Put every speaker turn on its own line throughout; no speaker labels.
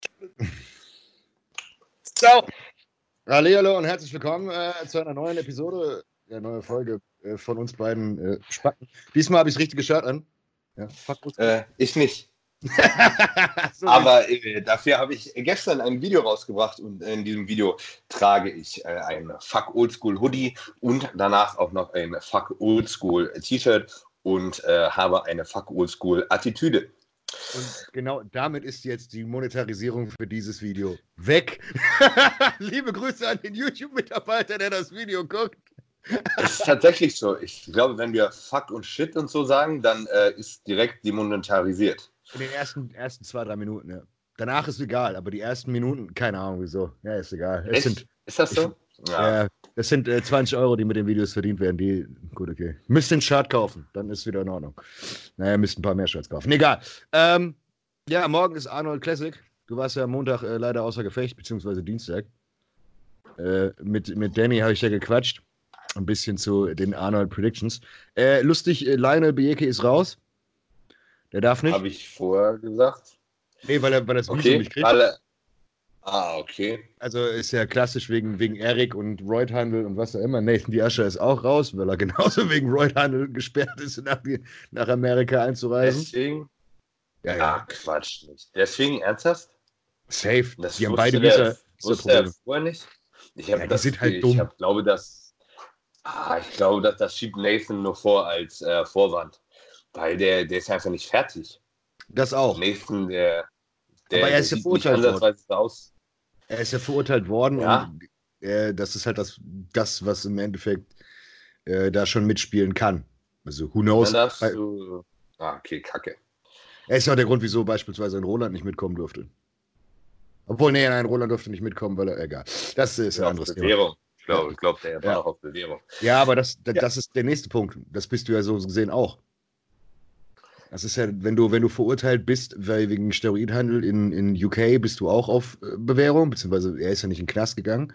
Ciao. Hallo und herzlich willkommen äh, zu einer neuen Episode, der neue Folge äh, von uns beiden äh, Spacken. Diesmal habe ich das richtige Shirt an.
Ja, fuck, äh, ich nicht. so Aber äh, dafür habe ich gestern ein Video rausgebracht und in diesem Video trage ich äh, ein Fuck Oldschool Hoodie und danach auch noch ein Fuck Oldschool T-Shirt und äh, habe eine Fuck Oldschool Attitüde.
Und genau damit ist jetzt die Monetarisierung für dieses Video weg. Liebe Grüße an den YouTube-Mitarbeiter, der das Video guckt.
Es ist tatsächlich so. Ich glaube, wenn wir Fuck und Shit und so sagen, dann äh, ist direkt demonetarisiert.
In den ersten, ersten zwei, drei Minuten, ja. Danach ist egal, aber die ersten Minuten, keine Ahnung wieso. Ja, ist egal.
Sind, ist das so?
Ja. Das sind äh, 20 Euro, die mit den Videos verdient werden. Die, gut, okay. Müsst den Shirt kaufen, dann ist wieder in Ordnung. Naja, müsst ein paar mehr Shirts kaufen. Egal. Ähm, ja, morgen ist Arnold Classic. Du warst ja Montag äh, leider außer Gefecht, beziehungsweise Dienstag. Äh, mit, mit Danny habe ich ja gequatscht. Ein bisschen zu den Arnold Predictions. Äh, lustig, äh, Lionel Bieke ist raus. Der darf nicht.
Habe ich vorher gesagt.
Nee, weil er, weil er das
okay, nicht kriegt. Alle. Ah, okay.
Also ist ja klassisch wegen, wegen Eric und Royd-Handel und was auch immer. Nathan Diascher ist auch raus, weil er genauso wegen Royd-Handel gesperrt ist, nach, nach Amerika einzureisen.
Deswegen? Ja, ja. Ah, Quatsch nicht. Deswegen ernsthaft?
Safe.
Das die haben beide Visa. Wusste er vorher nicht? Ich ja, das,
sind halt dumm.
Ich hab, glaube, dass, ah, ich glaube, dass das schiebt Nathan nur vor als äh, Vorwand. Weil der, der ist einfach nicht fertig.
Das auch.
Nathan, der,
der, Aber er ist ja verurteilt worden. Aus. Er ist ja verurteilt worden
ja.
und äh, das ist halt das, das was im Endeffekt äh, da schon mitspielen kann. Also, who knows?
Du... Ah, okay, kacke.
Er ist ja auch der Grund, wieso beispielsweise ein Roland nicht mitkommen durfte. Obwohl, nee, nein, Roland durfte nicht mitkommen, weil er, egal. Das ist ein anderes
Thema. Ich glaube, glaub, der war ja. auch auf Bewährung.
Ja, aber das, das, ja. das ist der nächste Punkt. Das bist du ja so gesehen auch. Das ist ja, wenn du, wenn du verurteilt bist weil wegen Steroidhandel in, in UK, bist du auch auf äh, Bewährung, beziehungsweise er ist ja nicht in den Knast gegangen.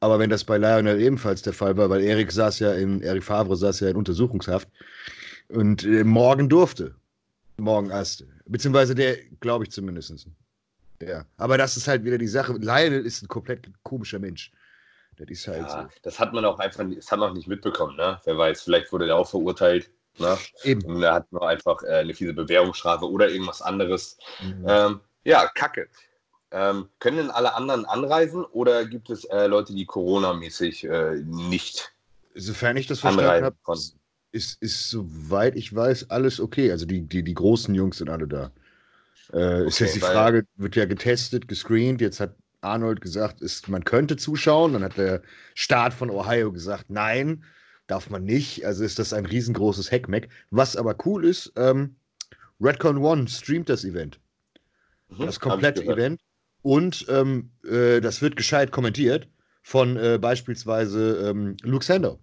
Aber wenn das bei Lionel ebenfalls der Fall war, weil Erik saß ja in, Erik Favre saß ja in Untersuchungshaft und äh, morgen durfte. Morgen erst. Beziehungsweise der, glaube ich zumindest. Ja. Aber das ist halt wieder die Sache. Lionel ist ein komplett komischer Mensch.
Das ist halt ja, so. Das hat man auch einfach, das hat man auch nicht mitbekommen, ne? Wer weiß, vielleicht wurde der auch verurteilt Ne? Eben. Und er hat nur einfach äh, eine fiese Bewährungsstrafe oder irgendwas anderes. Mhm. Ähm, ja, Kacke. Ähm, können denn alle anderen anreisen oder gibt es äh, Leute, die Corona-mäßig äh, nicht
Sofern ich das verstanden habe, ist, ist, soweit ich weiß, alles okay. Also die, die, die großen Jungs sind alle da. Äh, okay, ist jetzt die Frage, wird ja getestet, gescreent. Jetzt hat Arnold gesagt, ist, man könnte zuschauen. Dann hat der Staat von Ohio gesagt, nein darf man nicht. Also ist das ein riesengroßes Hackmack. Was aber cool ist, ähm, Redcon One streamt das Event. Mhm, das komplette Event. Und ähm, äh, das wird gescheit kommentiert von äh, beispielsweise ähm, Luke Sando.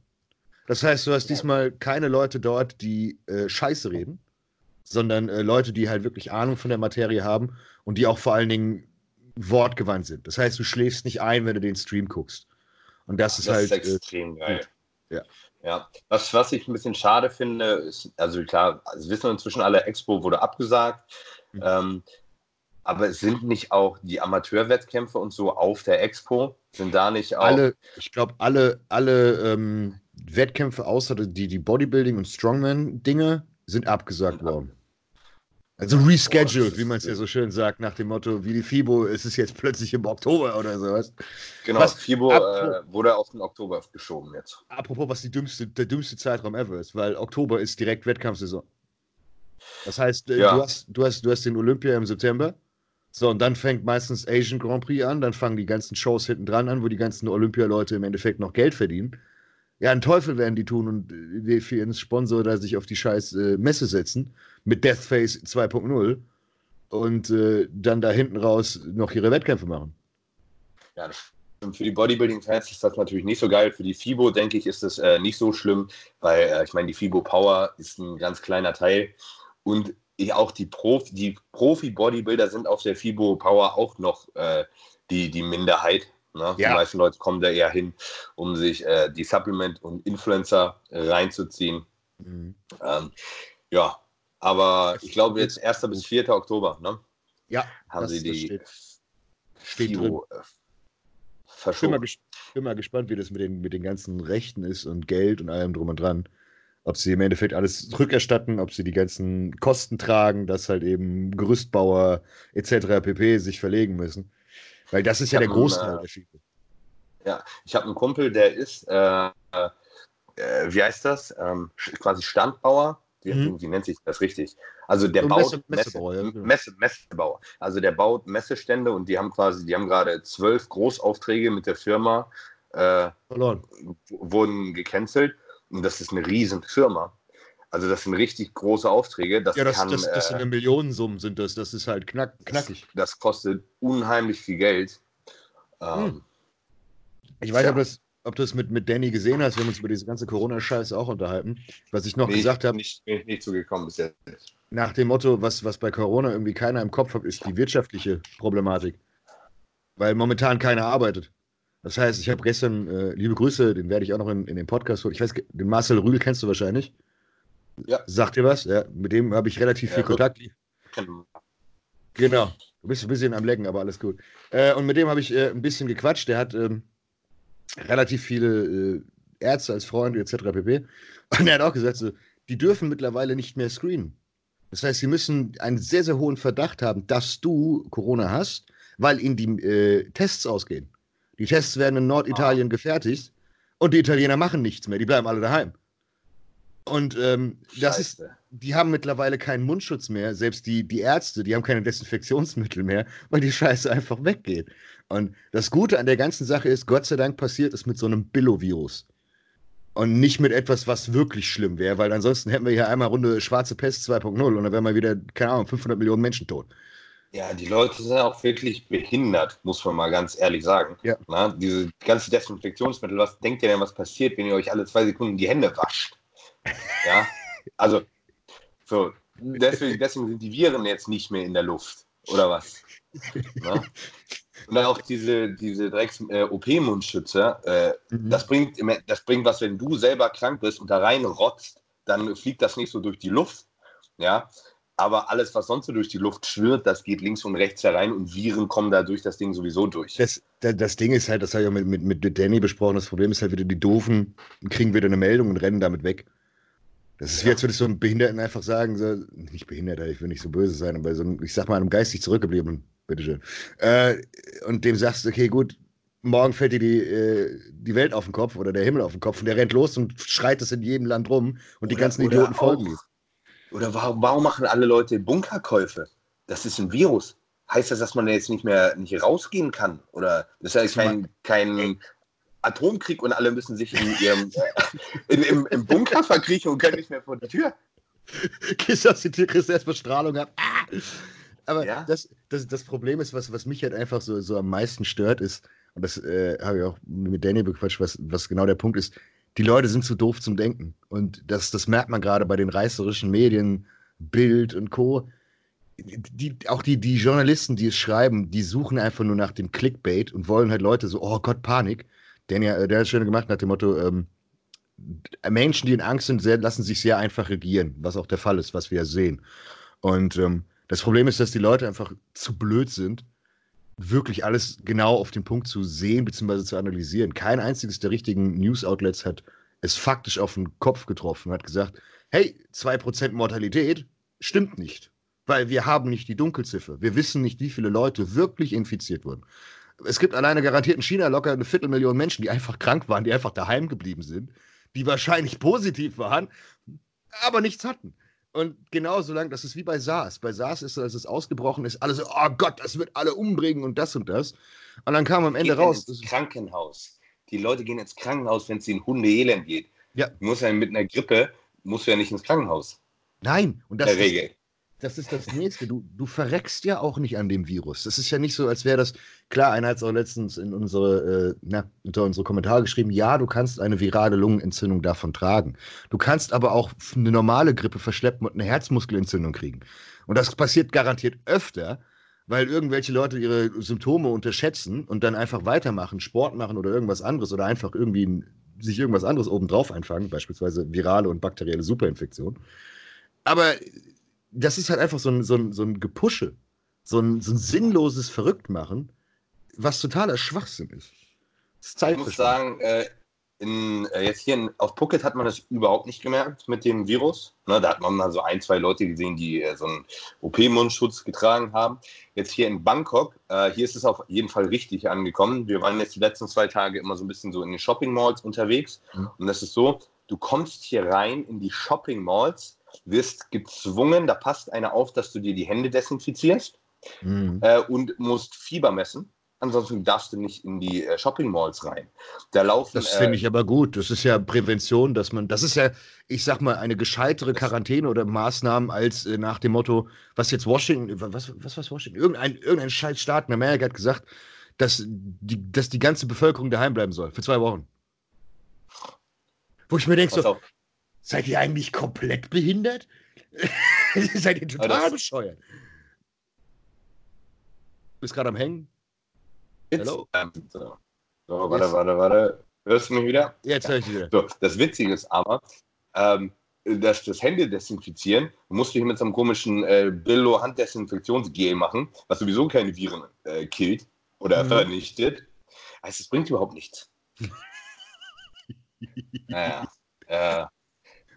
Das heißt, du hast diesmal keine Leute dort, die äh, Scheiße reden, sondern äh, Leute, die halt wirklich Ahnung von der Materie haben und die auch vor allen Dingen wortgewandt sind. Das heißt, du schläfst nicht ein, wenn du den Stream guckst. Und das ist
das
halt.
Ist äh, extrem geil.
Ja.
Ja, was, was ich ein bisschen schade finde, ist, also klar, also wissen wir inzwischen alle, Expo wurde abgesagt. Mhm. Ähm, aber es sind nicht auch die Amateurwettkämpfe und so auf der Expo? Sind da nicht auch.
Alle, ich glaube, alle, alle ähm, Wettkämpfe außer die, die Bodybuilding- und Strongman-Dinge sind abgesagt worden. Also rescheduled, wie man es ja so schön sagt, nach dem Motto, wie die FIBO, ist es jetzt plötzlich im Oktober oder sowas.
Genau, was, FIBO äh, wurde auf den Oktober geschoben jetzt.
Apropos, was die dümmste, der dümmste Zeitraum ever ist, weil Oktober ist direkt Wettkampfsaison. Das heißt, äh, ja. du, hast, du, hast, du hast den Olympia im September. So, und dann fängt meistens Asian Grand Prix an, dann fangen die ganzen Shows hinten dran an, wo die ganzen Olympia-Leute im Endeffekt noch Geld verdienen. Ja, einen Teufel werden die tun und äh, für ihren Sponsor da sich auf die scheiß äh, Messe setzen mit Deathface 2.0 und äh, dann da hinten raus noch ihre Wettkämpfe machen.
Ja, für die Bodybuilding-Fans ist das natürlich nicht so geil. Für die FIBO, denke ich, ist das äh, nicht so schlimm, weil äh, ich meine, die FIBO Power ist ein ganz kleiner Teil und ich, auch die, Prof, die Profi-Bodybuilder sind auf der FIBO Power auch noch äh, die, die Minderheit. Ne? Ja. Die meisten Leute kommen da eher hin, um sich äh, die Supplement und Influencer reinzuziehen. Mhm. Ähm, ja, aber ich glaube jetzt 1. bis 4. Oktober, ne?
Ja,
haben
das,
sie die
steht FIBO, drin. Äh, verschoben. Bin mal, bin mal gespannt, wie das mit den, mit den ganzen Rechten ist und Geld und allem drum und dran. Ob sie im Endeffekt alles rückerstatten, ob sie die ganzen Kosten tragen, dass halt eben Gerüstbauer etc. pp. sich verlegen müssen. Weil das ist ich ja der Großteil äh, der Schiene.
Ja, ich habe einen Kumpel, der ist, äh, äh, wie heißt das? Ähm, quasi Standbauer. Wie, mhm. wie, nennt sich das richtig? Also der so baut Messe, Messebauer, Messe, ja, genau. Messe, Messebauer. Also der baut Messestände und die haben quasi, die haben gerade zwölf Großaufträge mit der Firma äh, Verloren. wurden gecancelt und das ist eine riesen Firma. Also das sind richtig große Aufträge. Das
ja, das,
kann,
das, das sind äh, Millionensummen, sind das. Das ist halt knack, knackig.
Das, das kostet unheimlich viel Geld. Ähm, hm.
Ich weiß, ja. ob, das, ob du es mit, mit Danny gesehen hast. Wir haben uns über diese ganze Corona-Scheiße auch unterhalten. Was ich noch nee, gesagt habe.
Nicht, nicht, nicht zugekommen bis jetzt.
Nach dem Motto, was, was bei Corona irgendwie keiner im Kopf hat, ist die wirtschaftliche Problematik. Weil momentan keiner arbeitet. Das heißt, ich habe gestern, äh, liebe Grüße, den werde ich auch noch in, in den Podcast holen. Ich weiß, den Marcel Rühl kennst du wahrscheinlich. Ja. Sagt dir was? Ja, mit dem habe ich relativ ja, viel Kontakt. Genau. Du bist ein bisschen am Lecken, aber alles gut. Äh, und mit dem habe ich äh, ein bisschen gequatscht. Der hat ähm, relativ viele äh, Ärzte als Freunde etc. pp. Und er hat auch gesagt, so, die dürfen mittlerweile nicht mehr screenen. Das heißt, sie müssen einen sehr, sehr hohen Verdacht haben, dass du Corona hast, weil ihnen die äh, Tests ausgehen. Die Tests werden in Norditalien ah. gefertigt und die Italiener machen nichts mehr. Die bleiben alle daheim. Und ähm, das ist, die haben mittlerweile keinen Mundschutz mehr. Selbst die, die Ärzte, die haben keine Desinfektionsmittel mehr, weil die Scheiße einfach weggeht. Und das Gute an der ganzen Sache ist, Gott sei Dank passiert es mit so einem Billo-Virus. Und nicht mit etwas, was wirklich schlimm wäre, weil ansonsten hätten wir hier einmal Runde schwarze Pest 2.0 und dann wären wir wieder, keine Ahnung, 500 Millionen Menschen tot.
Ja, die Leute sind auch wirklich behindert, muss man mal ganz ehrlich sagen. Ja. Na, diese ganze Desinfektionsmittel, was denkt ihr denn, was passiert, wenn ihr euch alle zwei Sekunden die Hände wascht? Ja, also, so, deswegen, deswegen sind die Viren jetzt nicht mehr in der Luft, oder was? Na? Und dann auch diese, diese Drecks-OP-Mundschütze, äh, äh, mhm. das, bringt, das bringt was, wenn du selber krank bist und da rein rotzt, dann fliegt das nicht so durch die Luft. Ja, aber alles, was sonst so durch die Luft schwirrt, das geht links und rechts herein und Viren kommen da durch das Ding sowieso durch.
Das, das Ding ist halt, das habe ich auch mit, mit, mit Danny besprochen, das Problem ist halt wieder, die Doofen kriegen wieder eine Meldung und rennen damit weg. Das ist ja. wie, als würdest du einem Behinderten einfach sagen, so, nicht Behinderter, ich will nicht so böse sein, aber so, ich sag mal, einem geistig zurückgebliebenen, bitteschön. Äh, und dem sagst du, okay, gut, morgen fällt dir die, äh, die Welt auf den Kopf oder der Himmel auf den Kopf und der rennt los und schreit es in jedem Land rum und oder, die ganzen Idioten folgen ihm.
Oder warum, warum machen alle Leute Bunkerkäufe? Das ist ein Virus. Heißt das, dass man jetzt nicht mehr nicht rausgehen kann? Oder das ist ja kein, kein Atomkrieg und alle müssen sich in ihrem in, im, im, Bunker verkriechen und können nicht mehr vor die Tür.
Gehst aus die Tür, kriegst erstmal Strahlung ab. Ah! Aber ja? das, das, das Problem ist, was, was mich halt einfach so, so am meisten stört, ist, und das äh, habe ich auch mit Danny bequatscht, was, was genau der Punkt ist, die Leute sind zu doof zum Denken. Und das, das merkt man gerade bei den reißerischen Medien, Bild und Co. Die, auch die, die Journalisten, die es schreiben, die suchen einfach nur nach dem Clickbait und wollen halt Leute so, oh Gott, Panik. Der, ja, der hat schön gemacht nach dem Motto, ähm, Menschen, die in Angst sind, sehr, lassen sich sehr einfach regieren, was auch der Fall ist, was wir ja sehen. Und ähm, das Problem ist, dass die Leute einfach zu blöd sind, wirklich alles genau auf den Punkt zu sehen bzw. zu analysieren. Kein einziges der richtigen News-Outlets hat es faktisch auf den Kopf getroffen, hat gesagt, hey, 2% Mortalität stimmt nicht, weil wir haben nicht die Dunkelziffer. Wir wissen nicht, wie viele Leute wirklich infiziert wurden. Es gibt alleine garantiert in China locker eine Viertelmillion Menschen, die einfach krank waren, die einfach daheim geblieben sind, die wahrscheinlich positiv waren, aber nichts hatten. Und genau so lange, das ist wie bei SARS. Bei SARS ist, als es ausgebrochen ist, alle so, oh Gott, das wird alle umbringen und das und das. Und dann kam am Ende raus.
Ins Krankenhaus. Die Leute gehen ins Krankenhaus, wenn es ihnen Hundeelend geht. Ja. Du musst ja mit einer Grippe, musst du ja nicht ins Krankenhaus.
Nein, und das, ist, das ist das Nächste. Du, du verreckst ja auch nicht an dem Virus. Das ist ja nicht so, als wäre das. Klar, einer hat es auch letztens in unsere, äh, na, unter unsere Kommentare geschrieben: Ja, du kannst eine virale Lungenentzündung davon tragen. Du kannst aber auch eine normale Grippe verschleppen und eine Herzmuskelentzündung kriegen. Und das passiert garantiert öfter, weil irgendwelche Leute ihre Symptome unterschätzen und dann einfach weitermachen, Sport machen oder irgendwas anderes oder einfach irgendwie sich irgendwas anderes obendrauf einfangen, beispielsweise virale und bakterielle Superinfektion. Aber das ist halt einfach so ein, so ein, so ein Gepusche, so ein, so ein sinnloses Verrücktmachen, was totaler Schwachsinn ist.
ist ich muss sagen, äh, in, äh, jetzt hier in, auf Phuket hat man das überhaupt nicht gemerkt mit dem Virus. Ne, da hat man mal so ein, zwei Leute gesehen, die äh, so einen OP-Mundschutz getragen haben. Jetzt hier in Bangkok, äh, hier ist es auf jeden Fall richtig angekommen. Wir waren jetzt die letzten zwei Tage immer so ein bisschen so in den Shopping-Malls unterwegs. Mhm. Und das ist so, du kommst hier rein in die Shopping-Malls, wirst gezwungen, da passt einer auf, dass du dir die Hände desinfizierst mhm. äh, und musst Fieber messen. Ansonsten darfst du nicht in die äh, Shopping Malls rein. Da laufen.
Das finde äh, ich aber gut. Das ist ja Prävention, dass man. Das ist ja, ich sag mal, eine gescheitere Quarantäne oder Maßnahmen als äh, nach dem Motto, was jetzt Washington, was, was was Washington? Irgendein, irgendein scheiß Staat in Amerika hat gesagt, dass die, dass die ganze Bevölkerung daheim bleiben soll. Für zwei Wochen. Wo ich mir denke, so, seid ihr eigentlich komplett behindert? seid ihr total bescheuert? Du bist gerade am Hängen?
Hallo? Ähm, so. so, warte, warte, warte. Hörst du mich wieder?
Jetzt höre ich wieder.
So, das Witzige ist aber, ähm, dass das Hände desinfizieren, musst du hier mit so einem komischen äh, Billo-Handdesinfektionsgel machen, was sowieso keine Viren äh, killt oder mhm. vernichtet. Also, es bringt überhaupt nichts. naja, äh,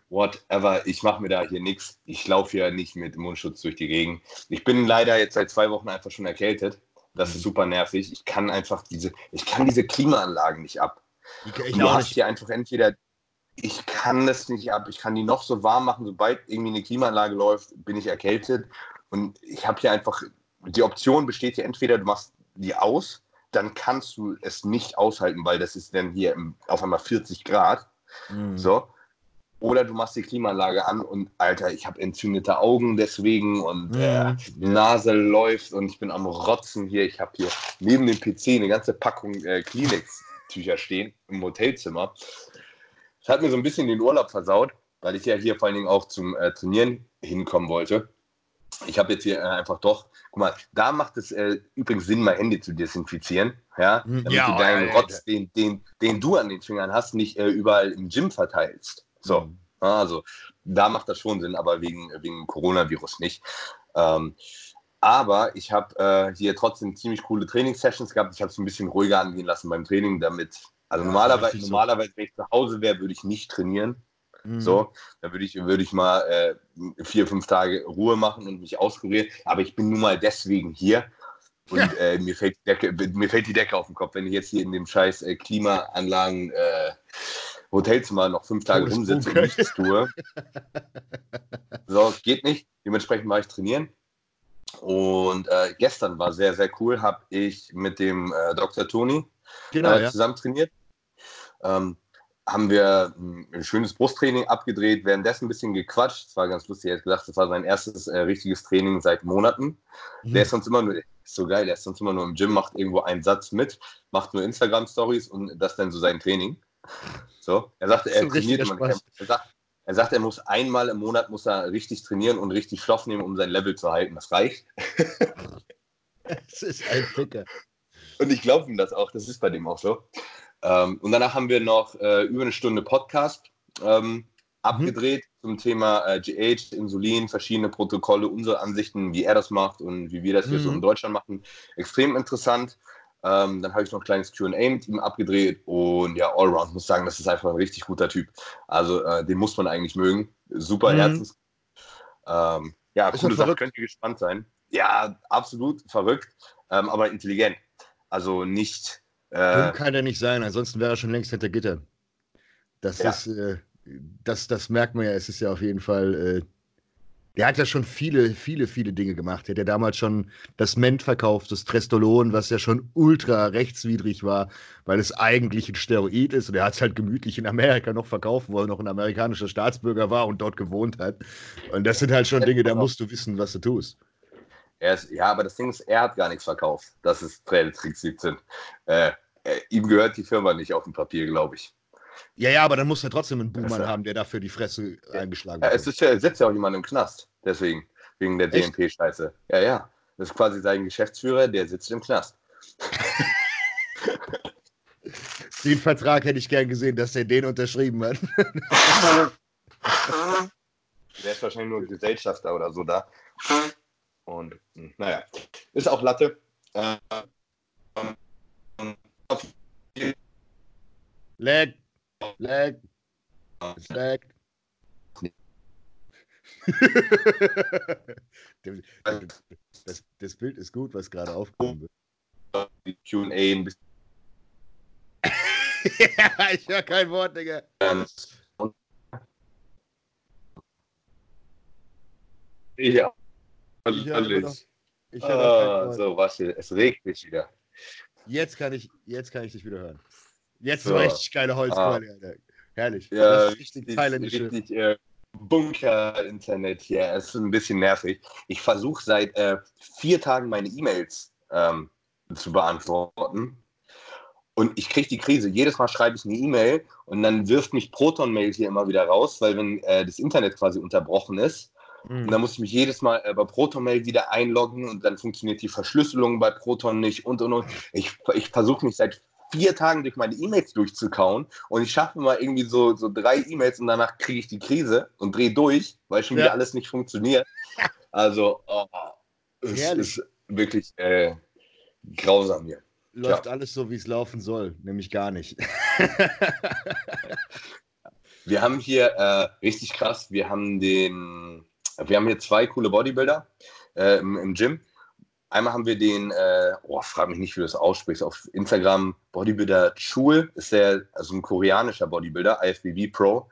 whatever, ich mache mir da hier nichts. Ich laufe ja nicht mit Mundschutz durch die Gegend. Ich bin leider jetzt seit zwei Wochen einfach schon erkältet. Das ist super nervig. Ich kann einfach diese, ich kann diese Klimaanlagen nicht ab. Ich, ich du hast hier einfach entweder, ich kann das nicht ab, ich kann die noch so warm machen, sobald irgendwie eine Klimaanlage läuft, bin ich erkältet. Und ich habe hier einfach, die Option besteht hier entweder, du machst die aus, dann kannst du es nicht aushalten, weil das ist dann hier auf einmal 40 Grad. Mhm. So. Oder du machst die Klimaanlage an und Alter, ich habe entzündete Augen deswegen und mhm. äh, die Nase läuft und ich bin am Rotzen hier. Ich habe hier neben dem PC eine ganze Packung äh, Kleenex-Tücher stehen im Hotelzimmer. Das hat mir so ein bisschen den Urlaub versaut, weil ich ja hier vor allen Dingen auch zum äh, Trainieren hinkommen wollte. Ich habe jetzt hier äh, einfach doch, guck mal, da macht es äh, übrigens Sinn, mal Hände zu desinfizieren, ja, mhm. damit ja, du deinen Rotz, den, den, den du an den Fingern hast, nicht äh, überall im Gym verteilst. So, mhm. also da macht das schon Sinn, aber wegen, wegen Coronavirus nicht. Ähm, aber ich habe äh, hier trotzdem ziemlich coole Trainingssessions gehabt. Ich habe es ein bisschen ruhiger angehen lassen beim Training, damit, also ja, normalerweise, normalerweise, wenn ich zu Hause wäre, würde ich nicht trainieren. Mhm. So, dann würde ich, würd ich mal äh, vier, fünf Tage Ruhe machen und mich auskurieren. Aber ich bin nun mal deswegen hier. Und ja. äh, mir, fällt Decke, mir, fällt die Decke auf den Kopf, wenn ich jetzt hier in dem scheiß äh, Klimaanlagen äh, Hotelzimmer noch fünf Tage rumsitze und nichts tue. So, geht nicht. Dementsprechend war ich trainieren. Und äh, gestern war sehr, sehr cool, habe ich mit dem äh, Dr. Toni genau, äh, zusammen ja. trainiert. Ähm, haben wir ein schönes Brusttraining abgedreht, währenddessen ein bisschen gequatscht. Es war ganz lustig, er hat gesagt, das war sein erstes äh, richtiges Training seit Monaten. Mhm. Der ist sonst immer nur, so geil, der ist sonst immer nur im Gym, macht irgendwo einen Satz mit, macht nur Instagram-Stories und das dann so sein Training. So, er sagte, er trainiert immer. Er, er, sagt, er sagt, er muss einmal im Monat muss er richtig trainieren und richtig Stoff nehmen, um sein Level zu halten. Das reicht.
das ist ein Ficker.
Und ich glaube ihm das auch, das ist bei dem auch so. Ähm, und danach haben wir noch äh, über eine Stunde Podcast ähm, abgedreht mhm. zum Thema äh, GH, Insulin, verschiedene Protokolle, unsere Ansichten, wie er das macht und wie wir das hier mhm. so in Deutschland machen. Extrem interessant. Ähm, dann habe ich noch ein kleines QA mit ihm abgedreht und ja, Allround muss sagen, das ist einfach ein richtig guter Typ. Also äh, den muss man eigentlich mögen. Super mhm. Herzens. Ähm, ja, ist coole Sache, könnt ihr gespannt sein. Ja, absolut verrückt, ähm, aber intelligent. Also nicht.
Äh, kann er nicht sein, ansonsten wäre er schon längst hinter Gitter. Das ja. ist, äh, das, das merkt man ja, es ist ja auf jeden Fall äh, der hat ja schon viele, viele, viele Dinge gemacht. Er hat ja damals schon das Ment verkauft, das Trestolon, was ja schon ultra rechtswidrig war, weil es eigentlich ein Steroid ist. Und er hat es halt gemütlich in Amerika noch verkauft, wo er noch ein amerikanischer Staatsbürger war und dort gewohnt hat. Und das sind halt schon Dinge, da musst du wissen, was du tust.
Ist, ja, aber das Ding ist, er hat gar nichts verkauft. Das ist Trick 17. Äh, äh, ihm gehört die Firma nicht auf dem Papier, glaube ich.
Ja, ja, aber dann muss er trotzdem einen Buhmann haben, der dafür die Fresse ja, eingeschlagen
ja, wird. Es ja, sitzt ja auch jemand im Knast, deswegen, wegen der DNP-Scheiße. Ja, ja. Das ist quasi sein Geschäftsführer, der sitzt im Knast.
den Vertrag hätte ich gern gesehen, dass er den unterschrieben hat.
der ist wahrscheinlich nur Gesellschafter oder so da. Und hm, naja, ist auch Latte. Ähm, ähm, ähm, Leg
Lag. Lag. Es das, das Bild ist gut, was gerade aufgekommen wird.
Die QA ein bisschen.
ja, ich höre kein Wort, Digga.
Ja. Alles. Ich ah, so, was hier. Es regt mich wieder.
Jetzt kann ich, jetzt kann ich dich wieder hören. Jetzt so. richtig geile Holzkohle, ah. Herrlich.
Ja, das ist richtig thailändische. Richtig, äh, Bunker-Internet hier. Es ist ein bisschen nervig. Ich versuche seit äh, vier Tagen meine E-Mails ähm, zu beantworten. Und ich kriege die Krise. Jedes Mal schreibe ich eine E-Mail und dann wirft mich Proton-Mail hier immer wieder raus, weil wenn äh, das Internet quasi unterbrochen ist, mhm. und dann muss ich mich jedes Mal äh, bei Proton-Mail wieder einloggen und dann funktioniert die Verschlüsselung bei Proton nicht und und und. Ich, ich versuche mich seit vier Tagen durch meine E-Mails durchzukauen und ich schaffe mal irgendwie so, so drei E-Mails und danach kriege ich die Krise und drehe durch, weil schon ja. wieder alles nicht funktioniert. Also, oh, es ist wirklich äh, grausam hier.
Läuft ja. alles so, wie es laufen soll, nämlich gar nicht.
wir haben hier äh, richtig krass, wir haben den, wir haben hier zwei coole Bodybuilder äh, im, im Gym Einmal haben wir den, äh, oh, frag mich nicht, wie du das aussprichst, auf Instagram Bodybuilder Chul, ist der, also ein koreanischer Bodybuilder, IFBB Pro.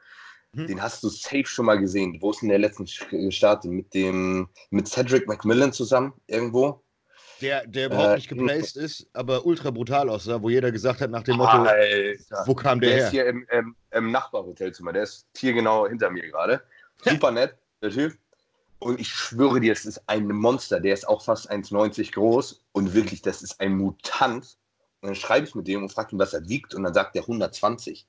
Hm. Den hast du safe schon mal gesehen. Wo ist denn der letztens gestartet? Mit dem, mit Cedric McMillan zusammen irgendwo?
Der, der überhaupt äh, nicht geplaced ist, aber ultra brutal aussah, wo jeder gesagt hat nach dem Motto, Alter. wo kam der, der her?
Der ist hier im, im, im Nachbarhotelzimmer, der ist hier genau hinter mir gerade. Super nett, der Typ. Und ich schwöre dir, es ist ein Monster, der ist auch fast 1,90 groß und wirklich, das ist ein Mutant. Und dann schreibe ich mit dem und frage ihn, was er wiegt und dann sagt er 120.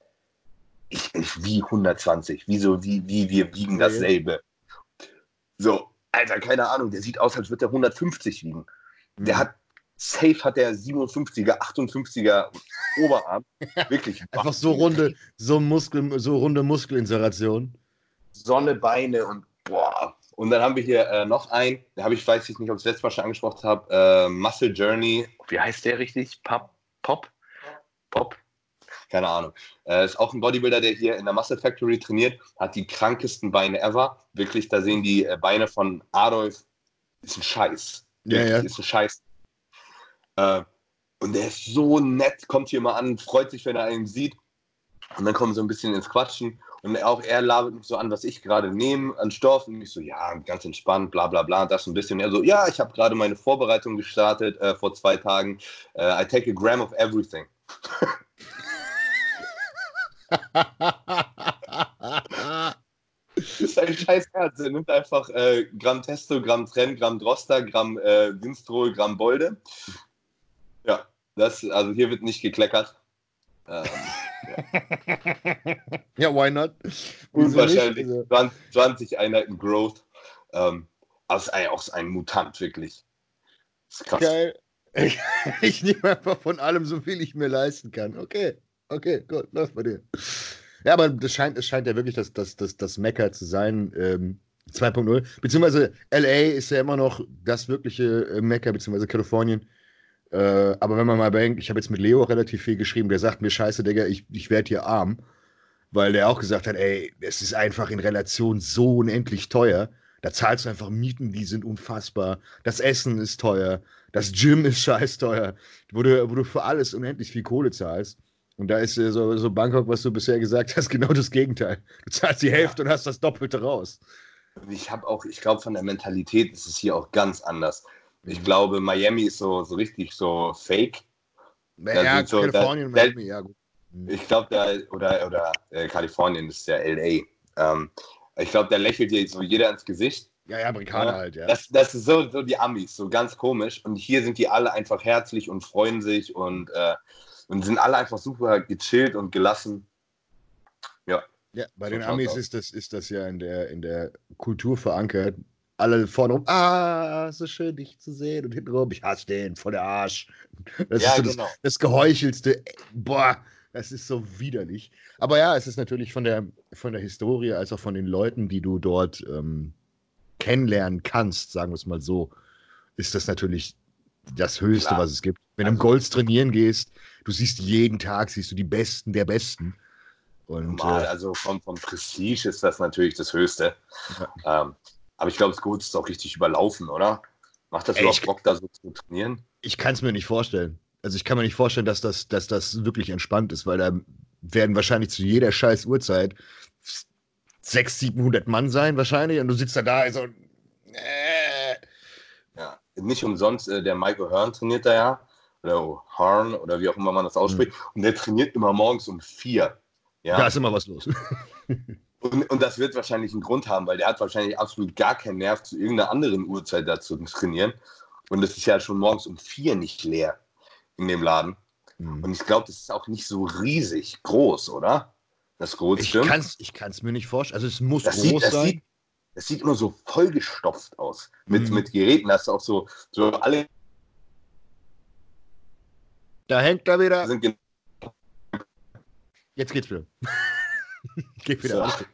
Ich, ich wie 120? Wieso, wie, wie, wir wiegen dasselbe? So, Alter, keine Ahnung, der sieht aus, als würde er 150 wiegen. Der mhm. hat, safe hat der 57er, 58er Oberarm. Wirklich.
Einfach so runde, so Muskel, so runde Muskelinseration.
Sonne, Beine und boah, und dann haben wir hier äh, noch einen, da habe ich, weiß ich nicht, ob ich das letzte Mal schon angesprochen habe, äh, Muscle Journey. Wie heißt der richtig? Pop? Pop? Pop? Keine Ahnung. Äh, ist auch ein Bodybuilder, der hier in der Muscle Factory trainiert, hat die krankesten Beine ever. Wirklich, da sehen die äh, Beine von Adolf, ist ein Scheiß.
Ja, ja.
Ist ein Scheiß. Äh, und der ist so nett, kommt hier mal an, freut sich, wenn er einen sieht. Und dann kommen so ein bisschen ins Quatschen. Und auch er labert mich so an, was ich gerade nehme an Stoff. Und ich so, ja, ganz entspannt, bla bla bla, das ein bisschen. Er so, ja, ich habe gerade meine Vorbereitung gestartet äh, vor zwei Tagen. Uh, I take a gram of everything. das ist ein scheiß Herz. Er nimmt einfach äh, Gramm Testo, Gramm Tren, Gramm Droster, Gramm äh, Winstrol, Gramm Bolde. Ja, das, also hier wird nicht gekleckert. Ähm,
ja. why not?
Unwahrscheinlich. Also. 20 Einheiten Growth. Ähm, ist auch ein Mutant, wirklich.
Das ist krass. Geil. Ich nehme einfach von allem so viel ich mir leisten kann. Okay, okay, gut, läuft bei dir. Ja, aber das scheint, es scheint ja wirklich das, das, das, das Mecker zu sein. Ähm, 2.0. Beziehungsweise LA ist ja immer noch das wirkliche äh, Mecker, beziehungsweise Kalifornien. Äh, aber wenn man mal denkt, ich habe jetzt mit Leo relativ viel geschrieben, der sagt mir, scheiße, Digga, ich, ich werde hier arm. Weil der auch gesagt hat, ey, es ist einfach in Relation so unendlich teuer. Da zahlst du einfach Mieten, die sind unfassbar. Das Essen ist teuer. Das Gym ist scheiß teuer. Wo du, wo du für alles unendlich viel Kohle zahlst. Und da ist so, so Bangkok, was du bisher gesagt hast, genau das Gegenteil. Du zahlst die Hälfte ja. und hast das Doppelte raus.
Ich habe auch, ich glaube, von der Mentalität ist es hier auch ganz anders. Ich glaube, Miami ist so, so richtig so fake.
Ja, so, Kalifornien, da, Miami, ja gut.
Mhm. Ich glaube, da, oder, oder äh, Kalifornien, ist ja LA. Ähm, ich glaube, da lächelt dir so jeder ins Gesicht.
Ja, ja, Amerikaner ja. halt, ja.
Das, das ist so, so die Amis, so ganz komisch. Und hier sind die alle einfach herzlich und freuen sich und, äh, und sind alle einfach super gechillt und gelassen. Ja.
Ja, bei so den Amis ist das, ist das ja in der, in der Kultur verankert alle vorne rum, ah, so schön dich zu sehen und hintenrum, ich hasse den, vor der Arsch. Das ja, ist so genau. das, das Geheuchelste. Boah, das ist so widerlich. Aber ja, es ist natürlich von der, von der Historie als auch von den Leuten, die du dort ähm, kennenlernen kannst, sagen wir es mal so, ist das natürlich das Höchste, Klar. was es gibt. Wenn du im also Golds trainieren gehst, du siehst jeden Tag, siehst du die Besten der Besten.
Und, Normal, äh, also vom, vom Prestige ist das natürlich das Höchste. Ja. Ähm, aber ich glaube, Gut ist auch richtig überlaufen, oder? Macht das Ey, überhaupt Bock, da so zu trainieren?
Ich kann es mir nicht vorstellen. Also ich kann mir nicht vorstellen, dass das, dass das wirklich entspannt ist, weil da werden wahrscheinlich zu jeder scheiß Uhrzeit 600, 700 Mann sein wahrscheinlich und du sitzt da da, also äh.
Ja, nicht umsonst, äh, der Michael Hearn trainiert da ja, oder Hearn oder wie auch immer man das ausspricht, mhm. und der trainiert immer morgens um vier.
Ja, da ist immer was los.
und, und das wird wahrscheinlich einen Grund haben, weil der hat wahrscheinlich absolut gar keinen Nerv, zu irgendeiner anderen Uhrzeit dazu zu trainieren. Und es ist ja schon morgens um vier nicht leer in dem Laden. Mhm. Und ich glaube, das ist auch nicht so riesig groß, oder? Das Größte.
Ich kann es ich kann's mir nicht vorstellen. Also es muss
das
groß
sieht, das
sein.
Sieht, das sieht immer so vollgestopft aus. Mit, mhm. mit Geräten. Das ist auch so, so alle.
Da hängt er wieder. Jetzt geht's wieder. Geht wieder so.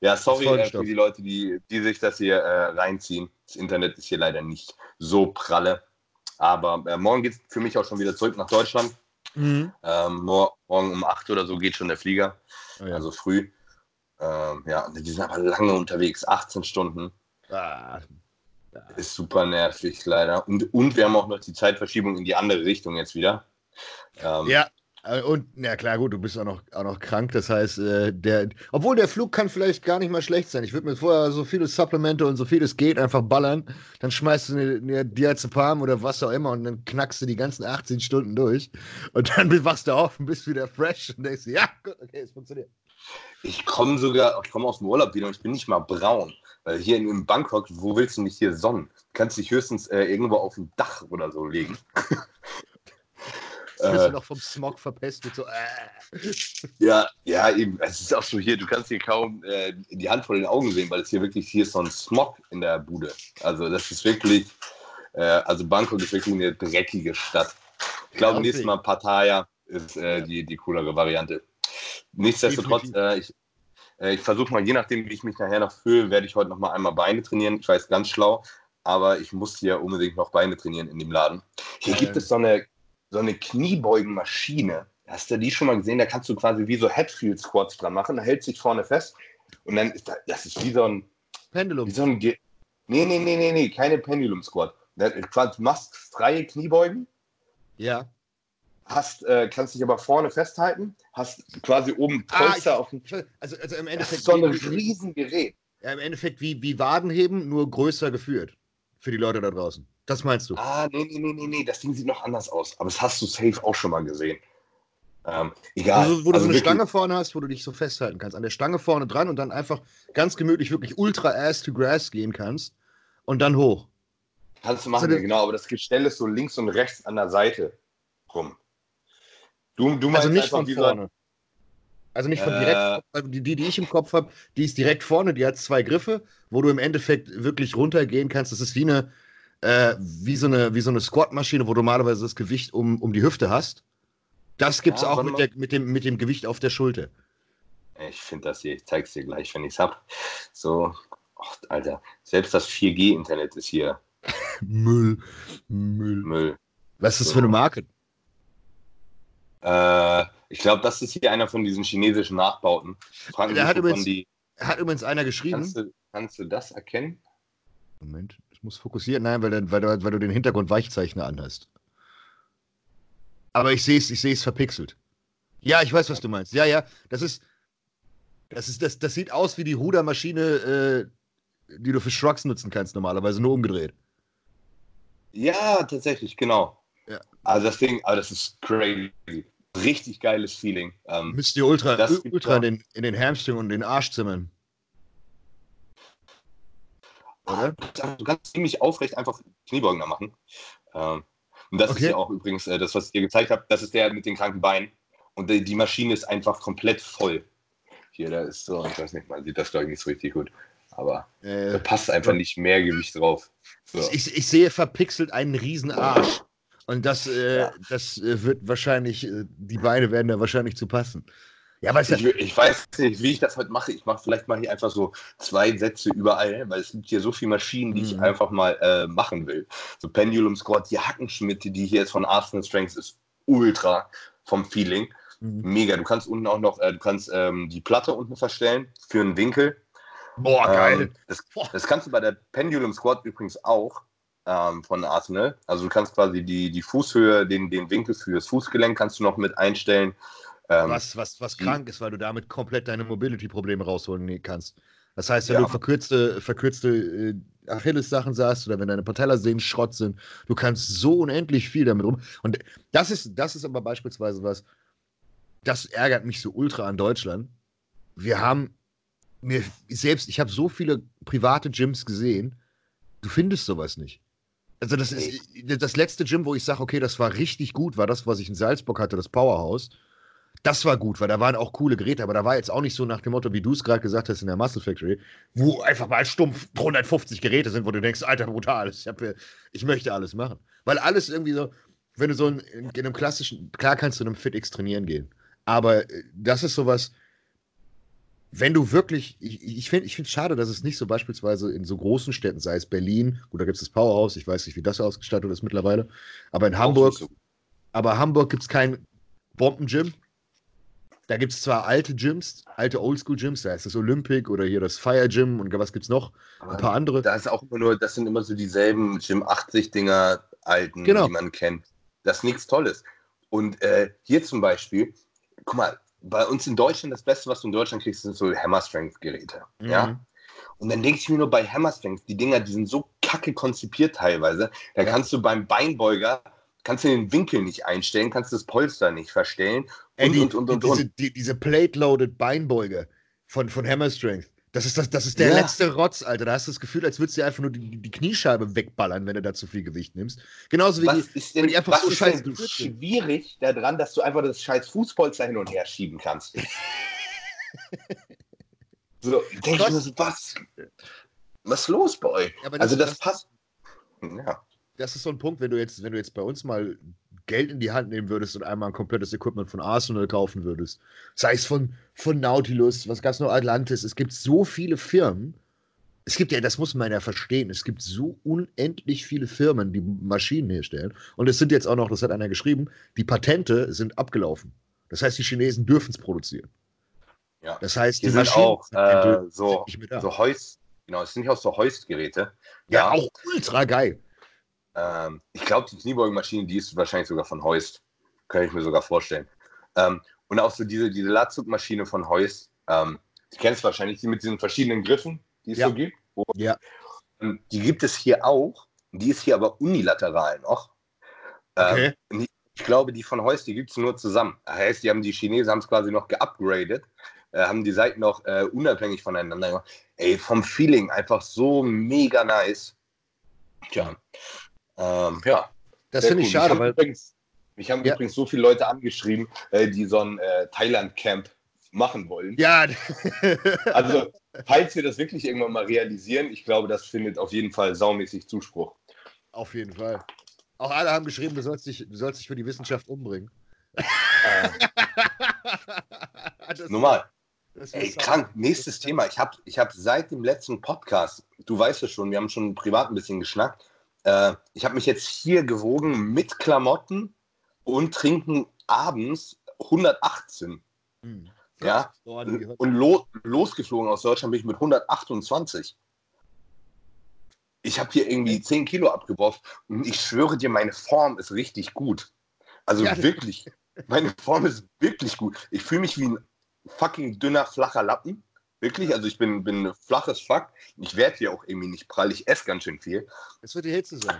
Ja, sorry äh, für die Leute, die, die sich das hier äh, reinziehen. Das Internet ist hier leider nicht so pralle. Aber äh, morgen geht es für mich auch schon wieder zurück nach Deutschland. Mhm. Ähm, morgen um 8 oder so geht schon der Flieger. Oh ja. Also früh. Ähm, ja, die sind aber lange unterwegs, 18 Stunden. Ah. Ist super nervig, leider. Und, und wir haben auch noch die Zeitverschiebung in die andere Richtung jetzt wieder.
Ähm, ja, und, ja klar, gut, du bist auch noch, auch noch krank. Das heißt, äh, der, obwohl der Flug kann vielleicht gar nicht mal schlecht sein. Ich würde mir vorher so viele Supplemente und so viel es geht einfach ballern. Dann schmeißt du eine Diazepam oder was auch immer und dann knackst du die ganzen 18 Stunden durch. Und dann wachst du auf und bist wieder fresh und denkst, ja, gut, okay, es funktioniert.
Ich komme sogar, ich komme aus dem Urlaub wieder und ich bin nicht mal braun. Weil hier in, in Bangkok, wo willst du mich hier sonnen? Du kannst dich höchstens äh, irgendwo auf dem Dach oder so legen.
wirst du noch vom Smog verpestet. So, äh.
Ja, ja, eben. Es ist auch so hier, du kannst hier kaum äh, die Hand vor den Augen sehen, weil es hier wirklich, hier ist so ein Smog in der Bude. Also das ist wirklich, äh, also Bangkok ist wirklich eine dreckige Stadt. Ich glaube, ja, nächstes Mal Pattaya ist äh, die, die coolere Variante. Nichtsdestotrotz, äh, ich, äh, ich versuche mal, je nachdem, wie ich mich nachher noch fühle, werde ich heute noch mal einmal Beine trainieren. Ich weiß, ganz schlau, aber ich muss hier unbedingt noch Beine trainieren in dem Laden. Hier gibt es so eine so eine Kniebeugenmaschine. Hast du die schon mal gesehen? Da kannst du quasi wie so Headfield Squats dran machen. Da hält sich vorne fest und dann ist das, das ist wie so ein
Pendulum.
Wie so ein Ge nee, nee, nee, nee, nee, keine Pendulum Squat. Du machst freie Kniebeugen.
Ja.
Hast, äh, kannst dich aber vorne festhalten, hast quasi oben Polster ah, auf dem.
Also, also im Endeffekt. Das ist
so ein Riesengerät.
Ja, im Endeffekt wie, wie Wadenheben, nur größer geführt. Für die Leute da draußen. Das meinst du?
Ah, nee, nee, nee, nee, das Ding sieht noch anders aus. Aber das hast du safe auch schon mal gesehen. Ähm, egal.
Also, wo du also so eine Stange vorne hast, wo du dich so festhalten kannst. An der Stange vorne dran und dann einfach ganz gemütlich wirklich ultra ass to grass gehen kannst und dann hoch.
Kannst du machen, also, genau, aber das Gestell ist so links und rechts an der Seite rum.
Du, du also nicht von vorne. Also nicht von äh, direkt, die, die, die ich im Kopf habe, die ist direkt vorne, die hat zwei Griffe, wo du im Endeffekt wirklich runtergehen kannst. Das ist wie eine, äh, wie so eine, wie so eine Squat-Maschine, wo du normalerweise das Gewicht um, um die Hüfte hast. Das gibt es ja, auch mit, der, mit, dem, mit dem Gewicht auf der Schulter.
Ich finde das hier, ich zeige es dir gleich, wenn ich es habe. So, oh, Alter, selbst das 4G-Internet ist hier.
Müll. Müll.
Müll.
Was ist das so. für eine Marke?
Äh, ich glaube, das ist hier einer von diesen chinesischen Nachbauten.
Fragen Der hat übrigens, die... hat übrigens einer geschrieben.
Kannst du, kannst du das erkennen?
Moment. Ich muss fokussieren. Nein, weil, weil, weil, weil du den Hintergrund Weichzeichner anhast. Aber ich sehe es ich seh's verpixelt. Ja, ich weiß, was du meinst. Ja, ja, das ist. Das, ist, das, das sieht aus wie die Rudermaschine, äh, die du für Shrugs nutzen kannst, normalerweise nur umgedreht.
Ja, tatsächlich, genau. Ja. Also das Ding, aber das ist crazy. Richtig geiles Feeling.
Ähm, Müsst ihr Ultra, Ultra in den, in den Hamstring und den Arsch zimmern
oder? Du kannst ziemlich aufrecht einfach Kniebeugen da machen. Ähm, und das okay. ist ja auch übrigens äh, das, was ich dir gezeigt habe. Das ist der mit den kranken Beinen. Und die, die Maschine ist einfach komplett voll. Hier, da ist so, ich weiß nicht, man sieht das, glaube ich, nicht so richtig gut. Aber äh, da passt einfach nicht mehr Gewicht drauf.
So. Ich, ich, sehe verpixelt einen riesen Arsch. Und das, äh, ja. das äh, wird wahrscheinlich, äh, die Beine werden da wahrscheinlich zu passen.
Ja, aber ich, ich, weiß nicht, wie ich das heute mache. Ich mache vielleicht mal hier einfach so zwei Sätze überall, weil es gibt hier so viele Maschinen, die mhm. ich einfach mal äh, machen will. So Pendulum Squat, die Hackenschmitte, die hier jetzt von Arsenal Strengths ist ultra vom Feeling. Mhm. Mega. Du kannst unten auch noch, äh, du kannst ähm, die Platte unten verstellen für einen Winkel.
Boah, geil.
Ähm, das, das, kannst du bei der Pendulum Squad übrigens auch ähm, von Arsenal. Also du kannst quasi die, die Fußhöhe, den, den Winkel fürs Fußgelenk kannst du noch mit einstellen.
Ähm, was, was, was krank ist, weil du damit komplett deine Mobility-Probleme rausholen kannst. Das heißt, wenn ja. du verkürzte, verkürzte äh, Achilles-Sachen sagst oder wenn deine Patellasehnen Schrott sind, du kannst so unendlich viel damit um. Und das ist, das ist aber beispielsweise was, das ärgert mich so ultra an Deutschland. Wir haben mir selbst, ich habe so viele private Gyms gesehen, du findest sowas nicht. Also das ist das letzte Gym, wo ich sage, okay, das war richtig gut, war das, was ich in Salzburg hatte, das Powerhouse. Das war gut, weil da waren auch coole Geräte, aber da war jetzt auch nicht so nach dem Motto, wie du es gerade gesagt hast in der Muscle Factory, wo einfach mal stumpf 350 Geräte sind, wo du denkst, Alter, brutal, ich, hab, ich möchte alles machen. Weil alles irgendwie so, wenn du so in, in einem klassischen, klar kannst du in einem FitX trainieren gehen, aber äh, das ist sowas, wenn du wirklich, ich, ich finde es schade, dass es nicht so beispielsweise in so großen Städten, sei es Berlin, gut, da gibt es das Powerhouse, ich weiß nicht, wie das ausgestattet ist mittlerweile, aber in Hamburg, so. aber Hamburg gibt es kein Bombengym. Da gibt es zwar alte Gyms, alte Oldschool-Gyms, da ist das Olympic oder hier das Fire Gym und was gibt es noch? Aber Ein paar andere.
Da ist auch immer nur, das sind immer so dieselben Gym 80-Dinger alten, genau. die man kennt. Das ist nichts Tolles. Und äh, hier zum Beispiel, guck mal, bei uns in Deutschland, das Beste, was du in Deutschland kriegst, sind so Hammer Strength Geräte. Mhm. Ja. Und dann denke ich mir nur bei Hammer Strength, die Dinger, die sind so kacke konzipiert teilweise. Da kannst du beim Beinbeuger, kannst du den Winkel nicht einstellen, kannst das Polster nicht verstellen. Und,
Ey, die, und, und, und, diese, die, diese Plate-Loaded Beinbeuger von, von Hammer Strength. Das ist, das, das ist der ja. letzte Rotz, Alter. Da hast du das Gefühl, als würdest du dir einfach nur die, die Kniescheibe wegballern, wenn du da zu viel Gewicht nimmst. Genauso wie
was
die,
ist denn, die einfach was so ist scheiß denn schwierig daran, dass du einfach das scheiß Fußpolster hin und her schieben kannst. so, ich mir so, was? Was ist los bei euch? Ja, also das, das passt.
Ja. Das ist so ein Punkt, wenn du jetzt, wenn du jetzt bei uns mal Geld in die Hand nehmen würdest und einmal ein komplettes Equipment von Arsenal kaufen würdest, sei es von, von Nautilus, was gab es noch, Atlantis, es gibt so viele Firmen, es gibt ja, das muss man ja verstehen, es gibt so unendlich viele Firmen, die Maschinen herstellen. Und es sind jetzt auch noch, das hat einer geschrieben, die Patente sind abgelaufen. Das heißt, die Chinesen dürfen es produzieren.
Ja. Das heißt, die, die sind auch äh, so, so Heust, genau, es sind ja auch so Heustgeräte.
Ja, ja, auch ultra geil.
Ähm, ich glaube, die Kniebeugenmaschine, die ist wahrscheinlich sogar von Heust. Kann ich mir sogar vorstellen. Ähm, und auch so diese, diese Latzugmaschine von Heust. Ähm, du kennst wahrscheinlich die mit diesen verschiedenen Griffen, die es ja. so gibt.
Und ja.
Die gibt es hier auch. Die ist hier aber unilateral noch. Ähm, okay. ich glaube, die von Heust, die gibt es nur zusammen. Das heißt, die haben die Chinesen haben es quasi noch geupgradet, äh, haben die Seiten noch äh, unabhängig voneinander gemacht. Ey, vom Feeling einfach so mega nice. Tja, ähm, ja.
Das finde ich schade, weil.
Übrigens, mich haben ja. übrigens so viele Leute angeschrieben, äh, die so ein äh, Thailand-Camp machen wollen.
Ja.
also, falls wir das wirklich irgendwann mal realisieren, ich glaube, das findet auf jeden Fall saumäßig Zuspruch.
Auf jeden Fall. Auch alle haben geschrieben, du sollst dich, du sollst dich für die Wissenschaft umbringen. Äh,
normal. Ey, krank. Nächstes Thema. Ich habe ich hab seit dem letzten Podcast, du weißt es schon, wir haben schon privat ein bisschen geschnackt. Äh, ich habe mich jetzt hier gewogen mit Klamotten und trinken abends 118. Hm. Ja, und lo losgeflogen aus Deutschland bin ich mit 128. Ich habe hier irgendwie 10 Kilo abgeworfen und ich schwöre dir, meine Form ist richtig gut. Also ja, wirklich, meine Form ist wirklich gut. Ich fühle mich wie ein fucking dünner, flacher Lappen. Wirklich, also ich bin, bin flaches Fuck. Ich werde hier auch irgendwie nicht prall. Ich esse ganz schön viel.
Es wird die Hitze sein.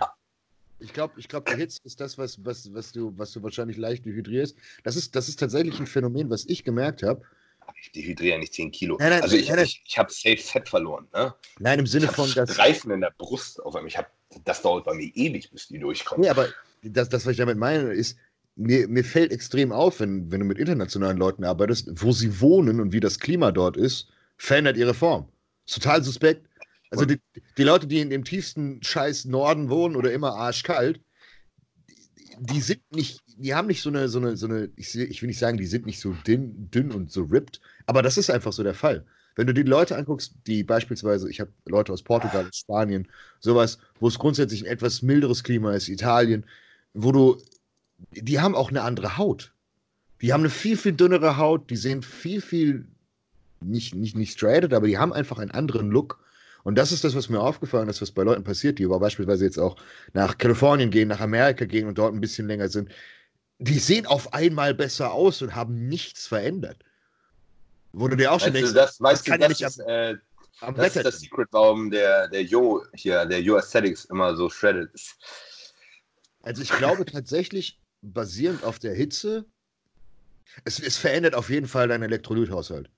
Ich glaube, ich glaub, die Hitze ist das, was, was, was, du, was du wahrscheinlich leicht dehydrierst. Das ist, das ist tatsächlich ein Phänomen, was ich gemerkt habe.
Ich dehydriere nicht 10 Kilo. Nein, nein, also ich, nein, ich, ich habe safe Fett verloren. Ne?
Nein, im Sinne ich von.
Das Reifen in der Brust auf einmal. Ich hab, das dauert bei mir ewig, bis die durchkommen.
Nee, aber das, das, was ich damit meine, ist, mir, mir fällt extrem auf, wenn, wenn du mit internationalen Leuten arbeitest, wo sie wohnen und wie das Klima dort ist verändert ihre Form. total suspekt. Also die, die, Leute, die in dem tiefsten Scheiß Norden wohnen oder immer arschkalt, die, die sind nicht, die haben nicht so eine, so eine, so eine, ich, ich will nicht sagen, die sind nicht so dünn, dünn und so ripped, aber das ist einfach so der Fall. Wenn du die Leute anguckst, die beispielsweise, ich habe Leute aus Portugal, Spanien, sowas, wo es grundsätzlich ein etwas milderes Klima ist, Italien, wo du, die haben auch eine andere Haut. Die haben eine viel, viel dünnere Haut, die sehen viel, viel nicht, nicht, nicht straighted, aber die haben einfach einen anderen Look. Und das ist das, was mir aufgefallen ist, was bei Leuten passiert, die aber beispielsweise jetzt auch nach Kalifornien gehen, nach Amerika gehen und dort ein bisschen länger sind. Die sehen auf einmal besser aus und haben nichts verändert. Wo du dir auch schon
denkst, das, weißt das kann du, ja nicht ist, am, äh, am das ist das Secret, warum der, der Yo hier, der Yo Aesthetics immer so shredded ist.
Also ich glaube tatsächlich, basierend auf der Hitze, es, es verändert auf jeden Fall deinen Elektrolythaushalt.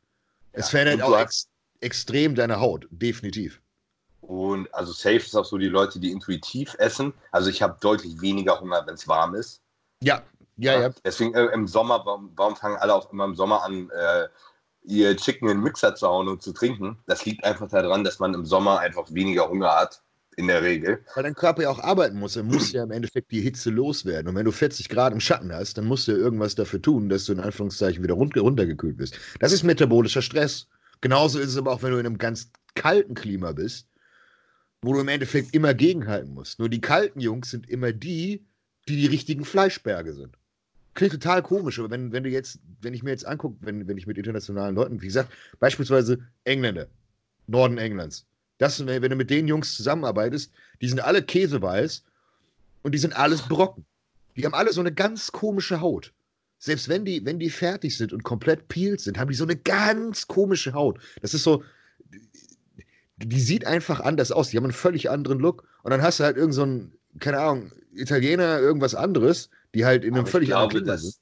Es ja, verändert auch ex extrem deine Haut, definitiv.
Und also safe ist auch so die Leute, die intuitiv essen. Also ich habe deutlich weniger Hunger, wenn es warm ist.
Ja, ja, ja.
Deswegen äh, im Sommer, warum, warum, fangen alle auch immer im Sommer an, äh, ihr Chicken in den Mixer zu hauen und zu trinken? Das liegt einfach daran, dass man im Sommer einfach weniger Hunger hat in der Regel.
Weil dein Körper ja auch arbeiten muss. Er muss ja im Endeffekt die Hitze loswerden. Und wenn du 40 Grad im Schatten hast, dann musst du ja irgendwas dafür tun, dass du in Anführungszeichen wieder runtergekühlt bist. Das ist metabolischer Stress. Genauso ist es aber auch, wenn du in einem ganz kalten Klima bist, wo du im Endeffekt immer gegenhalten musst. Nur die kalten Jungs sind immer die, die die richtigen Fleischberge sind. Klingt total komisch, aber wenn, wenn du jetzt, wenn ich mir jetzt angucke, wenn, wenn ich mit internationalen Leuten, wie gesagt, beispielsweise Engländer, Norden Englands, das, wenn du mit den Jungs zusammenarbeitest, die sind alle käseweiß und die sind alles Brocken. Die haben alle so eine ganz komische Haut. Selbst wenn die, wenn die fertig sind und komplett peeled sind, haben die so eine ganz komische Haut. Das ist so, die sieht einfach anders aus. Die haben einen völlig anderen Look. Und dann hast du halt irgendeinen, so keine Ahnung, Italiener, irgendwas anderes, die halt in einem völlig glaube, anderen Klima sind.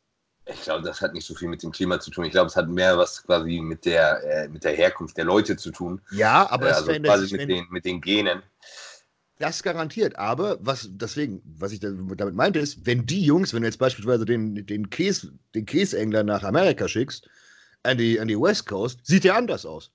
Ich glaube, das hat nicht so viel mit dem Klima zu tun. Ich glaube, es hat mehr was quasi mit der, äh, mit der Herkunft der Leute zu tun.
Ja, aber äh,
also quasi mit den, mit den Genen.
Das garantiert. Aber was deswegen, was ich damit meinte, ist, wenn die Jungs, wenn du jetzt beispielsweise den, den, Käse, den Käseengler nach Amerika schickst, an die, an die West Coast, sieht der anders aus.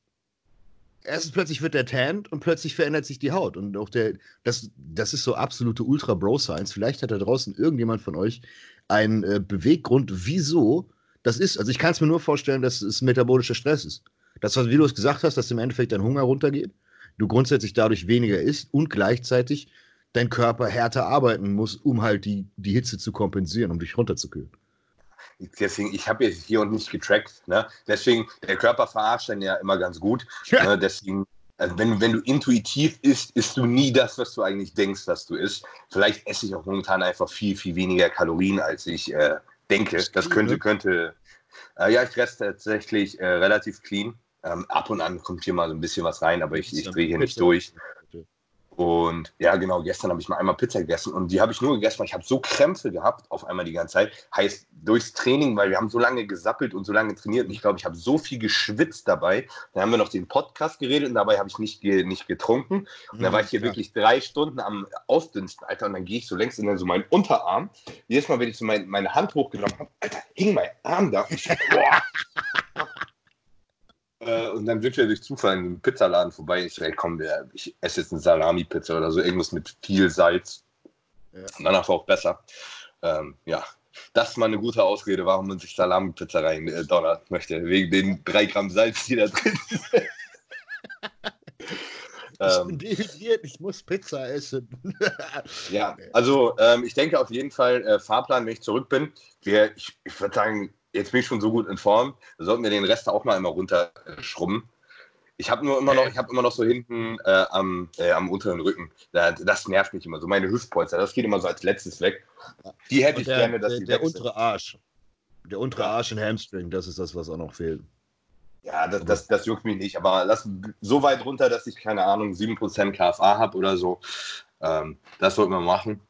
Erstens plötzlich wird der tanned und plötzlich verändert sich die Haut. Und auch der, das, das ist so absolute Ultra-Bro-Science. Vielleicht hat da draußen irgendjemand von euch einen äh, Beweggrund, wieso das ist. Also ich kann es mir nur vorstellen, dass es metabolischer Stress ist. Das, was wie du es gesagt hast, dass im Endeffekt dein Hunger runtergeht, du grundsätzlich dadurch weniger isst und gleichzeitig dein Körper härter arbeiten muss, um halt die, die Hitze zu kompensieren, um dich runterzukühlen.
Deswegen, ich habe jetzt hier und nicht getrackt. Ne? Deswegen, der Körper verarscht dann ja immer ganz gut. Ja. Ne? Deswegen, also wenn, wenn du intuitiv isst, isst du nie das, was du eigentlich denkst, dass du isst. Vielleicht esse ich auch momentan einfach viel, viel weniger Kalorien, als ich äh, denke. Das könnte, könnte. Äh, ja, ich reste tatsächlich äh, relativ clean. Ähm, ab und an kommt hier mal so ein bisschen was rein, aber ich, ich drehe hier nicht durch. Und ja, genau, gestern habe ich mal einmal Pizza gegessen und die habe ich nur gegessen, weil ich habe so Krämpfe gehabt auf einmal die ganze Zeit. Heißt, durchs Training, weil wir haben so lange gesappelt und so lange trainiert und ich glaube, ich habe so viel geschwitzt dabei. Dann haben wir noch den Podcast geredet und dabei habe ich nicht, nicht getrunken. Und dann war ich hier ja. wirklich drei Stunden am Ausdünsten, Alter, und dann gehe ich so längst in dann so meinen Unterarm. Jedes Mal, wenn ich so mein, meine Hand hochgenommen habe, Alter, hing mein Arm da. Boah. Äh, und dann sind wir durch Zufall in einem Pizzaladen vorbei. Ich sage, komm, ich esse jetzt eine Salami-Pizza oder so, irgendwas mit viel Salz. Ja. Danach war auch besser. Ähm, ja, das ist mal eine gute Ausrede, warum man sich Salami-Pizza rein äh, donnern möchte. Wegen den drei Gramm Salz, die da drin sind.
Ich bin ähm. dehydriert, ich muss Pizza essen.
ja, also ähm, ich denke auf jeden Fall, äh, Fahrplan, wenn ich zurück bin, wir, ich, ich würde sagen, jetzt bin ich schon so gut in Form, da sollten wir den Rest auch mal immer runterschrubben. Ich habe nur immer noch, ich habe immer noch so hinten äh, am, äh, am unteren Rücken. Da, das nervt mich immer. So meine Hüftpolster, das geht immer so als letztes weg. Die hätte ich der, gerne, dass
der,
die
Der untere Arsch. Der untere Arsch und Hamstring, das ist das, was auch noch fehlt.
Ja, das, das, das juckt mich nicht. Aber lass so weit runter, dass ich, keine Ahnung, 7% KFA habe oder so. Ähm, das sollten wir machen.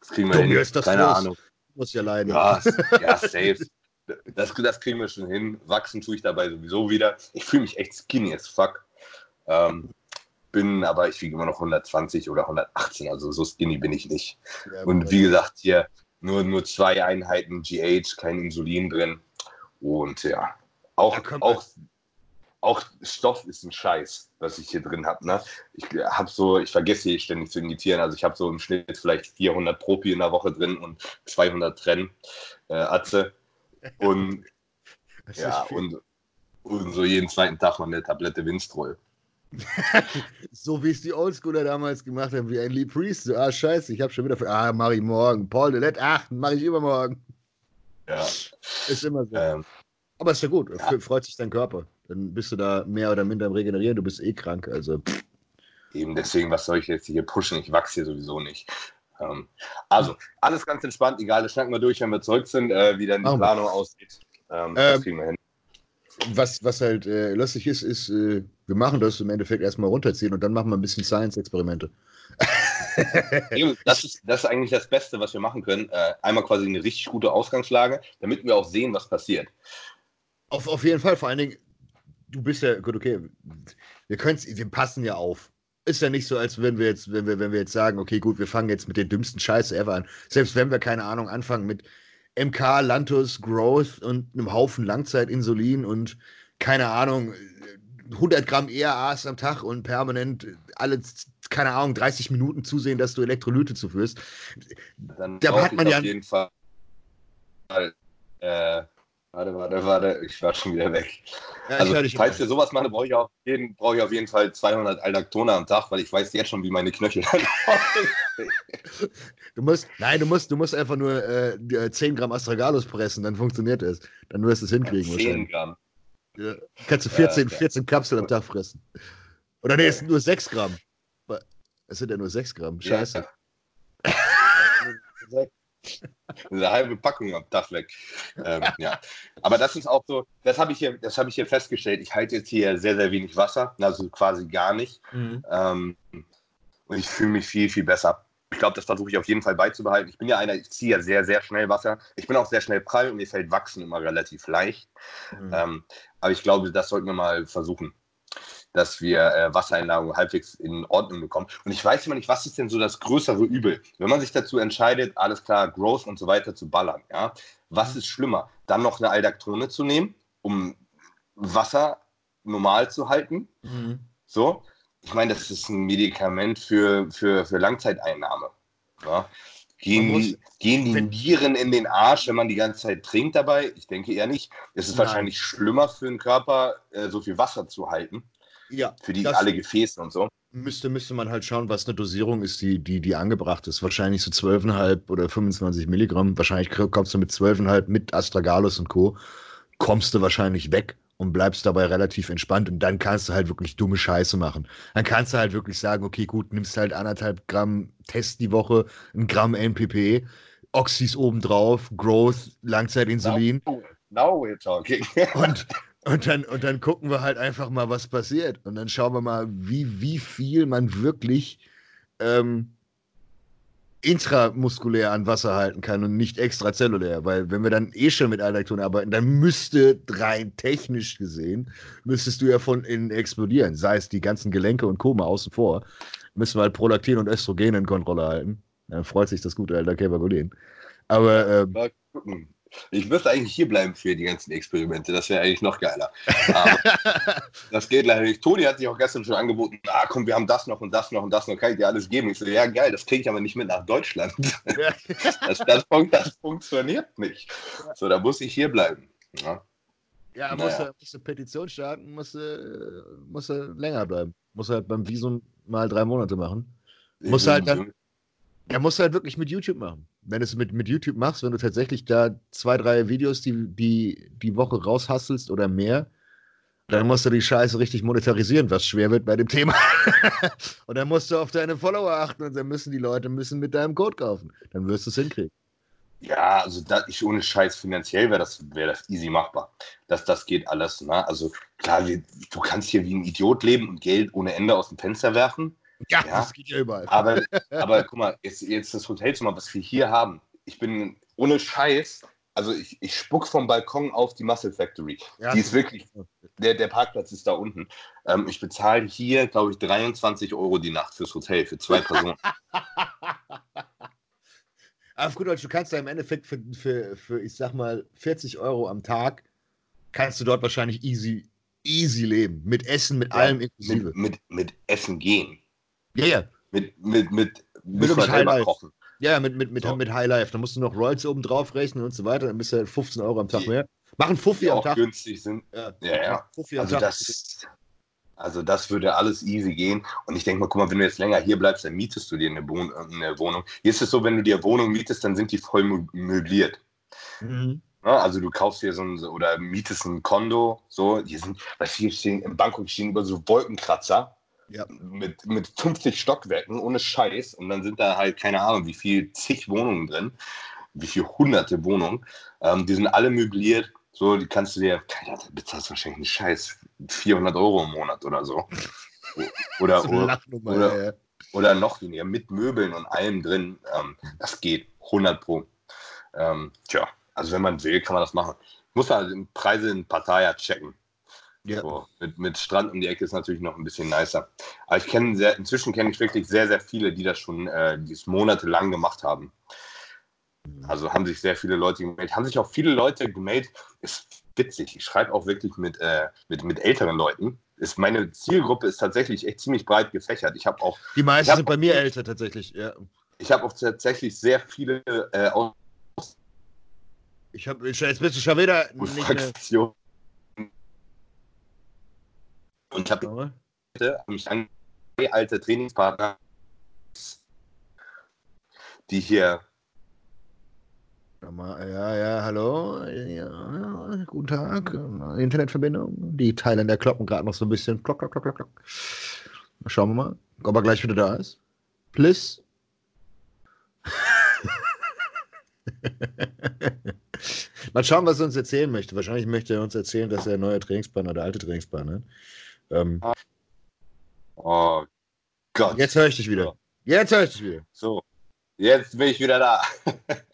Das kriegen wir Dumm, hin. keine los. Ahnung. Muss ja leiden.
Ja, ja safe. Das, das kriegen wir schon hin. Wachsen tue ich dabei sowieso wieder. Ich fühle mich echt skinny as fuck. Ähm, bin aber, ich wiege immer noch 120 oder 118, also so skinny bin ich nicht. Ja, und wie gesagt, hier nur, nur zwei Einheiten GH, kein Insulin drin. Und ja, auch, auch, auch Stoff ist ein Scheiß, was ich hier drin habe. Ne? Ich habe so, ich vergesse hier ständig zu injizieren. Also ich habe so im Schnitt vielleicht 400 Propi in der Woche drin und 200 Trenn äh, Atze. Und, ja, und, und so jeden zweiten Tag mal eine Tablette Winstrol.
so wie es die Oldschooler damals gemacht haben, wie ein Lee Priest. So, ah, scheiße, ich habe schon wieder. Ah, mach ich morgen. Paul Delette, ach, mach ich übermorgen. Ja. Ist immer so. Ähm, Aber ist ja gut, ja. freut sich dein Körper. Dann bist du da mehr oder minder am Regenerieren, du bist eh krank. Also.
Eben deswegen, was soll ich jetzt hier pushen? Ich wachse hier sowieso nicht. Ähm, also, alles ganz entspannt, egal, das schnacken wir durch, wenn wir zurück sind, äh, wie dann die Planung aussieht. Ähm, das ähm, kriegen wir hin.
Was, was halt äh, lustig ist, ist, äh, wir machen das im Endeffekt erstmal runterziehen und dann machen wir ein bisschen Science-Experimente.
das, ist, das ist eigentlich das Beste, was wir machen können. Äh, einmal quasi eine richtig gute Ausgangslage, damit wir auch sehen, was passiert.
Auf, auf jeden Fall, vor allen Dingen, du bist ja, gut, okay, wir, wir passen ja auf. Ist ja nicht so, als wenn wir jetzt, wenn wir, wenn wir jetzt sagen, okay, gut, wir fangen jetzt mit den dümmsten Scheiße ever an. Selbst wenn wir, keine Ahnung, anfangen mit MK, Lantus, Growth und einem Haufen Langzeitinsulin und keine Ahnung, 100 Gramm ERAs am Tag und permanent alle, keine Ahnung, 30 Minuten zusehen, dass du Elektrolyte zuführst.
Dann da hat man ja. Auf jeden Fall. Äh, warte, warte, warte, ich war schon wieder weg. Ja, also, falls wir sowas machen, brauche ich, auf jeden, brauche ich auf jeden Fall 200 Aldactone am Tag, weil ich weiß jetzt schon, wie meine Knöchel
Du musst, nein, du musst, du musst einfach nur äh, 10 Gramm Astragalus pressen, dann funktioniert es. Dann wirst du es hinkriegen. 10 Gramm. Ja. Kannst du 14, 14 Kapseln am Tag fressen. Oder nee, es sind nur 6 Gramm. Es sind ja nur 6 Gramm. Scheiße.
Ja. Eine halbe Packung am Tag weg. Ähm, ja. Aber das ist auch so, das habe ich, hier, hab ich hier festgestellt. Ich halte jetzt hier sehr, sehr wenig Wasser, also quasi gar nicht. Mhm. Ähm, und ich fühle mich viel, viel besser. Ich glaube, das versuche ich auf jeden Fall beizubehalten. Ich bin ja einer, ich ziehe ja sehr, sehr schnell Wasser. Ich bin auch sehr schnell prall und mir fällt Wachsen immer relativ leicht. Mhm. Ähm, aber ich glaube, das sollten wir mal versuchen, dass wir äh, Wassereinlagerung halbwegs in Ordnung bekommen. Und ich weiß immer nicht, was ist denn so das größere Übel? Wenn man sich dazu entscheidet, alles klar, Growth und so weiter zu ballern, ja, was mhm. ist schlimmer? Dann noch eine Aldaktone zu nehmen, um Wasser normal zu halten. Mhm. So, ich meine, das ist ein Medikament für, für, für Langzeiteinnahme. Ja. Gehen, muss, die, gehen die Nieren in den Arsch, wenn man die ganze Zeit trinkt dabei? Ich denke eher nicht. Es ist Nein. wahrscheinlich schlimmer für den Körper, äh, so viel Wasser zu halten. Ja. Für die alle Gefäße und so.
Müsste, müsste man halt schauen, was eine Dosierung ist, die, die, die angebracht ist. Wahrscheinlich so 12,5 oder 25 Milligramm. Wahrscheinlich kommst du mit 12,5 mit Astragalus und Co. kommst du wahrscheinlich weg und bleibst dabei relativ entspannt und dann kannst du halt wirklich dumme Scheiße machen. Dann kannst du halt wirklich sagen, okay, gut, nimmst halt anderthalb Gramm Test die Woche, ein Gramm NPP, Oxys obendrauf, Growth, Langzeitinsulin. Now, now we're talking. und, und, dann, und dann gucken wir halt einfach mal, was passiert. Und dann schauen wir mal, wie, wie viel man wirklich ähm, intramuskulär an Wasser halten kann und nicht extrazellulär, weil wenn wir dann eh schon mit Alloktron arbeiten, dann müsste rein technisch gesehen, müsstest du ja von innen explodieren, sei es die ganzen Gelenke und Koma außen vor, müssen wir halt Prolaktin und Östrogen in Kontrolle halten. Dann freut sich das gute alte Käfergolin. Aber ähm,
ich müsste eigentlich hier bleiben für die ganzen Experimente. Das wäre eigentlich noch geiler. das geht leider nicht. Toni hat sich auch gestern schon angeboten, ah komm, wir haben das noch und das noch und das noch, kann ich dir alles geben. Ich so, ja geil, das kriege ich aber nicht mit nach Deutschland. das, das, das, funktioniert nicht. So, da muss ich hier bleiben. Ja,
ja naja. musst, du, musst du Petition starten, musst du, musst du länger bleiben. Musst du halt beim Visum mal drei Monate machen. Musst halt dann er muss halt wirklich mit YouTube machen. Wenn du es mit, mit YouTube machst, wenn du tatsächlich da zwei, drei Videos die, die, die Woche raushasselst oder mehr, dann musst du die Scheiße richtig monetarisieren, was schwer wird bei dem Thema. und dann musst du auf deine Follower achten und dann müssen die Leute müssen mit deinem Code kaufen. Dann wirst du es hinkriegen.
Ja, also da, ich ohne Scheiß finanziell wäre das, wär das easy machbar. Das, das geht alles. Ne? Also klar, du kannst hier wie ein Idiot leben und Geld ohne Ende aus dem Fenster werfen. Ja, ja, das geht ja überall. Aber, aber guck mal, jetzt, jetzt das Hotelzimmer, was wir hier haben. Ich bin ohne Scheiß, also ich, ich spuck vom Balkon auf die Muscle Factory. Ja, die ist wirklich, der, der Parkplatz ist da unten. Ähm, ich bezahle hier, glaube ich, 23 Euro die Nacht fürs Hotel, für zwei Personen.
Aber gut, du kannst da im Endeffekt für, für, für, ich sag mal, 40 Euro am Tag, kannst du dort wahrscheinlich easy, easy leben. Mit Essen, mit ja, allem
inklusive. Mit, mit, mit Essen gehen.
Ja, ja.
Mit, mit, mit,
mit, mit Highlife. Kochen. Ja, mit, mit, mit, so. mit Highlife. Da musst du noch Royals oben drauf rechnen und so weiter. Dann bist du 15 Euro am Tag die, mehr. Machen Fuffi am
auch
Tag.
günstig sind. Ja, ja. ja. Fuffi am also Tag. Das, also das würde alles easy gehen. Und ich denke mal, guck mal, wenn du jetzt länger hier bleibst, dann mietest du dir eine, eine Wohnung. Hier ist es so, wenn du dir Wohnung mietest, dann sind die voll möbliert. Mhm. Also du kaufst dir so ein oder mietest ein Kondo, so, hier sind, du, hier stehen in Bangkok stehen über so Wolkenkratzer ja. mit, mit 50 Stockwerken ohne Scheiß und dann sind da halt keine Ahnung, wie viel zig Wohnungen drin, wie viele hunderte Wohnungen. Ähm, die sind alle möbliert, so, die kannst du dir, keine bezahlst wahrscheinlich einen Scheiß, 400 Euro im Monat oder so. Oder, so oder, oder, noch weniger, mit Möbeln und allem drin. Ähm, das geht, 100 Pro. Ähm, tja, also wenn man will, kann man das machen. Muss man also Preise in Pattaya checken. Ja. So, mit, mit Strand um die Ecke ist natürlich noch ein bisschen nicer. Aber ich kenne inzwischen kenne ich wirklich sehr, sehr viele, die das schon äh, dieses monatelang gemacht haben. Mhm. Also haben sich sehr viele Leute gemeldet. Haben sich auch viele Leute gemeldet. Ist witzig. Ich schreibe auch wirklich mit, äh, mit, mit älteren Leuten. Ist, meine Zielgruppe ist tatsächlich echt ziemlich breit gefächert. Ich habe auch.
Die meisten sind bei mir älter tatsächlich, ja.
Ich habe auch tatsächlich sehr viele äh,
ich habe jetzt bist du schon wieder
Fraktion. Und ich habe mich an alte Trainingspartner, die hier.
Ja, ja, hallo. Ja, guten Tag. Internetverbindung. Die Thailänder kloppen gerade noch so ein bisschen. Klock, klock, klock, klock. Schauen wir mal, ob er gleich wieder da ist. Please. Mal schauen, was er uns erzählen möchte. Wahrscheinlich möchte er uns erzählen, dass er ein neuer Trainingsplan oder alte Trainingsplan hat. Ähm,
oh Gott.
Jetzt höre ich dich wieder. Jetzt höre ich dich wieder.
So, jetzt bin ich wieder da.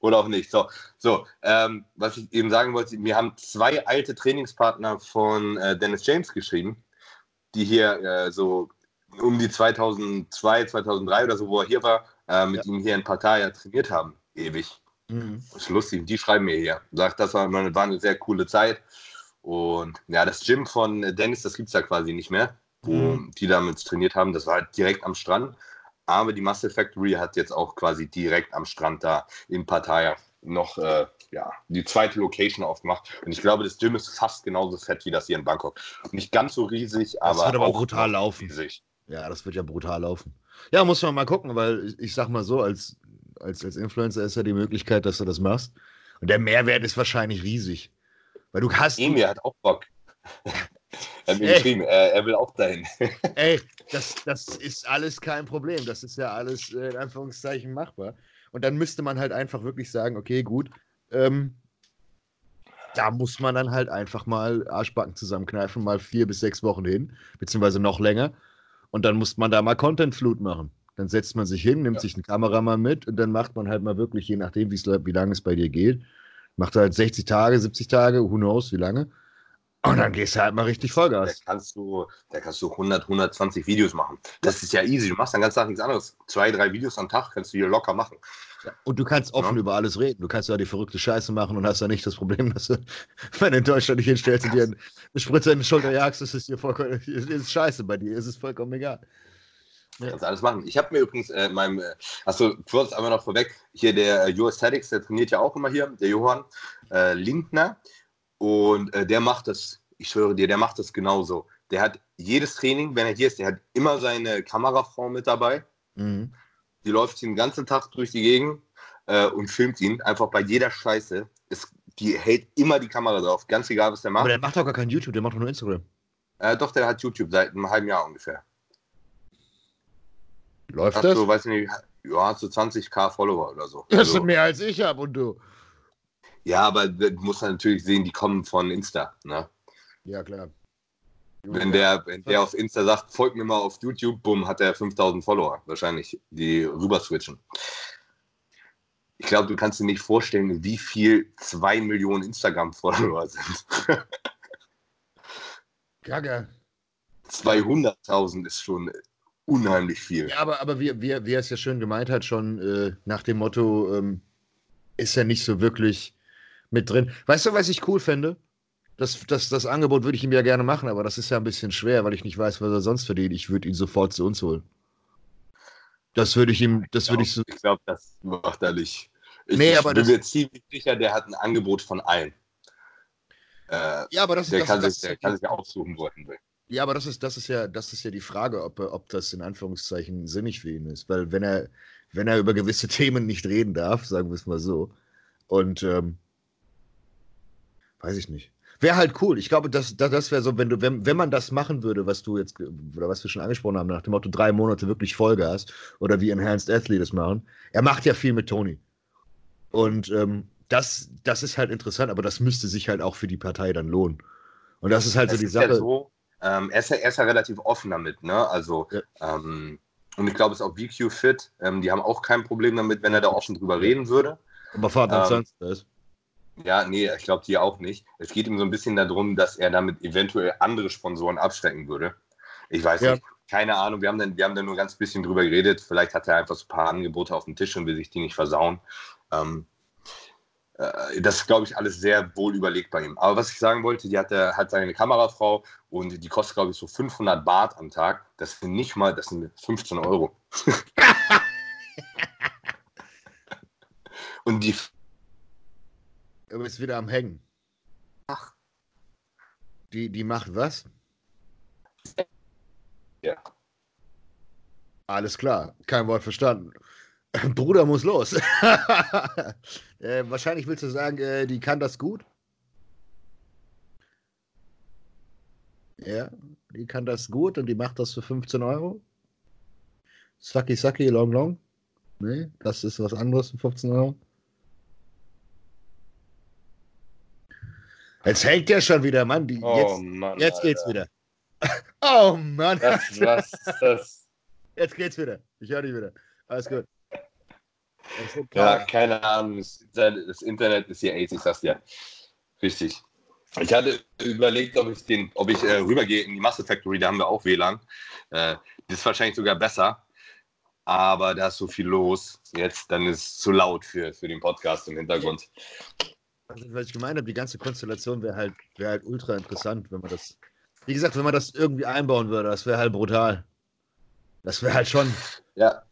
Oder auch nicht. So, so ähm, was ich eben sagen wollte, wir haben zwei alte Trainingspartner von äh, Dennis James geschrieben, die hier äh, so um die 2002, 2003 oder so, wo er hier war, äh, mit ja. ihm hier in Pattaya trainiert haben. Ewig. Mhm. Das ist lustig. Die schreiben mir hier. Sagt, das war, war eine sehr coole Zeit. Und ja, das Gym von Dennis, das gibt es ja quasi nicht mehr, wo mhm. die damals trainiert haben. Das war halt direkt am Strand. Aber die Muscle Factory hat jetzt auch quasi direkt am Strand da in Pattaya noch äh, ja, die zweite Location aufgemacht. Und ich glaube, das Gym ist fast genauso fett wie das hier in Bangkok. Nicht ganz so riesig, aber. Das
wird aber auch brutal laufen. Riesig. Ja, das wird ja brutal laufen. Ja, muss man mal gucken, weil ich, ich sag mal so, als als, als Influencer ist ja die Möglichkeit, dass du das machst. Und der Mehrwert ist wahrscheinlich riesig. Weil du hast.
Emil hat auch Bock. er hat mir geschrieben, er, er, will auch dahin.
Ey, das, das ist alles kein Problem. Das ist ja alles äh, in Anführungszeichen machbar. Und dann müsste man halt einfach wirklich sagen, okay, gut, ähm, da muss man dann halt einfach mal Arschbacken zusammenkneifen, mal vier bis sechs Wochen hin, beziehungsweise noch länger. Und dann muss man da mal Content-Flut machen. Dann setzt man sich hin, nimmt ja. sich einen Kameramann mit und dann macht man halt mal wirklich, je nachdem, wie lange es bei dir geht, macht halt 60 Tage, 70 Tage, who knows, wie lange. Und dann gehst du halt mal richtig Vollgas.
Da kannst du, da kannst du 100, 120 Videos machen. Das ist ja easy. Du machst dann ganz Tag nichts anderes. Zwei, drei Videos am Tag kannst du hier locker machen.
Ja, und du kannst offen ja. über alles reden. Du kannst ja die verrückte Scheiße machen und hast ja nicht das Problem, dass du, wenn du in Deutschland nicht hinstellst und dir eine Spritze in die Schulter jagst, ist es dir vollkommen, ist scheiße bei dir, ist es vollkommen egal.
Ja. Kannst alles machen. Ich habe mir übrigens äh, meinem, äh, achso, kurz einmal noch vorweg, hier der äh, der trainiert ja auch immer hier, der Johann äh, Lindner. Und äh, der macht das, ich schwöre dir, der macht das genauso. Der hat jedes Training, wenn er hier ist, der hat immer seine Kamerafrau mit dabei. Mhm. Die läuft ihn den ganzen Tag durch die Gegend äh, und filmt ihn einfach bei jeder Scheiße. Es, die hält immer die Kamera drauf, ganz egal, was der macht.
Aber der macht doch gar kein YouTube, der macht doch nur Instagram.
Äh, doch, der hat YouTube seit einem halben Jahr ungefähr.
Läuft hast das?
Du, weiß nicht, ja, hast du 20k Follower oder so.
Das also, sind mehr als ich habe und du.
Ja, aber du musst natürlich sehen, die kommen von Insta. Ne?
Ja, klar.
Wenn der, wenn der auf Insta sagt, folgt mir mal auf YouTube, bumm, hat er 5000 Follower. Wahrscheinlich, die rüber switchen. Ich glaube, du kannst dir nicht vorstellen, wie viel 2 Millionen Instagram-Follower sind.
Gaga.
200.000 ist schon unheimlich viel.
Ja, aber, aber wie, wie, wie er es ja schön gemeint hat, schon äh, nach dem Motto, ähm, ist er nicht so wirklich mit drin. Weißt du, was ich cool fände? Das, das, das Angebot würde ich ihm ja gerne machen, aber das ist ja ein bisschen schwer, weil ich nicht weiß, was er sonst verdient. Ich würde ihn sofort zu uns holen. Das würde ich ihm, das würde ich so.
Ich glaube, das macht er nicht. Ich, nee, aber bin mir ziemlich sicher, der hat ein Angebot von allen.
Äh, ja, aber das,
der
das,
kann,
das,
sich, der kann sich aussuchen, wo er will.
Ja, aber das ist, das ist ja, das ist ja die Frage, ob, ob das in Anführungszeichen sinnig für ihn ist. Weil wenn er, wenn er über gewisse Themen nicht reden darf, sagen wir es mal so, Und ähm, weiß ich nicht. Wäre halt cool. Ich glaube, das, das, das wäre so, wenn du, wenn, wenn man das machen würde, was du jetzt, oder was wir schon angesprochen haben, nach dem Motto drei Monate wirklich Vollgas oder wie Enhanced Athlete das machen. Er macht ja viel mit Tony. Und ähm, das, das ist halt interessant, aber das müsste sich halt auch für die Partei dann lohnen. Und das ist halt das so die Sache. Ja so,
ähm, er, ist ja, er ist ja relativ offen damit, ne? Also, ja. ähm, und ich glaube, es ist auch VQ Fit. Ähm, die haben auch kein Problem damit, wenn er da offen drüber reden würde.
Aber Vater ähm, sonst ist.
Ja, nee, ich glaube die auch nicht. Es geht ihm so ein bisschen darum, dass er damit eventuell andere Sponsoren abstecken würde. Ich weiß ja. nicht, keine Ahnung. Wir haben, dann, wir haben dann nur ganz bisschen drüber geredet. Vielleicht hat er einfach so ein paar Angebote auf dem Tisch und will sich die nicht versauen. Ähm, äh, das ist, glaube ich, alles sehr wohl überlegt bei ihm. Aber was ich sagen wollte, die hat, der, hat seine Kamerafrau und die kostet, glaube ich, so 500 Baht am Tag. Das sind nicht mal, das sind 15 Euro. und die
Du bist wieder am Hängen. Ach. Die, die macht was?
Ja.
Alles klar, kein Wort verstanden. Bruder muss los. äh, wahrscheinlich willst du sagen, äh, die kann das gut. Ja, die kann das gut und die macht das für 15 Euro. Saki Saki Long Long. Nee, das ist was anderes für 15 Euro. Jetzt hängt der schon wieder, Mann. Die, oh, jetzt, Mann, jetzt geht's wieder. oh Mann.
Das, was, das.
Jetzt geht's wieder. Ich höre dich wieder. Alles gut.
Ja, keine Ahnung. Das, das, Internet ist hier AIDS, ich sag's dir. Richtig. Ich hatte überlegt, ob ich, den, ob ich äh, rübergehe in die Master Factory, da haben wir auch WLAN. Äh, das ist wahrscheinlich sogar besser. Aber da ist so viel los jetzt, dann ist es zu laut für, für den Podcast im Hintergrund.
Also, was ich gemeint habe, die ganze Konstellation wäre halt, wär halt ultra interessant, wenn man das. Wie gesagt, wenn man das irgendwie einbauen würde, das wäre halt brutal. Das wäre halt schon.
Ja.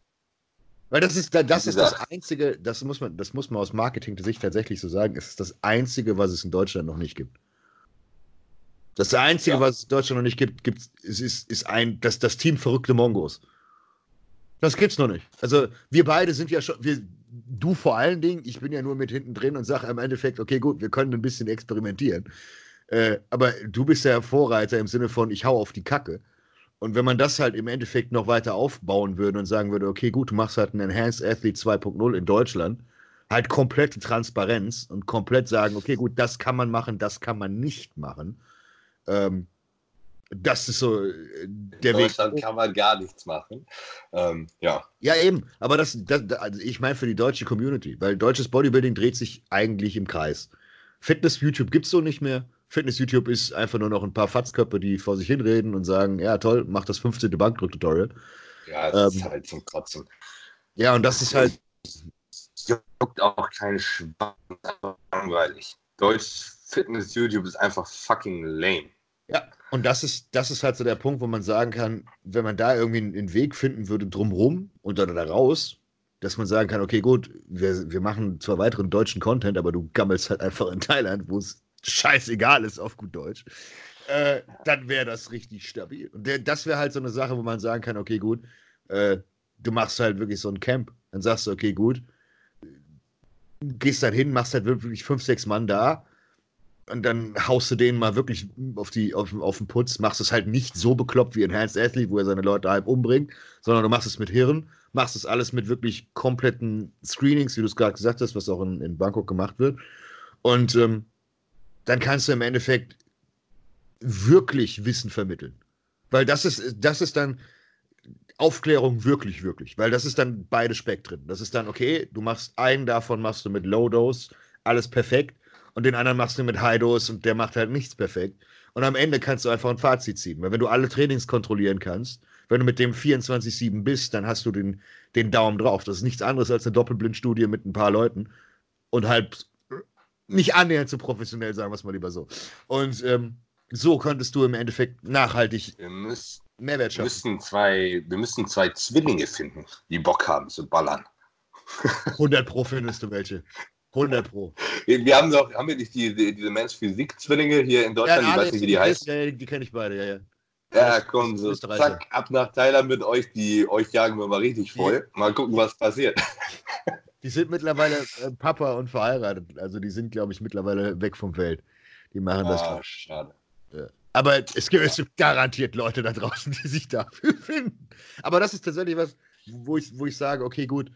Weil das ist, das ist das Einzige, das muss man, das muss man aus Marketing-Sicht tatsächlich so sagen, es ist das Einzige, was es in Deutschland noch nicht gibt. Das Einzige, ja. was es in Deutschland noch nicht gibt, gibt ist, ist, ist ein, das, das Team verrückte Mongos. Das gibt's noch nicht. Also wir beide sind ja schon, wir, du vor allen Dingen, ich bin ja nur mit hinten drin und sage im Endeffekt, okay, gut, wir können ein bisschen experimentieren. Äh, aber du bist ja Vorreiter im Sinne von, ich hau auf die Kacke. Und wenn man das halt im Endeffekt noch weiter aufbauen würde und sagen würde, okay, gut, du machst halt einen Enhanced Athlete 2.0 in Deutschland, halt komplette Transparenz und komplett sagen, okay, gut, das kann man machen, das kann man nicht machen. Ähm, das ist so äh, der
Weg. In Deutschland kann man gar nichts machen. Ähm, ja.
Ja, eben. Aber das, das also ich meine für die deutsche Community, weil deutsches Bodybuilding dreht sich eigentlich im Kreis. Fitness-YouTube gibt es so nicht mehr. Fitness-YouTube ist einfach nur noch ein paar Fatzköpfe, die vor sich hinreden und sagen, ja toll, mach das 15. Bankdrück-Tutorial.
Ja, das ähm, ist halt zum Kotzen.
Ja, und das ist halt.
Juckt auch keinen Schwanz, langweilig. Deutsch Fitness-YouTube ist einfach fucking lame.
Ja, und das ist, das ist halt so der Punkt, wo man sagen kann, wenn man da irgendwie einen Weg finden würde drumrum und dann da raus, dass man sagen kann, okay, gut, wir, wir machen zwar weiteren deutschen Content, aber du gammelst halt einfach in Thailand, wo es scheißegal ist auf gut Deutsch, äh, dann wäre das richtig stabil. Und das wäre halt so eine Sache, wo man sagen kann, okay, gut, äh, du machst halt wirklich so ein Camp. Dann sagst du, okay, gut, gehst dann hin, machst halt wirklich fünf, sechs Mann da und dann haust du den mal wirklich auf, die, auf, auf den Putz, machst es halt nicht so bekloppt wie Enhanced Athlete, wo er seine Leute halb umbringt, sondern du machst es mit Hirn, machst es alles mit wirklich kompletten Screenings, wie du es gerade gesagt hast, was auch in, in Bangkok gemacht wird. Und ähm, dann kannst du im Endeffekt wirklich Wissen vermitteln. Weil das ist, das ist dann Aufklärung wirklich, wirklich. Weil das ist dann beide Spektren. Das ist dann, okay, du machst einen davon, machst du mit Low Dose, alles perfekt und den anderen machst du mit High-Dose und der macht halt nichts perfekt. Und am Ende kannst du einfach ein Fazit ziehen. Weil wenn du alle Trainings kontrollieren kannst, wenn du mit dem 24-7 bist, dann hast du den, den Daumen drauf. Das ist nichts anderes als eine Doppelblindstudie mit ein paar Leuten und halt nicht annähernd so professionell, sagen wir es mal lieber so. Und ähm, so könntest du im Endeffekt nachhaltig
müssen, Mehrwert schaffen. Wir müssen, zwei, wir müssen zwei Zwillinge finden, die Bock haben zu ballern.
100 Pro findest du welche. 100 Pro.
Wir haben doch, haben wir nicht die, die, diese Mensch-Physik-Zwillinge hier in Deutschland? Ja, ich weiß nicht, wie die heißt.
Ja, die, die kenne ich beide, ja, ja.
Ja, komm, so zack, ab nach Thailand mit euch, die euch jagen wir mal richtig voll. Mal gucken, was passiert.
Die sind mittlerweile äh, Papa und verheiratet. Also die sind, glaube ich, mittlerweile weg vom Feld. Die machen oh, das. Ah, schade. Ja. Aber es gibt, es gibt garantiert Leute da draußen, die sich dafür finden. Aber das ist tatsächlich was, wo ich, wo ich sage, okay, gut,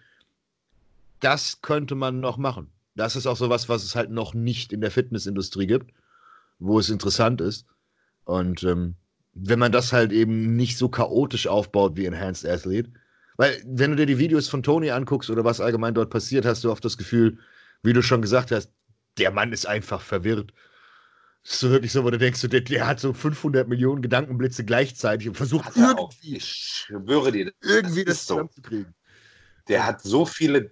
das könnte man noch machen. Das ist auch so was, was es halt noch nicht in der Fitnessindustrie gibt, wo es interessant ist. Und ähm, wenn man das halt eben nicht so chaotisch aufbaut wie Enhanced Athlete, weil wenn du dir die Videos von Tony anguckst oder was allgemein dort passiert, hast du oft das Gefühl, wie du schon gesagt hast, der Mann ist einfach verwirrt. Das ist so wirklich so, wo du denkst, der, der hat so 500 Millionen Gedankenblitze gleichzeitig und versucht
irgendwie, auch, ich schwöre dir, das irgendwie das, das zusammenzukriegen. Der hat so viele,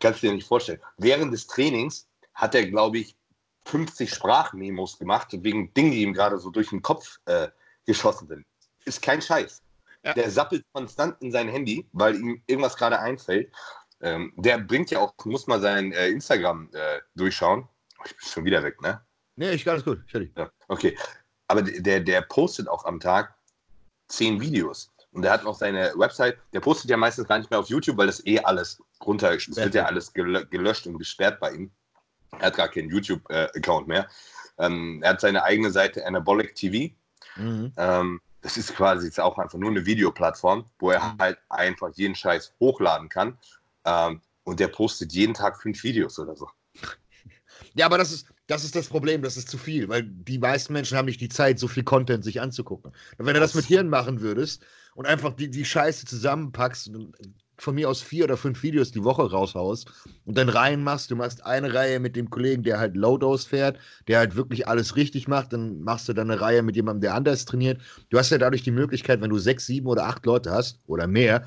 kannst du dir nicht vorstellen. Während des Trainings hat er, glaube ich, 50 Sprachmemos gemacht, wegen Dingen, die ihm gerade so durch den Kopf äh, geschossen sind. Ist kein Scheiß. Ja. Der sappelt konstant in sein Handy, weil ihm irgendwas gerade einfällt. Ähm, der bringt ja auch, muss mal sein äh, Instagram äh, durchschauen. Oh, ich bin schon wieder weg, ne?
Nee, ich alles gut. Ich
ja, okay. Aber der, der postet auch am Tag zehn Videos. Und der hat noch seine Website, der postet ja meistens gar nicht mehr auf YouTube, weil das eh alles runter, es wird ja alles gelöscht und gesperrt bei ihm. Er hat gar keinen YouTube-Account mehr. Ähm, er hat seine eigene Seite Anabolic TV. Mhm. Ähm, das ist quasi jetzt auch einfach nur eine Videoplattform, wo er mhm. halt einfach jeden Scheiß hochladen kann. Ähm, und der postet jeden Tag fünf Videos oder so.
Ja, aber das ist, das ist das Problem, das ist zu viel, weil die meisten Menschen haben nicht die Zeit, so viel Content sich anzugucken. Und wenn du das mit Hirn machen würdest und einfach die, die Scheiße zusammenpackst und von mir aus vier oder fünf Videos die Woche raushaust und dann Reihen machst, du machst eine Reihe mit dem Kollegen, der halt Low-Dose fährt, der halt wirklich alles richtig macht, dann machst du dann eine Reihe mit jemandem, der anders trainiert. Du hast ja dadurch die Möglichkeit, wenn du sechs, sieben oder acht Leute hast oder mehr,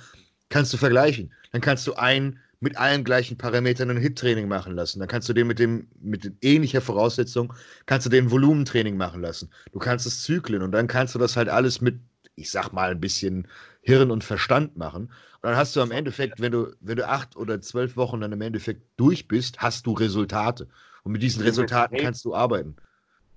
kannst du vergleichen. Dann kannst du einen mit allen gleichen Parametern ein Hit-Training machen lassen. Dann kannst du den mit dem, mit ähnlicher Voraussetzung, kannst du den Volumentraining machen lassen. Du kannst es zyklen und dann kannst du das halt alles mit, ich sag mal, ein bisschen Hirn und Verstand machen. Und dann hast du am Endeffekt, wenn du, wenn du acht oder zwölf Wochen dann im Endeffekt durch bist, hast du Resultate. Und mit diesen Resultaten kannst du arbeiten.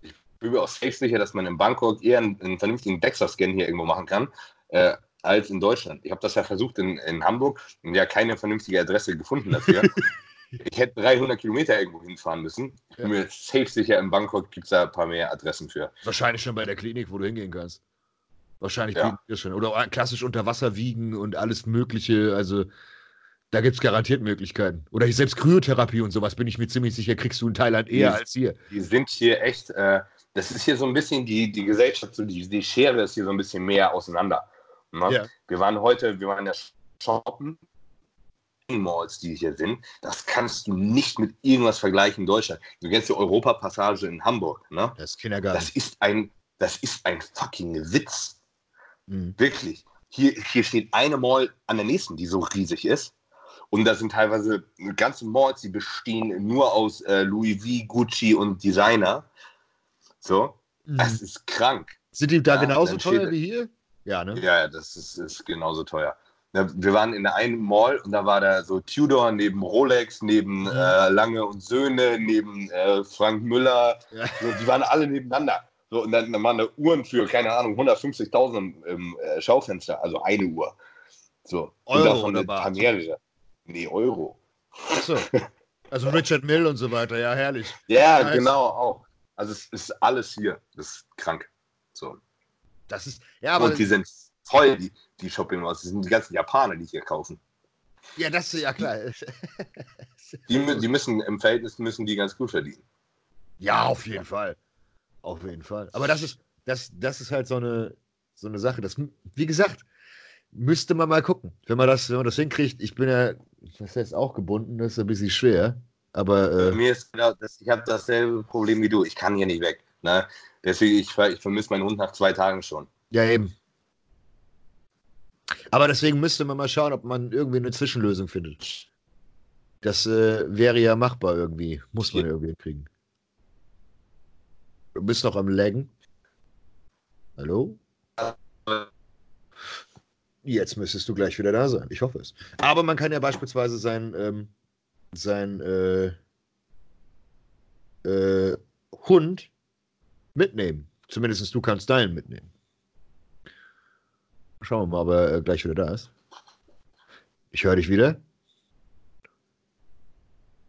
Ich bin mir auch safe sicher, dass man in Bangkok eher einen, einen vernünftigen DEXA-Scan hier irgendwo machen kann. Äh, als in Deutschland. Ich habe das ja versucht in, in Hamburg und ja keine vernünftige Adresse gefunden dafür. ich hätte 300 Kilometer irgendwo hinfahren müssen. Ich bin mir safe sicher, in Bangkok gibt es da ein paar mehr Adressen für.
Wahrscheinlich schon bei der Klinik, wo du hingehen kannst. Wahrscheinlich ja. schon. Oder klassisch unter Wasser wiegen und alles Mögliche. Also da gibt es garantiert Möglichkeiten. Oder selbst Kryotherapie und sowas, bin ich mir ziemlich sicher, kriegst du in Thailand eher
die,
als hier.
Die sind hier echt, äh, das ist hier so ein bisschen die, die Gesellschaft, so die, die Schere ist hier so ein bisschen mehr auseinander. Ne? Ja. Wir waren heute, wir waren ja shoppen. Malls, die hier sind, das kannst du nicht mit irgendwas vergleichen in Deutschland. Du kennst die Europapassage in Hamburg, ne?
Das ist Kindergarten.
Das ist ein, das ist ein fucking Witz. Mhm. Wirklich. Hier, hier steht eine Mall an der nächsten, die so riesig ist. Und da sind teilweise ganze Malls, die bestehen nur aus äh, Louis V, Gucci und Designer. So, mhm. das ist krank.
Sind die da ja, genauso teuer wie hier?
Ja, ne? Ja, das ist, ist genauso teuer. Wir waren in der einen Mall und da war da so Tudor neben Rolex, neben mhm. äh, Lange und Söhne, neben äh, Frank Müller. Ja. So, die waren alle nebeneinander. So, und dann, dann waren da Uhren für, keine Ahnung, 150.000 im, im äh, Schaufenster, also eine Uhr. So.
Euro und davon oder
paar mehrere. Nee, Euro.
Achso. Also Richard Mill und so weiter, ja, herrlich.
ja, nice. genau, auch. Also es ist alles hier. Das ist krank. So.
Das ist, ja, aber.
Und die sind voll, die, die Shopping Malls. Das sind die ganzen Japaner, die hier kaufen.
Ja, das ist ja klar.
die, die müssen im Verhältnis müssen die ganz gut verdienen.
Ja, auf jeden Fall. Auf jeden Fall. Aber das ist, das, das ist halt so eine, so eine Sache. Das, wie gesagt, müsste man mal gucken. Wenn man das, wenn man das hinkriegt, ich bin ja, das heißt auch gebunden, das ist ein bisschen schwer. Aber
äh, mir ist genau, das, ich habe dasselbe Problem wie du. Ich kann hier nicht weg. Ne? Deswegen, ich, ich vermisse meinen Hund nach zwei Tagen schon.
Ja, eben. Aber deswegen müsste man mal schauen, ob man irgendwie eine Zwischenlösung findet. Das äh, wäre ja machbar irgendwie. Muss man ja. irgendwie kriegen. Du bist noch am Laggen. Hallo? Jetzt müsstest du gleich wieder da sein. Ich hoffe es. Aber man kann ja beispielsweise sein, ähm, sein äh, äh, Hund mitnehmen. Zumindest du kannst deinen mitnehmen. Schauen wir mal, ob er äh, gleich wieder da ist. Ich höre dich wieder.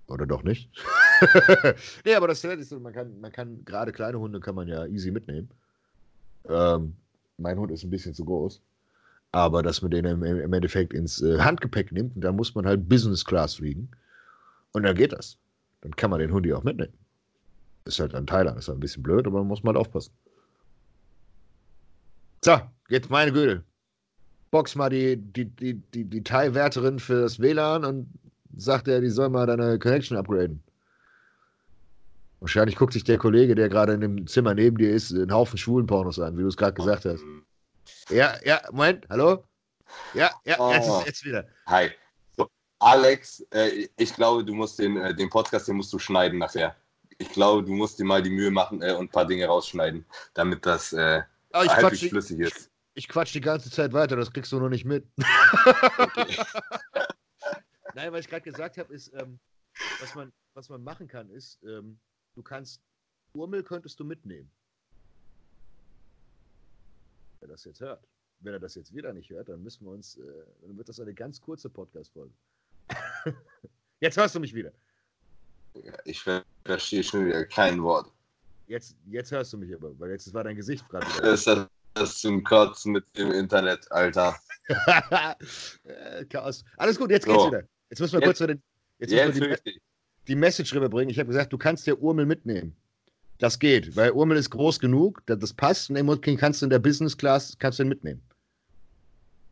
Oder doch nicht? nee, aber das ist so, man kann, man kann, gerade kleine Hunde kann man ja easy mitnehmen. Ähm, mein Hund ist ein bisschen zu groß. Aber dass man den im, Endeffekt ins äh, Handgepäck nimmt, da muss man halt Business Class fliegen. Und dann geht das. Dann kann man den Hund auch mitnehmen. Ist halt an Thailand, ist halt ein bisschen blöd, aber man muss mal halt aufpassen. So, jetzt meine Güte. Box mal die, die, die, die, die Thai-Wärterin für das WLAN und sagt er, die soll mal deine Connection upgraden. Wahrscheinlich guckt sich der Kollege, der gerade in dem Zimmer neben dir ist, einen Haufen schwulen Pornos an, wie du es gerade gesagt hast. Ja, ja, Moment, hallo? Ja, ja, oh. jetzt, ist, jetzt wieder.
Hi. So, Alex, äh, ich glaube, du musst den, äh, den Podcast, den musst du schneiden nachher. Ich glaube, du musst dir mal die Mühe machen äh, und ein paar Dinge rausschneiden, damit das äh,
oh, halbwegs flüssig ist. Ich, ich quatsch die ganze Zeit weiter, das kriegst du noch nicht mit. Okay. Nein, was ich gerade gesagt habe, ist, ähm, was, man, was man machen kann, ist, ähm, du kannst, Urmel könntest du mitnehmen. Wer das jetzt hört. Wenn er das jetzt wieder nicht hört, dann müssen wir uns, äh, dann wird das eine ganz kurze Podcast-Folge. jetzt hörst du mich wieder.
Ich verstehe schon wieder kein Wort.
Jetzt, jetzt hörst du mich aber, weil jetzt war dein Gesicht gerade
ist das, das zum Kotzen mit dem Internet, Alter.
Chaos. Alles gut, jetzt geht's so. wieder. Jetzt müssen wir jetzt, kurz wieder, jetzt jetzt wir die, die, Message rüberbringen. Ich habe gesagt, du kannst ja Urmel mitnehmen. Das geht, weil Urmel ist groß genug, das passt und den kannst du in der Business Class kannst du den mitnehmen.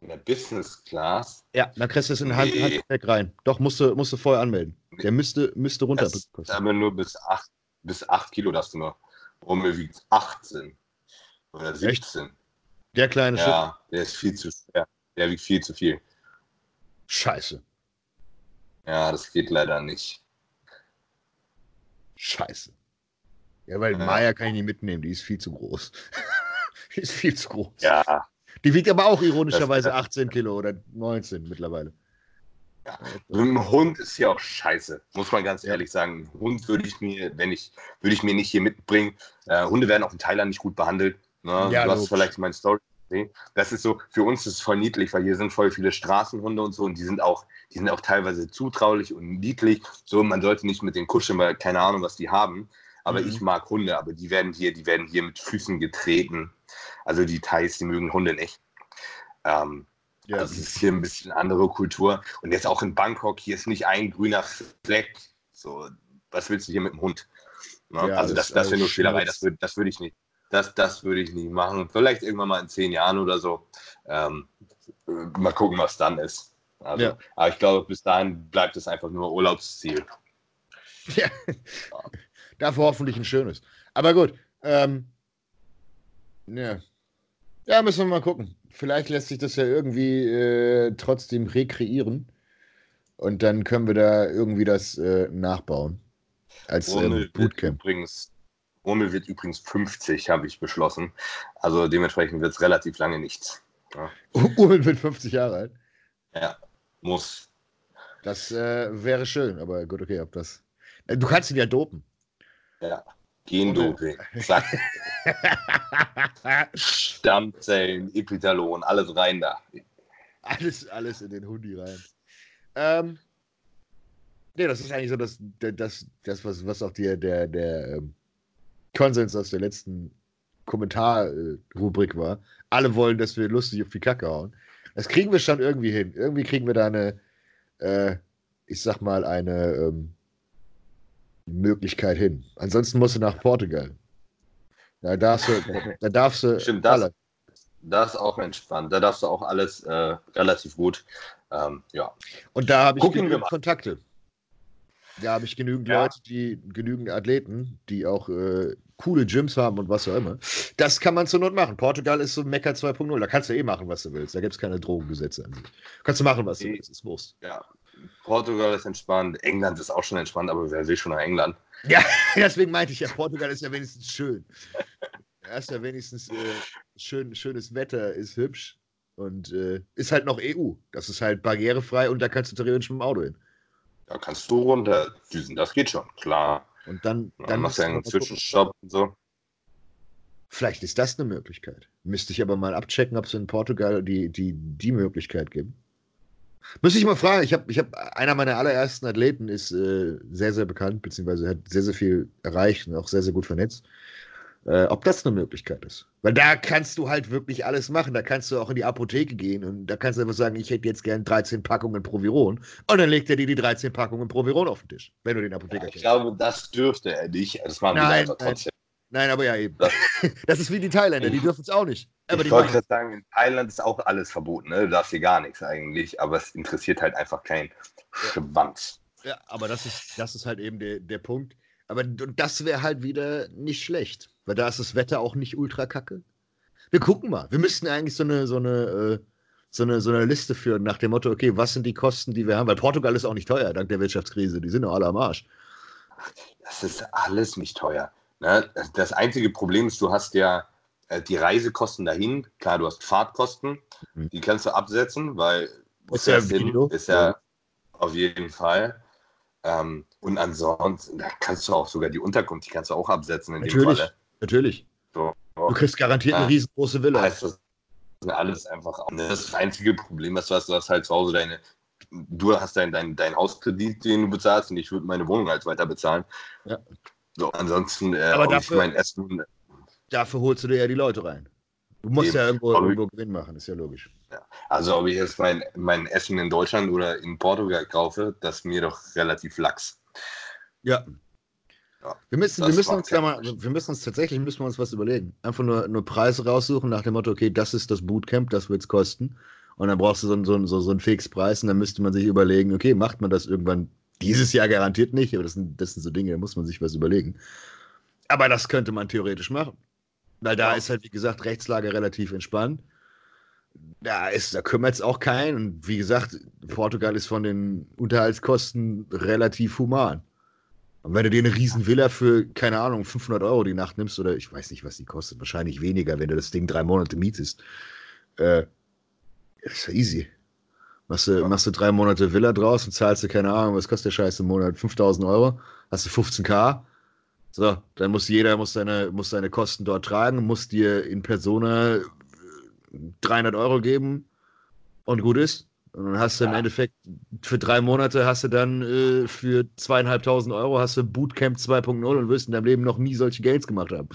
In der Business Class?
Ja, dann kriegst du es in Hand, nee. Handgepäck rein. Doch, musst du, musst du vorher anmelden. Der müsste, müsste runter. Das,
aber nur bis 8, bis 8 Kilo darfst du nur. Urmel wiegt 18 oder 17. Echt?
Der kleine
Schiff? Ja, der ist viel zu schwer. Der wiegt viel zu viel.
Scheiße.
Ja, das geht leider nicht.
Scheiße. Ja, weil ja. Maya kann ich nicht mitnehmen, die ist viel zu groß. die ist viel zu groß.
Ja.
Die wiegt aber auch ironischerweise das, 18 Kilo oder 19 mittlerweile.
Ja. ein Hund ist ja auch scheiße, muss man ganz ehrlich sagen. Ein Hund würde ich mir, wenn ich, würde ich mir nicht hier mitbringen. Äh, Hunde werden auch in Thailand nicht gut behandelt. Ne? Ja, du hast vielleicht meine Story. Das ist so, für uns ist es voll niedlich, weil hier sind voll viele Straßenhunde und so und die sind auch, die sind auch teilweise zutraulich und niedlich. So, man sollte nicht mit den kuscheln, weil keine Ahnung, was die haben. Aber mhm. ich mag Hunde, aber die werden hier, die werden hier mit Füßen getreten. Also die Thais, die mögen Hunde nicht. Ähm, ja. Das ist hier ein bisschen andere Kultur. Und jetzt auch in Bangkok, hier ist nicht ein grüner Fleck. So, was willst du hier mit dem Hund? Ne? Ja, also das, das, wäre nur Spielerei, das würde das würd ich nicht. Das, das würde ich nicht machen. Vielleicht irgendwann mal in zehn Jahren oder so. Ähm, mal gucken, was dann ist. Also, ja. Aber ich glaube, bis dahin bleibt es einfach nur Urlaubsziel.
Ja. Dafür hoffentlich ein schönes. Aber gut. Ähm, ja. ja, müssen wir mal gucken. Vielleicht lässt sich das ja irgendwie äh, trotzdem rekreieren. Und dann können wir da irgendwie das äh, nachbauen. Als ähm, Bootcamp.
Übrigens, Urmel wird übrigens 50, habe ich beschlossen. Also dementsprechend wird es relativ lange nichts.
Ja. Urmel wird 50 Jahre alt.
Ja, muss.
Das äh, wäre schön, aber gut, okay, ob das. Äh, du kannst ihn ja dopen.
Ja. Gendoping. Zack. Stammzellen, Epitalon, alles rein da.
Alles, alles in den Hundi rein. Ähm, nee, das ist eigentlich so das, das, das was, was auch der, der, der ähm, Konsens aus der letzten Kommentarrubrik war. Alle wollen, dass wir lustig auf die Kacke hauen. Das kriegen wir schon irgendwie hin. Irgendwie kriegen wir da eine, äh, ich sag mal, eine ähm, Möglichkeit hin. Ansonsten musst du nach Portugal. Da darfst du, da darfst du
Stimmt, das, das ist auch entspannt. Da darfst du auch alles äh, relativ gut. Ähm, ja.
Und da habe ich genügend Kontakte. Da habe ich genügend ja. Leute, die genügend Athleten, die auch äh, coole Gyms haben und was auch immer. Das kann man zur Not machen. Portugal ist so Mekka 2.0. Da kannst du eh machen, was du willst. Da gibt es keine Drogengesetze an sich. Kannst du machen, was du willst. Ist Wurst.
Ja. Portugal ist entspannt. England ist auch schon entspannt, aber wer will schon nach England?
Ja, deswegen meinte ich ja, Portugal ist ja wenigstens schön. Da ist ja wenigstens äh, schön, schönes Wetter, ist hübsch und äh, ist halt noch EU. Das ist halt barrierefrei und da kannst du theoretisch mit dem Auto hin.
Da kannst du runter düsen, das geht schon, klar.
Und dann,
dann, dann machst du einen Zwischenstopp und so.
Vielleicht ist das eine Möglichkeit. Müsste ich aber mal abchecken, ob es in Portugal die, die, die Möglichkeit gibt. Muss ich mal fragen, ich habe ich hab, einer meiner allerersten Athleten ist äh, sehr, sehr bekannt, beziehungsweise hat sehr, sehr viel erreicht und auch sehr, sehr gut vernetzt. Äh, ob das eine Möglichkeit ist. Weil da kannst du halt wirklich alles machen. Da kannst du auch in die Apotheke gehen und da kannst du einfach sagen, ich hätte jetzt gern 13 Packungen Proviron. Und dann legt er dir die 13 Packungen Proviron auf den Tisch, wenn du den Apotheker
ja, Ich kennst. glaube, das dürfte er nicht. Das machen
nein, wir trotzdem. Nein, aber ja eben. Das, das ist wie die Thailänder, die dürfen es auch nicht.
Aber ich wollte gerade sagen, in Thailand ist auch alles verboten. Ne? Du darfst hier gar nichts eigentlich, aber es interessiert halt einfach keinen Schwanz.
Ja, aber das ist, das ist halt eben der, der Punkt. Aber das wäre halt wieder nicht schlecht, weil da ist das Wetter auch nicht ultra kacke. Wir gucken mal. Wir müssten eigentlich so eine, so eine, äh, so eine, so eine Liste führen nach dem Motto, okay, was sind die Kosten, die wir haben? Weil Portugal ist auch nicht teuer, dank der Wirtschaftskrise. Die sind doch alle am Arsch.
Das ist alles nicht teuer. Ne? Das einzige Problem ist, du hast ja äh, die Reisekosten dahin. Klar, du hast Fahrtkosten, mhm. die kannst du absetzen, weil
ist ja, hin,
ist ja auf jeden Fall. Ähm, und ansonsten, da kannst du auch sogar die Unterkunft, die kannst du auch absetzen in
natürlich, dem Falle. Natürlich. So. Du kriegst garantiert eine riesengroße Villa.
Heißt das alles einfach. Das einzige Problem ist, was du hast halt zu Hause deine du hast deinen dein, dein Hauskredit, den du bezahlst, und ich würde meine Wohnung halt weiter bezahlen. Ja. So, ansonsten, äh,
aber dafür, mein Essen. Dafür holst du dir ja die Leute rein. Du musst eben, ja irgendwo, irgendwo Gewinn machen, ist ja logisch.
Ja. Also, ob ich jetzt mein, mein Essen in Deutschland oder in Portugal kaufe, das ist mir doch relativ lax.
Ja. Ja wir müssen, wir müssen uns da mal, wir müssen uns tatsächlich müssen wir uns was überlegen. Einfach nur, nur Preise raussuchen nach dem Motto, okay, das ist das Bootcamp, das wird es kosten. Und dann brauchst du so, so, so, so einen Fixpreis und dann müsste man sich überlegen, okay, macht man das irgendwann dieses Jahr garantiert nicht, aber das sind, das sind so Dinge, da muss man sich was überlegen. Aber das könnte man theoretisch machen. Weil da ja. ist halt, wie gesagt, Rechtslage relativ entspannt. Da, da kümmert es auch keinen. Und wie gesagt, Portugal ist von den Unterhaltskosten relativ human. Und wenn du dir eine riesen Villa für, keine Ahnung, 500 Euro die Nacht nimmst, oder ich weiß nicht, was die kostet, wahrscheinlich weniger, wenn du das Ding drei Monate mietest, äh, ist ja easy. Machst du, machst du drei Monate Villa draus und zahlst du, keine Ahnung, was kostet der Scheiß im Monat? 5000 Euro, hast du 15k. So, dann muss jeder muss seine, muss seine Kosten dort tragen, muss dir in Persona 300 Euro geben und gut ist. Und dann hast du ja. im Endeffekt für drei Monate hast du dann äh, für zweieinhalbtausend Euro hast du Bootcamp 2.0 und wirst in deinem Leben noch nie solche Gains gemacht haben.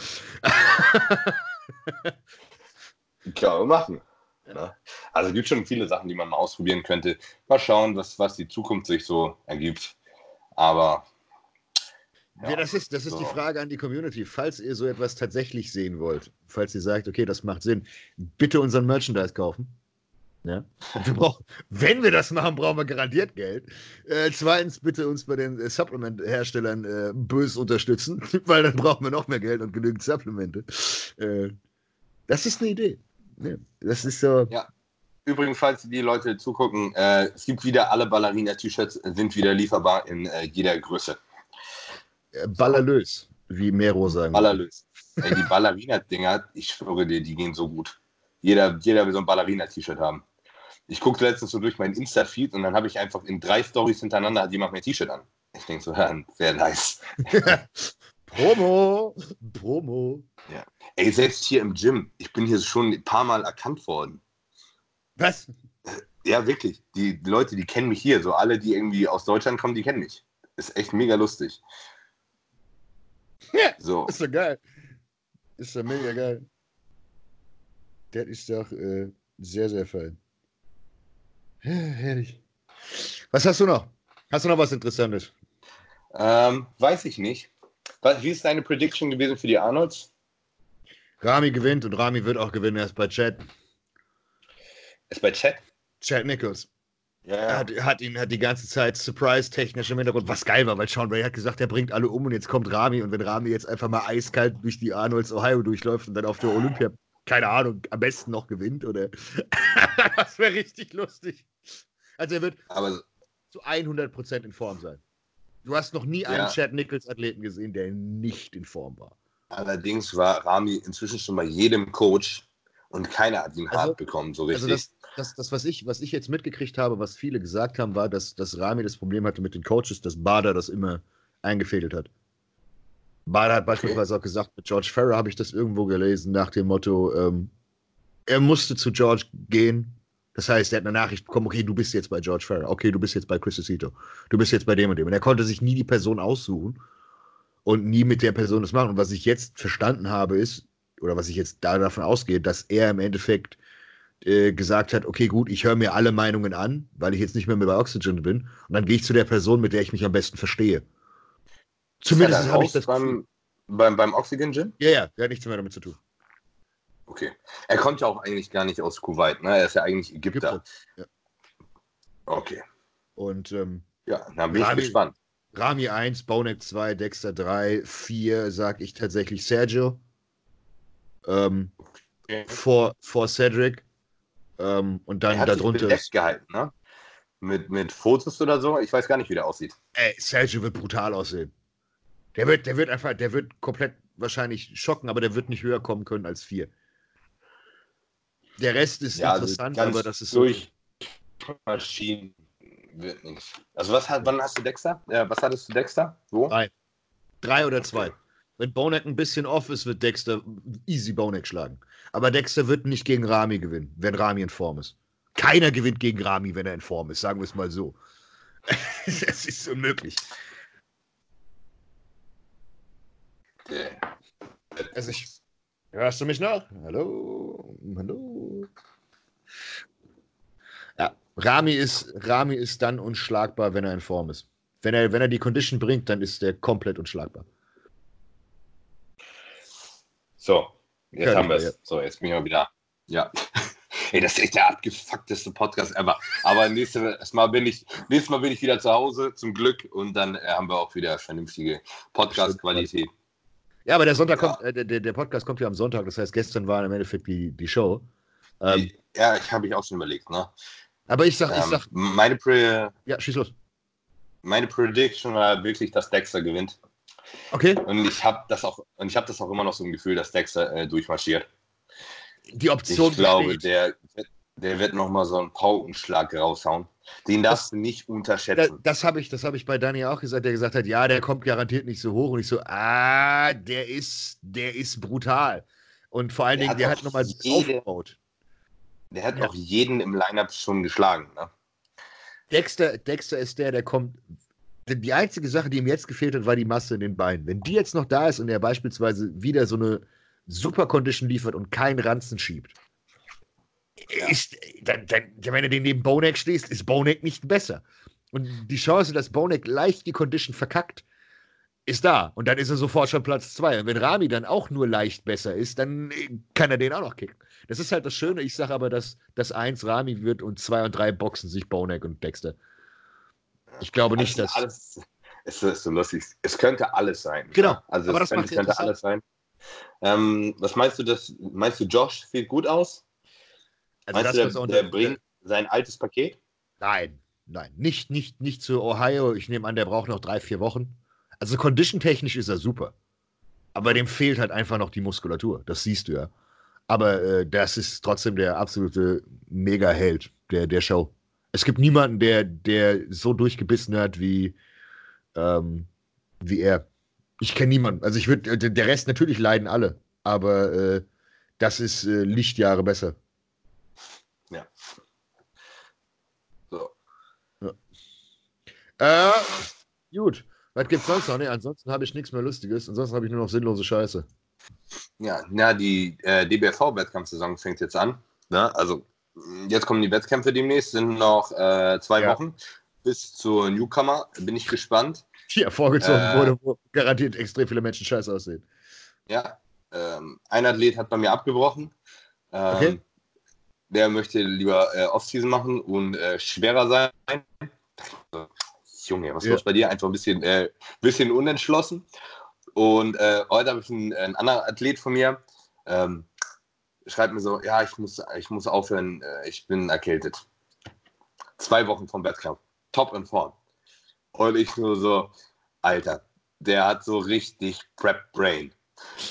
Kann man machen. Ne? Also es gibt schon viele Sachen, die man mal ausprobieren könnte. Mal schauen, was, was die Zukunft sich so ergibt. Aber.
Ja, ja das ist, das ist so. die Frage an die Community. Falls ihr so etwas tatsächlich sehen wollt, falls ihr sagt, okay, das macht Sinn, bitte unseren Merchandise kaufen. Wir brauchen, wenn wir das machen, brauchen wir garantiert Geld. Äh, zweitens, bitte uns bei den äh, Supplement-Herstellern äh, bös unterstützen, weil dann brauchen wir noch mehr Geld und genügend Supplemente. Äh, das ist eine Idee. Ne, das ist so.
Ja. Übrigens, falls die Leute zugucken, äh, es gibt wieder alle Ballerina-T-Shirts, sind wieder lieferbar in äh, jeder Größe.
Äh, ballerlös, wie Mero sagen.
Ballerlös. Ey, die Ballerina-Dinger, ich schwöre dir, die gehen so gut. Jeder, jeder will so ein Ballerina-T-Shirt haben. Ich guckte letztens so durch meinen Insta-Feed und dann habe ich einfach in drei Stories hintereinander hat jemand mein T-Shirt an. Ich denke so, ja, sehr nice.
Promo! Promo!
Ja. Ey, selbst hier im Gym, ich bin hier schon ein paar Mal erkannt worden.
Was?
Äh, ja, wirklich. Die, Leute, die kennen mich hier. So alle, die irgendwie aus Deutschland kommen, die kennen mich. Ist echt mega lustig.
Ja, so. Ist doch geil. Ist doch mega geil. Der ist doch äh, sehr, sehr fein. Herrlich. Was hast du noch? Hast du noch was Interessantes?
Ähm, weiß ich nicht. Wie ist deine Prediction gewesen für die Arnolds?
Rami gewinnt und Rami wird auch gewinnen. Er ist bei Chad.
Ist bei Chad?
Chad Nichols. Ja. Er hat, hat, ihn hat die ganze Zeit surprise-technisch im Hintergrund, was geil war, weil Sean Ray hat gesagt, er bringt alle um und jetzt kommt Rami und wenn Rami jetzt einfach mal eiskalt durch die Arnolds Ohio durchläuft und dann auf der Olympia, keine Ahnung, am besten noch gewinnt oder das wäre richtig lustig. Also er wird
Aber
zu 100% in Form sein. Du hast noch nie einen Chad Nichols Athleten gesehen, der nicht in Form war.
Allerdings war Rami inzwischen schon bei jedem Coach und keiner hat ihn also, hart bekommen, so richtig.
Also das, das, das, was, ich, was ich jetzt mitgekriegt habe, was viele gesagt haben, war, dass, dass Rami das Problem hatte mit den Coaches, dass Bader das immer eingefädelt hat. Bader hat beispielsweise auch gesagt, mit George Farrer habe ich das irgendwo gelesen, nach dem Motto, ähm, er musste zu George gehen, Das heißt, er hat eine Nachricht bekommen, okay, du bist jetzt bei George Farrell, okay, du bist jetzt bei Chris Cito, du bist jetzt bei dem und dem. Und er konnte sich nie die Person aussuchen und nie mit der Person das machen. Und was ich jetzt verstanden habe, ist, oder was ich jetzt da davon ausgehe, dass er im Endeffekt äh, gesagt hat, okay, gut, ich höre mir alle Meinungen an, weil ich jetzt nicht mehr bei Oxygen bin. Und dann gehe ich zu der Person, mit der ich mich am besten verstehe.
Zumindest habe ich das beim, beim, beim Oxygen Gym?
Ja, ja, der hat nichts mehr damit zu tun.
Okay. Er kommt ja auch eigentlich gar nicht aus Kuwait, ne? Er ist ja eigentlich Ägypter. Ägypter. Ja. Okay.
Und ähm,
ja, dann bin Rami, ich gespannt.
Rami 1, Bonek 2, Dexter 3, 4, sag ich tatsächlich Sergio. Ähm, okay. vor, vor Cedric. Ähm, und dann er hat darunter.
Sich gehalten, ne? Mit, mit Fotos oder so. Ich weiß gar nicht, wie der aussieht.
Ey, Sergio wird brutal aussehen. Der wird, der wird einfach, der wird komplett wahrscheinlich schocken, aber der wird nicht höher kommen können als 4. Der Rest ist ja, also interessant, also aber das ist
durch so Maschinen wird nichts. Also was hat, wann hast du Dexter? Ja, was hattest du Dexter?
Wo? Drei. Drei oder zwei. Wenn Bonek ein bisschen off ist, wird Dexter easy Bonek schlagen. Aber Dexter wird nicht gegen Rami gewinnen, wenn Rami in Form ist. Keiner gewinnt gegen Rami, wenn er in Form ist, sagen wir es mal so. das ist unmöglich. Also ich, hörst du mich noch? Hallo? Hallo? Ja, Rami ist, Rami ist dann unschlagbar, wenn er in Form ist. Wenn er, wenn er die Condition bringt, dann ist er komplett unschlagbar.
So, jetzt Können haben wir es. Ja. So, jetzt bin ich mal wieder. Ja. Ey, das ist echt der abgefuckteste Podcast ever. Aber nächstes Mal bin ich, nächstes Mal bin ich wieder zu Hause, zum Glück. Und dann äh, haben wir auch wieder vernünftige Podcast-Qualität.
Ja, aber der Sonntag ja. kommt, äh, der, der Podcast kommt ja am Sonntag, das heißt, gestern war im Endeffekt die, die Show.
Ähm, ja, ich habe ich auch schon überlegt, ne?
Aber ich sag, ähm, ich sag.
Meine Pre
Ja, schieß los.
Meine Prediction war wirklich, dass Dexter gewinnt.
Okay.
Und ich habe das auch, und ich habe das auch immer noch so ein Gefühl, dass Dexter äh, durchmarschiert.
Die Option.
Ich glaube, der, der wird nochmal so einen Paukenschlag raushauen. Den darfst du nicht unterschätzen.
Das, das habe ich, hab ich bei Dani auch gesagt, der gesagt hat, ja, der kommt garantiert nicht so hoch. Und ich so, ah, der ist, der ist brutal. Und vor allen der Dingen, der hat nochmal aufgebaut.
Der hat ja. auch jeden im Lineup schon geschlagen. Ne?
Dexter, Dexter ist der, der kommt. Die einzige Sache, die ihm jetzt gefehlt hat, war die Masse in den Beinen. Wenn die jetzt noch da ist und er beispielsweise wieder so eine super Condition liefert und keinen Ranzen schiebt, ja. ist, dann, dann, wenn du den neben Bonek stehst, ist Bonek nicht besser. Und die Chance, dass Bonek leicht die Condition verkackt, ist da. Und dann ist er sofort schon Platz zwei. Und wenn Rami dann auch nur leicht besser ist, dann äh, kann er den auch noch kicken. Das ist halt das Schöne. Ich sage aber, dass das eins Rami wird und zwei und drei boxen sich Bonek und Dexter. Ich glaube nicht, dass.
Alles, es ist so lustig. Es könnte alles sein.
Genau.
Also aber es das könnte, könnte alles sein. Ähm, was meinst du, das, meinst du, Josh sieht gut aus? Also Meinst das, du, der, der bringt sein altes Paket?
Nein, nein, nicht, nicht, nicht zu Ohio. Ich nehme an, der braucht noch drei, vier Wochen. Also condition-technisch ist er super. Aber dem fehlt halt einfach noch die Muskulatur. Das siehst du ja. Aber äh, das ist trotzdem der absolute Mega-Held der, der Show. Es gibt niemanden, der, der so durchgebissen hat wie, ähm, wie er. Ich kenne niemanden. Also ich würde, äh, der Rest natürlich leiden alle. Aber äh, das ist äh, Lichtjahre besser.
Ja. So. Ja.
Äh, gut. Was gibt's sonst noch? Nee, ansonsten habe ich nichts mehr Lustiges. Ansonsten habe ich nur noch sinnlose Scheiße.
Ja, na, die äh, DBFV-Wettkampfsaison fängt jetzt an. Ne? Also, jetzt kommen die Wettkämpfe demnächst, sind noch äh, zwei ja. Wochen bis zur Newcomer. Bin ich gespannt.
Die hervorgezogen äh, wurde, wo garantiert extrem viele Menschen scheiße aussehen.
Ja, ähm, ein Athlet hat bei mir abgebrochen. Ähm, okay der möchte lieber äh, Offseason machen und äh, schwerer sein. Junge, was ist ja. los bei dir? Einfach ein bisschen, äh, bisschen unentschlossen. Und äh, heute habe ich einen, einen, anderen Athlet von mir, ähm, schreibt mir so, ja, ich muss, ich muss aufhören, äh, ich bin erkältet. Zwei Wochen vom Wettkampf. Top in Form. Und ich nur so, Alter, der hat so richtig Prep Brain.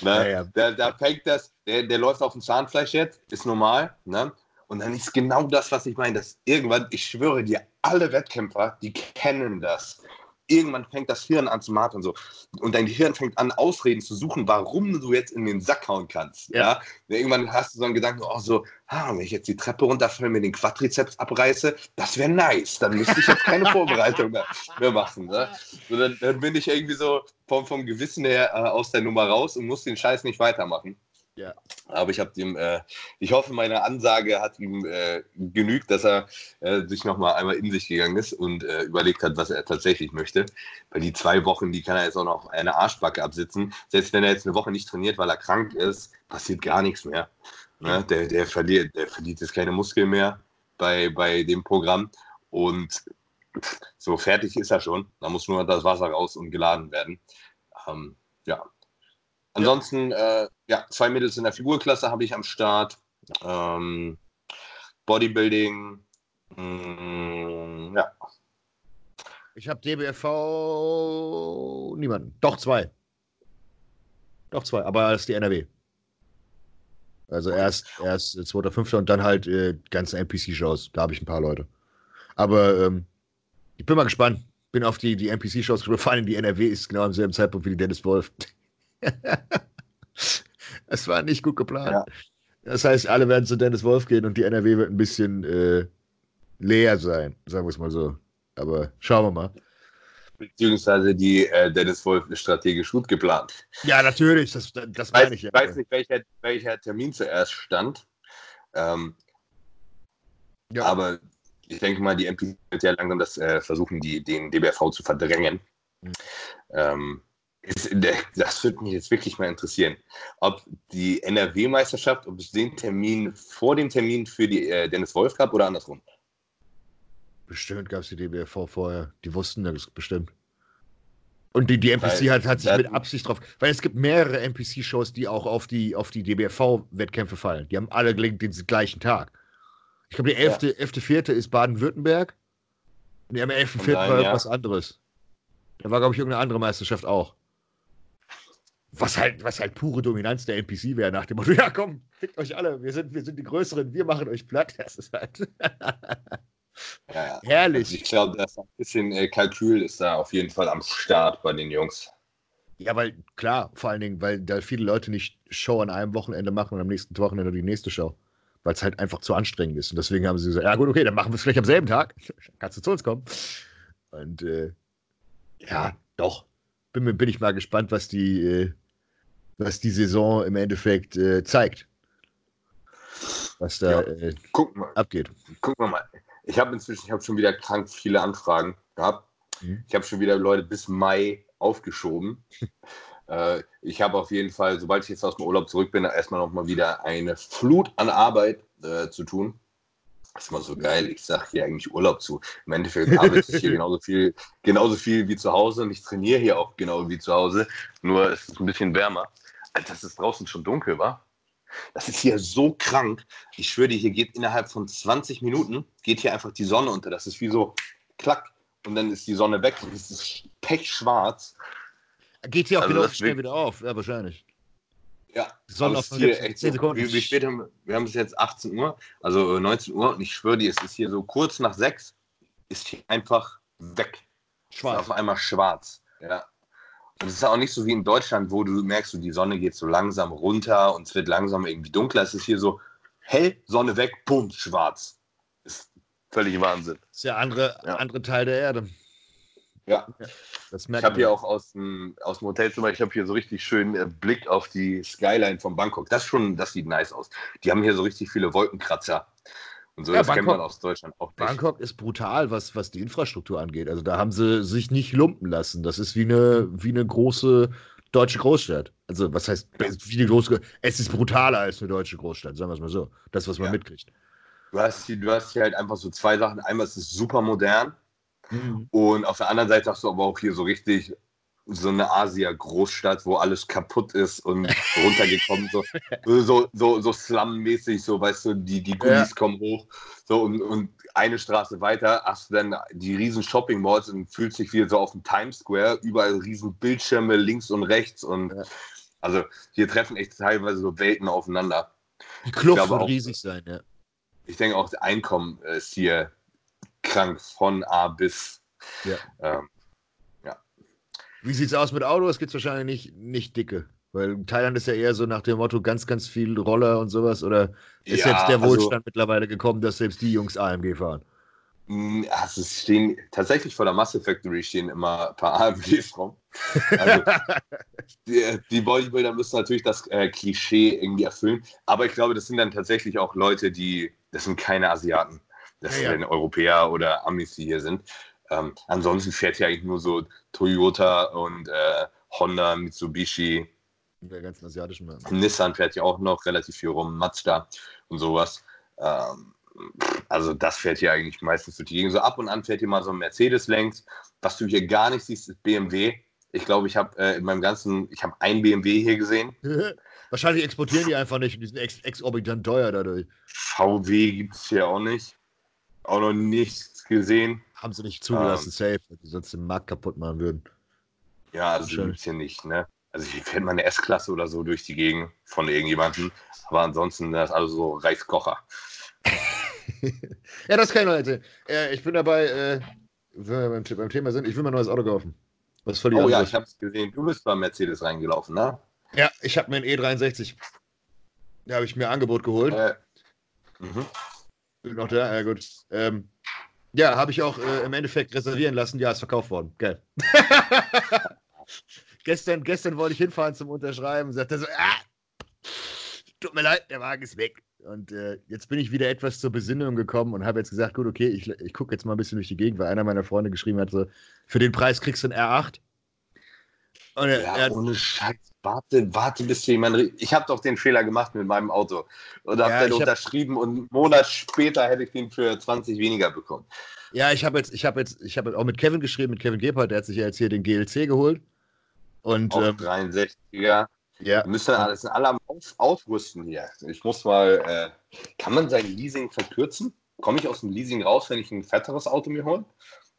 Ne? Ja, ja. Der, der fängt das, der, der läuft auf dem Zahnfleisch jetzt, ist normal. Ne? Und dann ist genau das, was ich meine, dass irgendwann, ich schwöre dir, alle Wettkämpfer, die kennen das. irgendwann fängt das Hirn an zu martern so. Und dein Hirn fängt an, Ausreden zu suchen, warum du jetzt in den Sack hauen kannst. Ja. ja? Irgendwann hast du so einen Gedanken, oh, so, ah, wenn ich jetzt die Treppe runterfalle, mir den Quadrizeps abreiße, das wäre nice. Dann müsste ich jetzt keine Vorbereitung mehr, machen. Ne? So, dann, dann, bin ich irgendwie so vom, vom Gewissen her äh, aus der Nummer raus und muss den Scheiß nicht weitermachen. Ja. Aber ich habe dem, äh, ich hoffe, meine Ansage hat ihm äh, genügt, dass er äh, sich nochmal einmal in sich gegangen ist und äh, überlegt hat, was er tatsächlich möchte. Weil die zwei Wochen, die kann er jetzt auch noch eine Arschbacke absitzen. Selbst wenn er jetzt eine Woche nicht trainiert, weil er krank ist, passiert gar nichts mehr. Ne? Der, der, verliert, der verliert jetzt keine Muskeln mehr bei, bei dem Programm. Und so fertig ist er schon. Da muss nur das Wasser raus und geladen werden. Ähm, ja, Ansonsten, ja. Äh, ja, zwei Mädels in der Figurklasse habe ich am Start. Ähm, Bodybuilding, mh, mm, ja.
Ich habe DBFV niemanden. Doch zwei. Doch zwei, aber das ist die NRW. Also erst, erst 2.5. und dann halt äh, ganze NPC-Shows. Da habe ich ein paar Leute. Aber ähm, ich bin mal gespannt. Bin auf die, die NPC-Shows gefallen. Die NRW ist genau am selben Zeitpunkt wie die Dennis Wolf. Es war nicht gut geplant. Ja. Das heißt, alle werden zu Dennis Wolf gehen und die NRW wird ein bisschen äh, leer sein, sagen wir es mal so. Aber schauen wir mal.
Beziehungsweise die äh, Dennis Wolf ist strategisch gut geplant.
Ja, natürlich, das, das
meine ich ja. Ich weiß nicht, welcher, welcher Termin zuerst stand. Ähm, ja. Aber ich denke mal, die MP wird ja langsam das äh, versuchen, die, den DBRV zu verdrängen. Mhm. Ähm, das würde mich jetzt wirklich mal interessieren, ob die NRW-Meisterschaft, ob es den Termin vor dem Termin für die äh, Dennis Wolf gab oder andersrum.
Bestimmt gab es die DBFV vorher. Die wussten das bestimmt. Und die, die NPC hat, hat sich mit Absicht drauf, weil es gibt mehrere NPC-Shows, die auch auf die, auf die DBFV-Wettkämpfe fallen. Die haben alle den gleichen Tag. Ich glaube, die 11. Ja. 11. ist Baden-Württemberg. Und die am 11.4. war irgendwas ja. anderes. Da war, glaube ich, irgendeine andere Meisterschaft auch. Was halt, was halt pure Dominanz der NPC wäre, nach dem Motto: Ja, komm, fickt euch alle, wir sind, wir sind die Größeren, wir machen euch platt. Das ist halt.
ja, Herrlich. Also ich glaube, das ein bisschen äh, Kalkül ist da auf jeden Fall am Start bei den Jungs.
Ja, weil, klar, vor allen Dingen, weil da viele Leute nicht Show an einem Wochenende machen und am nächsten Wochenende die nächste Show. Weil es halt einfach zu anstrengend ist. Und deswegen haben sie gesagt: Ja, gut, okay, dann machen wir es vielleicht am selben Tag. Kannst du zu uns kommen. Und, äh, ja, doch. Bin, bin ich mal gespannt, was die. Äh, was die Saison im Endeffekt äh, zeigt. Was da ja, äh, guck mal, abgeht.
Gucken wir mal. Ich habe inzwischen, ich habe schon wieder krank viele Anfragen gehabt. Mhm. Ich habe schon wieder Leute bis Mai aufgeschoben. äh, ich habe auf jeden Fall, sobald ich jetzt aus dem Urlaub zurück bin, erstmal nochmal wieder eine Flut an Arbeit äh, zu tun. Das ist mal so geil. Ich sage hier eigentlich Urlaub zu. Im Endeffekt arbeite ich hier genauso viel, genauso viel wie zu Hause und ich trainiere hier auch genau wie zu Hause. Nur es ist ein bisschen wärmer. Alter, dass es draußen schon dunkel war. Das ist hier so krank. Ich schwöre dir, hier geht innerhalb von 20 Minuten geht hier einfach die Sonne unter. Das ist wie so klack und dann ist die Sonne weg. Es ist pechschwarz.
Geht hier auch also wieder schnell wieder auf, ja, wahrscheinlich.
Ja, Sonne auf hier echt 10 Sekunden. Wie, wie spät haben wir? Wir haben es jetzt 18 Uhr, also 19 Uhr und ich schwöre dir, es ist hier so kurz nach 6, ist hier einfach weg. Schwarz. Ist auf einmal schwarz. Ja. Und es ist auch nicht so wie in Deutschland, wo du merkst, die Sonne geht so langsam runter und es wird langsam irgendwie dunkler. Es ist hier so hell, Sonne weg, bumm, schwarz. Ist völlig Wahnsinn.
Das ist ja andere, ja. andere Teil der Erde.
Ja. Das ich habe hier auch aus dem, aus dem Hotelzimmer, ich habe hier so richtig schön äh, Blick auf die Skyline von Bangkok. Das schon, das sieht nice aus. Die haben hier so richtig viele Wolkenkratzer. Und so ja, das Bangkok, kennt man aus Deutschland auch
nicht. Bangkok ist brutal, was, was die Infrastruktur angeht. Also da haben sie sich nicht lumpen lassen. Das ist wie eine, wie eine große deutsche Großstadt. Also was heißt, wie eine große, es ist brutaler als eine deutsche Großstadt, sagen wir es mal so. Das, was man ja. mitkriegt.
Du hast, hier, du hast hier halt einfach so zwei Sachen. Einmal ist es super modern. Mhm. Und auf der anderen Seite hast du aber auch hier so richtig so eine Asia-Großstadt, wo alles kaputt ist und runtergekommen, so, so, so, so Slum-mäßig, so, weißt du, die, die Gullis ja. kommen hoch, so, und, und eine Straße weiter hast du dann die riesen Shopping-Malls und fühlst dich wie so auf dem Times Square, überall riesen Bildschirme links und rechts und ja. also hier treffen echt teilweise so Welten aufeinander.
Die Kluft wird riesig sein, ja.
Ich denke auch, das Einkommen ist hier krank von A bis. Ja. Ähm,
Wie sieht's aus mit Autos? Gibt's wahrscheinlich nicht, nicht dicke. Weil Thailand ist ja eher so nach dem Motto ganz, ganz viel Roller und sowas. Oder ist ja, jetzt der also Wohlstand also, mittlerweile gekommen, dass selbst die Jungs AMG fahren?
Also es stehen tatsächlich vor der Masse Factory stehen immer ein paar AMGs rum. Also, die, die, Bodybuilder müssen natürlich das äh, Klischee irgendwie erfüllen. Aber ich glaube, das sind dann tatsächlich auch Leute, die, das sind keine Asiaten. Das ja, sind ja. Europäer oder Amis, die hier sind. Ähm, ansonsten fährt ja eigentlich nur so Toyota und äh, Honda, Mitsubishi.
Der ganzen asiatischen
Marken. Nissan fährt ja auch noch relativ viel rum, Mazda und sowas. Ähm, also das fährt hier eigentlich meistens durch die Gegend. So ab und an fährt hier mal so ein Mercedes längs. Was du hier gar nicht siehst, ist BMW. Ich glaube, ich habe äh, in meinem ganzen, ich habe ein BMW hier gesehen.
Wahrscheinlich exportieren die einfach nicht und die sind ex exorbitant teuer dadurch.
VW gibt es hier auch nicht. Auch noch nichts gesehen.
Haben sie nicht zugelassen, ähm, safe, weil die sonst den Markt kaputt machen würden.
Ja, also gibt es hier nicht, ne? Also hier fährt mal eine S-Klasse oder so durch die Gegend von irgendjemandem. Aber ansonsten das ist also so Reichskocher.
ja, das kann ich noch erzählen. Äh, ich bin dabei, äh, wenn wir beim, beim, Thema sind, ich will mir ein neues Auto kaufen.
Was völlig oh ja, ich habe es gesehen. Du bist beim Mercedes reingelaufen, ne?
Ja, ich habe mir einen E63. Da habe ich mir ein Angebot geholt. Äh, mhm. Noch da? Ja, gut. Ähm, ja, habe ich auch äh, im Endeffekt reservieren lassen. Ja, ist verkauft worden. Geil. gestern, gestern wollte ich hinfahren zum Unterschreiben. Sagte so, ah, tut mir leid, der Wagen ist weg. Und äh, jetzt bin ich wieder etwas zur Besinnung gekommen und habe jetzt gesagt, gut, okay, ich, ich gucke jetzt mal ein bisschen durch die Gegend, weil einer meiner Freunde geschrieben hat, so, für den Preis kriegst du ein R8.
Und er, ja, er ohne Scheiß, warte, warte, bis jemand. Ich habe doch den Fehler gemacht mit meinem Auto und habe ja, dann unterschrieben hab, und einen Monat später hätte ich den für 20 weniger bekommen.
Ja, ich habe jetzt, ich habe jetzt, ich habe auch mit Kevin geschrieben, mit Kevin Gebhardt, der hat sich ja jetzt hier den GLC geholt. Und,
Auch ähm, 63er. Ja. Wir müssen alles alle am Auf Aufrüsten hier. Ich muss mal, äh, kann man sein Leasing verkürzen? Komme ich aus dem Leasing raus, wenn ich ein fetteres Auto mir hole?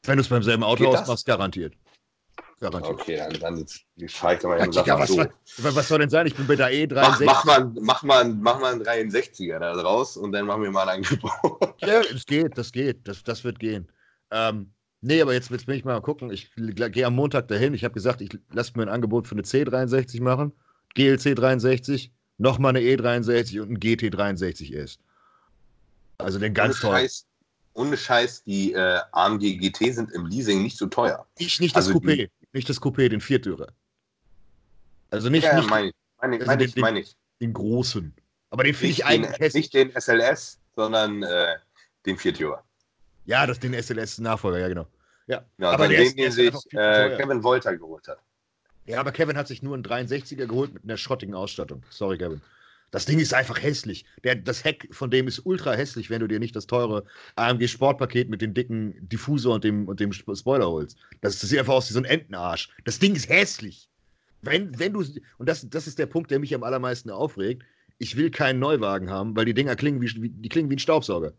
Wenn du es beim selben Auto ausmachst, garantiert.
Garantiert. Okay, dann, dann fahre ich da mal hin und sage,
was, so. was soll denn sein? Ich bin bei der
E63. Mach, mach, mal, mach, mal, mach mal einen 63er da raus und dann machen wir mal ein Angebot.
Ja, das geht, das geht, das, das wird gehen. Ähm, nee, aber jetzt, jetzt will ich mal gucken. Ich gehe am Montag dahin. Ich habe gesagt, ich lasse mir ein Angebot für eine C63 machen. GLC 63, nochmal eine E63 und ein GT 63 ist. Also den ganz teuer.
ohne Scheiß, die äh, AMG GT sind im Leasing nicht so teuer.
Ich, nicht das also Coupé, die, nicht das Coupé, den Viertürer. Also nicht, ja, nicht
meine ich, meine, also meine den, ich, meine ich.
Den, großen. Aber den finde ich eigentlich
hässlich. Nicht den SLS, sondern äh, den Viertürer.
Ja, das den SLS-Nachfolger, ja genau. Ja,
ja aber der den, ist, den sich äh, Kevin Wolter geholt hat.
Ja, aber Kevin hat sich nur einen 63er geholt mit einer schrottigen Ausstattung. Sorry, Kevin. Das Ding ist einfach hässlich. Der, das Heck von dem ist ultra hässlich, wenn du dir nicht das teure AMG Sportpaket mit dem dicken Diffusor und dem, und dem Spoiler holst. Das, das sieht einfach aus wie so ein Entenarsch. Das Ding ist hässlich. Wenn, wenn du, und das, das ist der Punkt, der mich am allermeisten aufregt. Ich will keinen Neuwagen haben, weil die Dinger klingen wie, die klingen wie ein Staubsauger.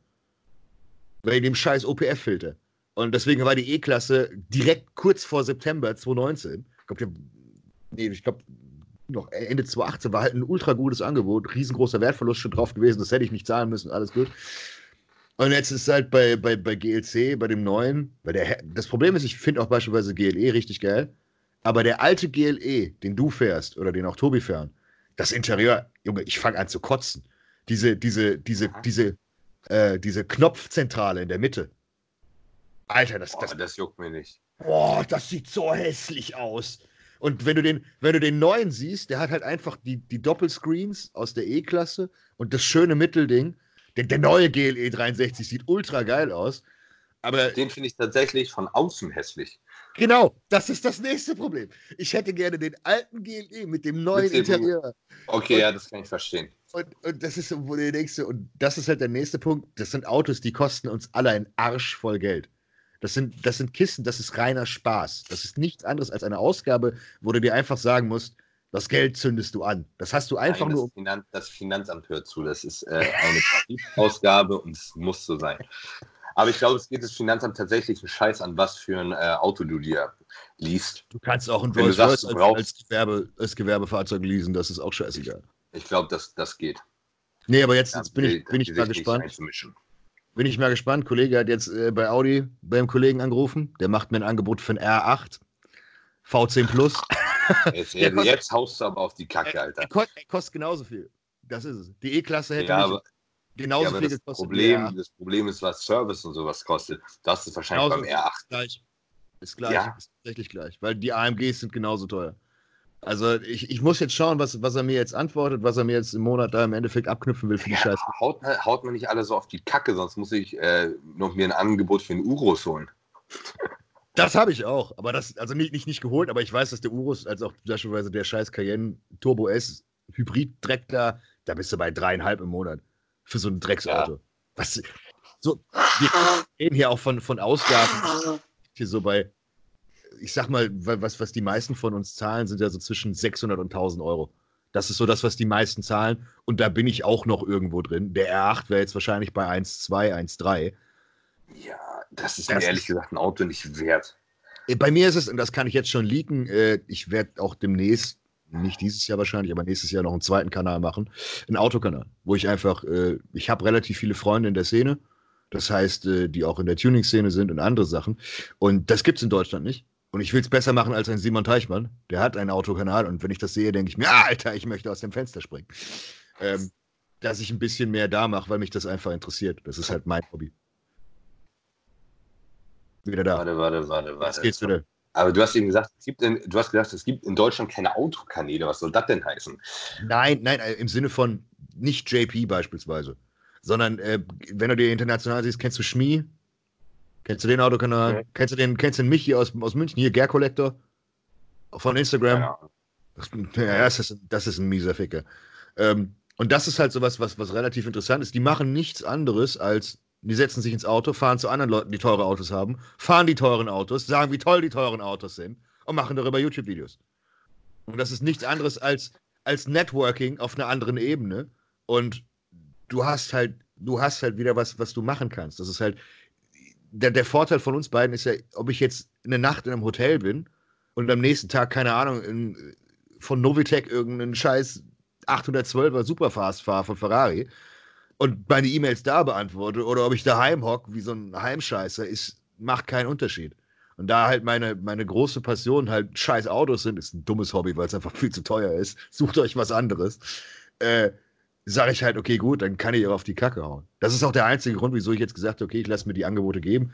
Wegen dem scheiß OPF-Filter. Und deswegen war die E-Klasse direkt kurz vor September 2019. Ich glaube, nee, ich glaube, noch Ende 2018 war halt ein ultra gutes Angebot, riesengroßer Wertverlust schon drauf gewesen, das hätte ich nicht zahlen müssen, alles gut. Und jetzt ist halt bei, bei, bei GLC, bei dem neuen, bei der, das Problem ist, ich finde auch beispielsweise GLE richtig geil, aber der alte GLE, den du fährst oder den auch Tobi fährt, das Interieur, Junge, ich fange an zu kotzen. Diese, diese, diese, diese, äh, diese Knopfzentrale in der Mitte. Alter, das,
das, das juckt mir nicht.
Boah, das sieht so hässlich aus. Und wenn du den, wenn du den neuen siehst, der hat halt einfach die, die Doppelscreens aus der E-Klasse und das schöne Mittelding. Der, der neue GLE 63 sieht ultra geil aus. Aber
den finde ich tatsächlich von außen hässlich.
Genau, das ist das nächste Problem. Ich hätte gerne den alten GLE mit dem neuen mit dem, Interieur.
Okay, und, ja, das kann ich verstehen.
Und, und das ist wo der nächste, und das ist halt der nächste Punkt. Das sind Autos, die kosten uns alle einen Arsch voll Geld. Das sind, das sind Kisten, das ist reiner Spaß. Das ist nichts anderes als eine Ausgabe, wo du dir einfach sagen musst, das Geld zündest du an. Das hast du einfach
Nein,
nur.
Finanz, das Finanzamt hört zu. Das ist äh, eine Ausgabe und es muss so sein. Aber ich glaube, es geht das Finanzamt tatsächlich einen Scheiß an, was für ein äh, Auto du dir liest.
Du kannst auch ein Rolls Royce als, als, Gewerbe, als Gewerbefahrzeug leasen, das ist auch scheißegal.
Ich, ich glaube, das, das geht.
Nee, aber jetzt, jetzt bin ich, bin ich mal gespannt. Bin ich mal gespannt. Ein Kollege hat jetzt äh, bei Audi beim Kollegen angerufen. Der macht mir ein Angebot für ein R8 V10 Plus.
Jetzt, kostet, jetzt, haust du aber auf die Kacke, Alter. Er,
er, kostet genauso viel. Das ist es. Die E-Klasse hätte ja, aber, genauso
ja,
viel
das gekostet. Problem, das Problem ist, was Service und sowas kostet. Das ist wahrscheinlich genauso beim R8.
Gleich. Ist gleich. Ja. Ist tatsächlich gleich. Weil die AMGs sind genauso teuer. Also ich, ich muss jetzt schauen, was, was er mir jetzt antwortet, was er mir jetzt im Monat da im Endeffekt abknüpfen will für die ja, Scheiße.
Haut, haut man nicht alle so auf die Kacke, sonst muss ich äh, noch mir ein Angebot für den Urus holen.
Das habe ich auch, aber das, also nicht, nicht, nicht geholt, aber ich weiß, dass der Urus, als auch beispielsweise der scheiß Cayenne Turbo S Hybrid-Dreck da, da bist du bei dreieinhalb im Monat für so ein Drecksauto. Ja. Was, so, wir reden hier auch von, von Ausgaben, hier so bei, ich sag mal, was, was die meisten von uns zahlen, sind ja so zwischen 600 und 1000 Euro. Das ist so das, was die meisten zahlen. Und da bin ich auch noch irgendwo drin. Der R8 wäre jetzt wahrscheinlich bei 1,2, 1,3.
Ja, das ist das mir ehrlich ist, gesagt ein Auto nicht wert.
Äh, bei mir ist es, und das kann ich jetzt schon leaken, äh, ich werde auch demnächst, nicht dieses Jahr wahrscheinlich, aber nächstes Jahr noch einen zweiten Kanal machen, einen Autokanal, wo ich einfach, äh, ich habe relativ viele Freunde in der Szene, das heißt, die auch in der Tuning-Szene sind und andere Sachen. Und das gibt es in Deutschland nicht. Und ich will es besser machen als ein Simon Teichmann. Der hat einen Autokanal und wenn ich das sehe, denke ich mir, ah, Alter, ich möchte aus dem Fenster springen. Ähm, dass ich ein bisschen mehr da mache, weil mich das einfach interessiert. Das ist halt mein Hobby.
Wieder da. Warte, warte, warte, warte. Was geht's bitte? Aber du hast eben gesagt, es gibt in, du hast gesagt, es gibt in Deutschland keine Autokanäle. Was soll das denn heißen?
Nein, nein, äh, im Sinne von nicht JP beispielsweise, sondern äh, wenn du dir international siehst, kennst du Schmi? Kennst du den Autokanal? Okay. Kennst du den, kennst du den Michi aus, aus München, hier, Ger Collector? Von Instagram? Ja, das, ja, das, ist, das ist ein mieser Ficker. Ähm, und das ist halt sowas, was, was relativ interessant ist. Die machen nichts anderes als die setzen sich ins Auto, fahren zu anderen Leuten, die teure Autos haben, fahren die teuren Autos, sagen, wie toll die teuren Autos sind und machen darüber YouTube-Videos. Und das ist nichts anderes als, als Networking auf einer anderen Ebene. Und du hast halt, du hast halt wieder was, was du machen kannst. Das ist halt, der, der Vorteil von uns beiden ist ja, ob ich jetzt eine Nacht in einem Hotel bin und am nächsten Tag, keine Ahnung, in, von Novitec irgendeinen scheiß 812er Superfast fahre von Ferrari und meine E-Mails da beantworte oder ob ich daheim hocke wie so ein Heimscheißer, ist, macht keinen Unterschied. Und da halt meine, meine große Passion halt scheiß Autos sind, ist ein dummes Hobby, weil es einfach viel zu teuer ist. Sucht euch was anderes. Äh, sage ich halt, okay, gut, dann kann ich auch auf die Kacke hauen. Das ist auch der einzige Grund, wieso ich jetzt gesagt habe, okay, ich lasse mir die Angebote geben.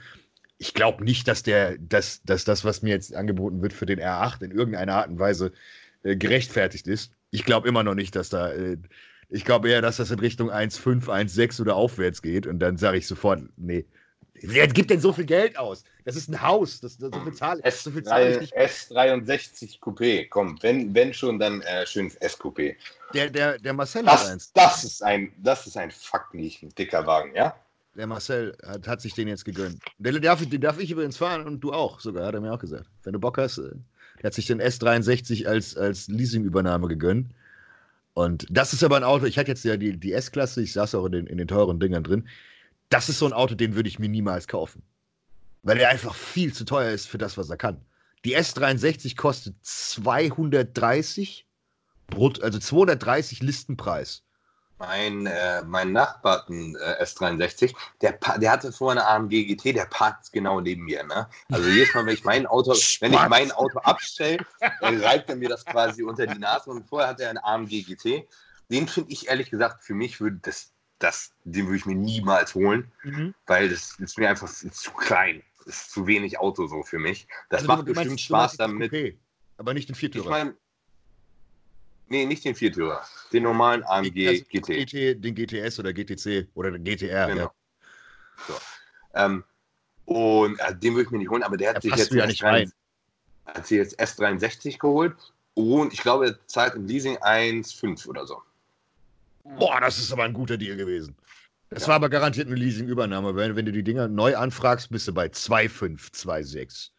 Ich glaube nicht, dass, der, dass, dass das, was mir jetzt angeboten wird für den R8 in irgendeiner Art und Weise äh, gerechtfertigt ist. Ich glaube immer noch nicht, dass da äh, ich glaube eher, dass das in Richtung 1,5, 1,6 oder aufwärts geht. Und dann sage ich sofort, nee. Wer gibt denn so viel Geld aus? Das ist ein Haus. Das, das, so
bezahle ich. S3, so bezahl ich nicht. S63 Coupé, komm, wenn, wenn schon, dann äh, schön S-Coupé.
Der, der, der Marcel
das, hat eins. Das ist ein, das ist ein fucking dicker Wagen, ja?
Der Marcel hat, hat sich den jetzt gegönnt. Den darf, den darf ich übrigens fahren und du auch sogar, hat er mir auch gesagt. Wenn du Bock hast, äh, der hat sich den S63 als, als Leasingübernahme gegönnt. Und das ist aber ein Auto, ich hatte jetzt ja die, die S-Klasse, ich saß auch in den, in den teuren Dingern drin. Das ist so ein Auto, den würde ich mir niemals kaufen. Weil er einfach viel zu teuer ist für das, was er kann. Die S63 kostet 230, also 230 Listenpreis
mein, äh, mein Nachbar, äh, S63, der, der hatte vorher eine AMG GT, der parkt genau neben mir. Ne? Also jedes Mal, wenn ich mein Auto, wenn ich mein Auto abstelle, dann reibt er mir das quasi unter die Nase. Und vorher hatte er einen AMG GT. Den finde ich ehrlich gesagt, für mich würde das, das, den würde ich mir niemals holen, mhm. weil das ist mir einfach zu klein. Das ist zu wenig Auto so für mich. Das also macht bestimmt meinst, Spaß damit. Coupé,
aber nicht den Viertürer. Ich meine,
Nee, nicht den Viertürer. Den normalen AMG also GT.
GT. Den GTS oder GTC oder den GTR. Genau. Ja.
So. Ähm, und äh, den würde ich mir nicht holen, aber der hat sich jetzt,
ja nicht rein.
hat sich jetzt S63 geholt und ich glaube, er zahlt im Leasing 1,5 oder so.
Boah, das ist aber ein guter Deal gewesen. Das ja. war aber garantiert eine Leasingübernahme. Wenn, wenn du die Dinger neu anfragst, bist du bei 2,5, 2,6.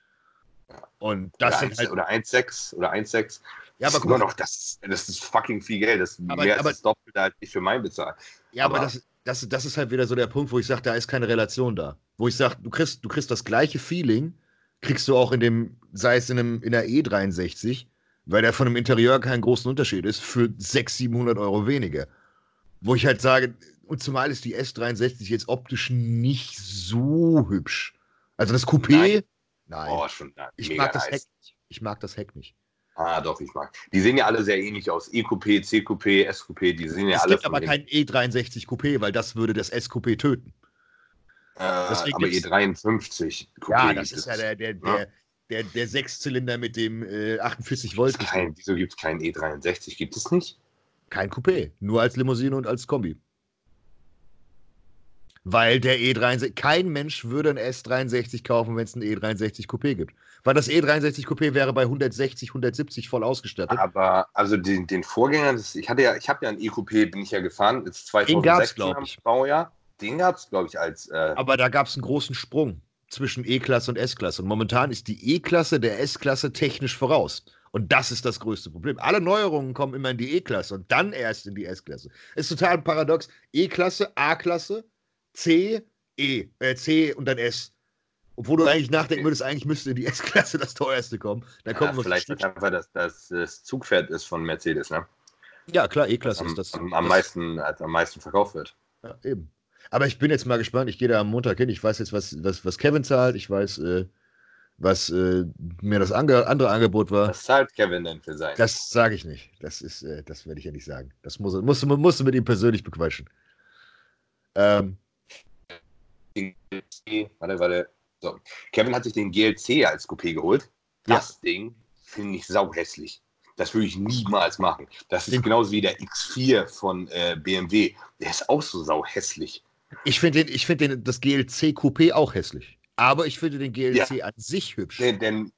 Und das
oder
sind halt,
oder 1,6 oder 1,6. Ja, aber guck noch, das, das ist fucking viel Geld. Das ist aber, mehr aber, als das Doppelte, als ich für mein bezahle.
Ja, aber, aber das, das, das ist halt wieder so der Punkt, wo ich sage, da ist keine Relation da. Wo ich sage, du kriegst, du kriegst das gleiche Feeling, kriegst du auch in dem, sei es in, einem, in der E63, weil der von dem Interieur keinen großen Unterschied ist, für 600, 700 Euro weniger. Wo ich halt sage, und zumal ist die S63 jetzt optisch nicht so hübsch. Also das Coupé,
nein. nein. Oh, schon,
ich mag das nice. Heck Ich mag das Heck nicht.
Ah, doch, ich mag. Die sehen ja alle sehr ähnlich aus. E-Coupé, C-Coupé, S-Coupé, die sehen ja
es
alle.
Es gibt aber kein E63 Coupé, weil das würde das S-Coupé töten.
Äh, aber E53
Coupé. Ja, das ist ja der, der, der, ja? der, der Sechszylinder mit dem äh, 48 Volt.
Kein, wieso gibt es keinen E63? Gibt es nicht?
Kein Coupé, nur als Limousine und als Kombi. Weil der E63, kein Mensch würde ein S63 kaufen, wenn es ein E63 Coupé gibt. Weil das E63 Coupé wäre bei 160, 170 voll ausgestattet.
Aber also den, den Vorgänger, das, ich hatte ja, ich habe ja ein E-Coupé, bin ich ja gefahren, ist
2016 glaube ich.
Baujahr. Den gab es, glaube ich, als.
Äh Aber da gab es einen großen Sprung zwischen E-Klasse und S-Klasse. Und momentan ist die E-Klasse der S-Klasse technisch voraus. Und das ist das größte Problem. Alle Neuerungen kommen immer in die E-Klasse und dann erst in die S-Klasse. Ist total paradox. E-Klasse, A-Klasse, C, E, äh, C und dann S. Obwohl du eigentlich nachdenken würdest, eigentlich müsste in die S-Klasse das teuerste kommen. Da ja, kommt
vielleicht das einfach, dass das, das Zugpferd ist von Mercedes, ne?
Ja, klar, E-Klasse
ist
das.
Am, am, meisten, am meisten verkauft wird.
Ja, eben. Aber ich bin jetzt mal gespannt. Ich gehe da am Montag hin. Ich weiß jetzt, was, was, was Kevin zahlt. Ich weiß, äh, was äh, mir das ange andere Angebot war.
Was zahlt Kevin denn für sein?
Das sage ich nicht. Das ist, äh, das werde ich ja nicht sagen. Das muss, musst, musst du mit ihm persönlich bequatschen. Ähm,
warte, warte. So. Kevin hat sich den GLC als Coupé geholt. Das ja. Ding finde ich sauhässlich. Das würde ich niemals machen. Das ist genauso wie der X4 von äh, BMW. Der ist auch so sauhässlich.
Ich finde find das GLC Coupé auch hässlich. Aber ich finde den GLC ja. an sich hübsch.
Denn, denn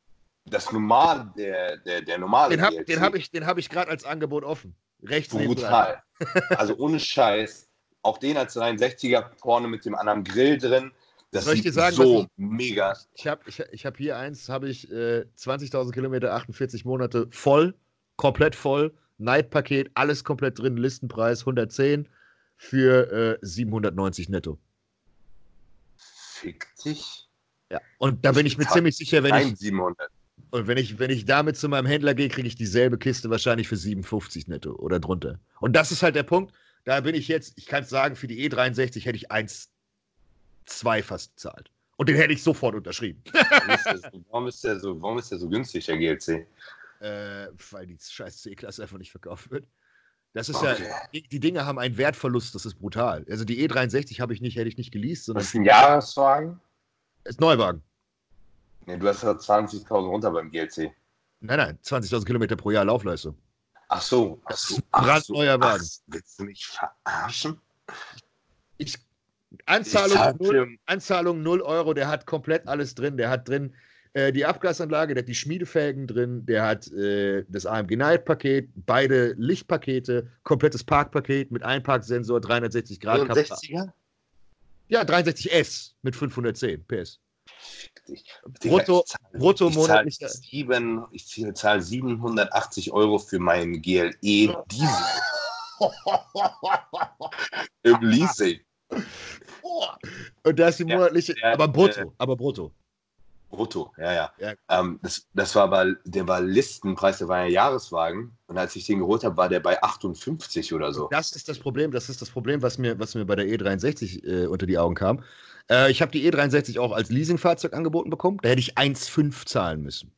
das normal, der, der, der normale
den hab, GLC. Den habe ich, hab ich gerade als Angebot offen. Rechts
Brutal. also ohne Scheiß. Auch den als 63er vorne mit dem anderen Grill drin. Das Soll ich dir sagen, so ich, mega.
Ich habe ich, ich hab hier eins, habe ich äh, 20.000 Kilometer, 48 Monate voll, komplett voll, Night-Paket, alles komplett drin, Listenpreis 110 für äh, 790 netto.
Fick dich.
Ja, und da bin ich mir ziemlich sicher, wenn ich.
700.
Und wenn ich, wenn ich damit zu meinem Händler gehe, kriege ich dieselbe Kiste wahrscheinlich für 57 netto oder drunter. Und das ist halt der Punkt. Da bin ich jetzt, ich kann es sagen, für die E63 hätte ich 1, 2 fast bezahlt. Und den hätte ich sofort unterschrieben.
warum, ist der so, warum ist der so günstig, der GLC?
Äh, weil die scheiß C-Klasse einfach nicht verkauft wird. Das ist okay. ja, die, die, Dinge haben einen Wertverlust, das ist brutal. Also die E63 habe ich nicht, hätte ich nicht geleast.
Was ist ein Jahreswagen?
Ist Neuwagen.
Nee, du hast ja 20.000 runter beim GLC.
Nein, nein, 20.000 Kilometer pro Jahr Laufleistung.
Ach so.
Ach so. Brandneuer Wagen. Ach,
willst du mich verarschen?
Ich, Anzahlung, ich 0, Anzahlung 0 Euro, der hat komplett alles drin. Der hat drin äh, die Abgasanlage, der hat die Schmiedefelgen drin, der hat äh, das AMG Night-Paket, beide Lichtpakete, komplettes Parkpaket mit Einparksensor, 360 Grad.
60er?
Ja, 63S mit 510 PS. Brutto, ich zahl, brutto ich monatlich.
Ich zahle 780 Euro für meinen GLE Diesel. Im Leasing.
Und da ist die monatliche, aber brutto, aber brutto.
Brutto, ja, ja. ja. Ähm, das, das war aber, der war Listenpreis, der war ja Jahreswagen. Und als ich den geholt habe, war der bei 58 oder so.
Das ist das Problem, das ist das Problem, was mir, was mir bei der E63 äh, unter die Augen kam. Äh, ich habe die E63 auch als Leasingfahrzeug angeboten bekommen. Da hätte ich 1,5 zahlen müssen.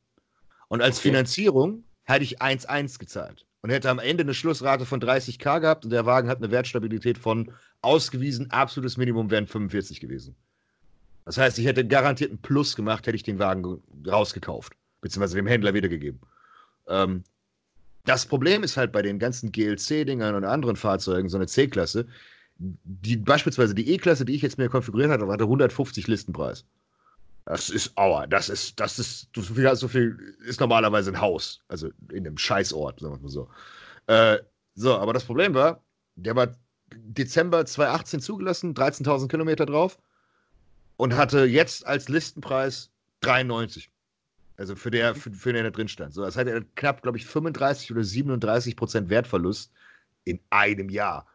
Und als okay. Finanzierung hätte ich 1,1 gezahlt. Und hätte am Ende eine Schlussrate von 30k gehabt und der Wagen hat eine Wertstabilität von ausgewiesen, absolutes Minimum wären 45 gewesen. Das heißt, ich hätte garantiert einen Plus gemacht, hätte ich den Wagen rausgekauft, beziehungsweise dem Händler wiedergegeben. Ähm, das Problem ist halt bei den ganzen GLC-Dingern und anderen Fahrzeugen, so eine C-Klasse, die, beispielsweise die E-Klasse, die ich jetzt mir konfiguriert hatte, hatte 150 Listenpreis. Das ist, aua, das ist, das ist, so viel, so viel ist normalerweise ein Haus, also in einem Scheißort, sagen wir mal so. Äh, so, aber das Problem war, der war Dezember 2018 zugelassen, 13.000 Kilometer drauf und hatte jetzt als Listenpreis 93. Also für der, für, für den da drin stand. So, das hat er knapp, glaube ich, 35 oder 37 Prozent Wertverlust in einem Jahr.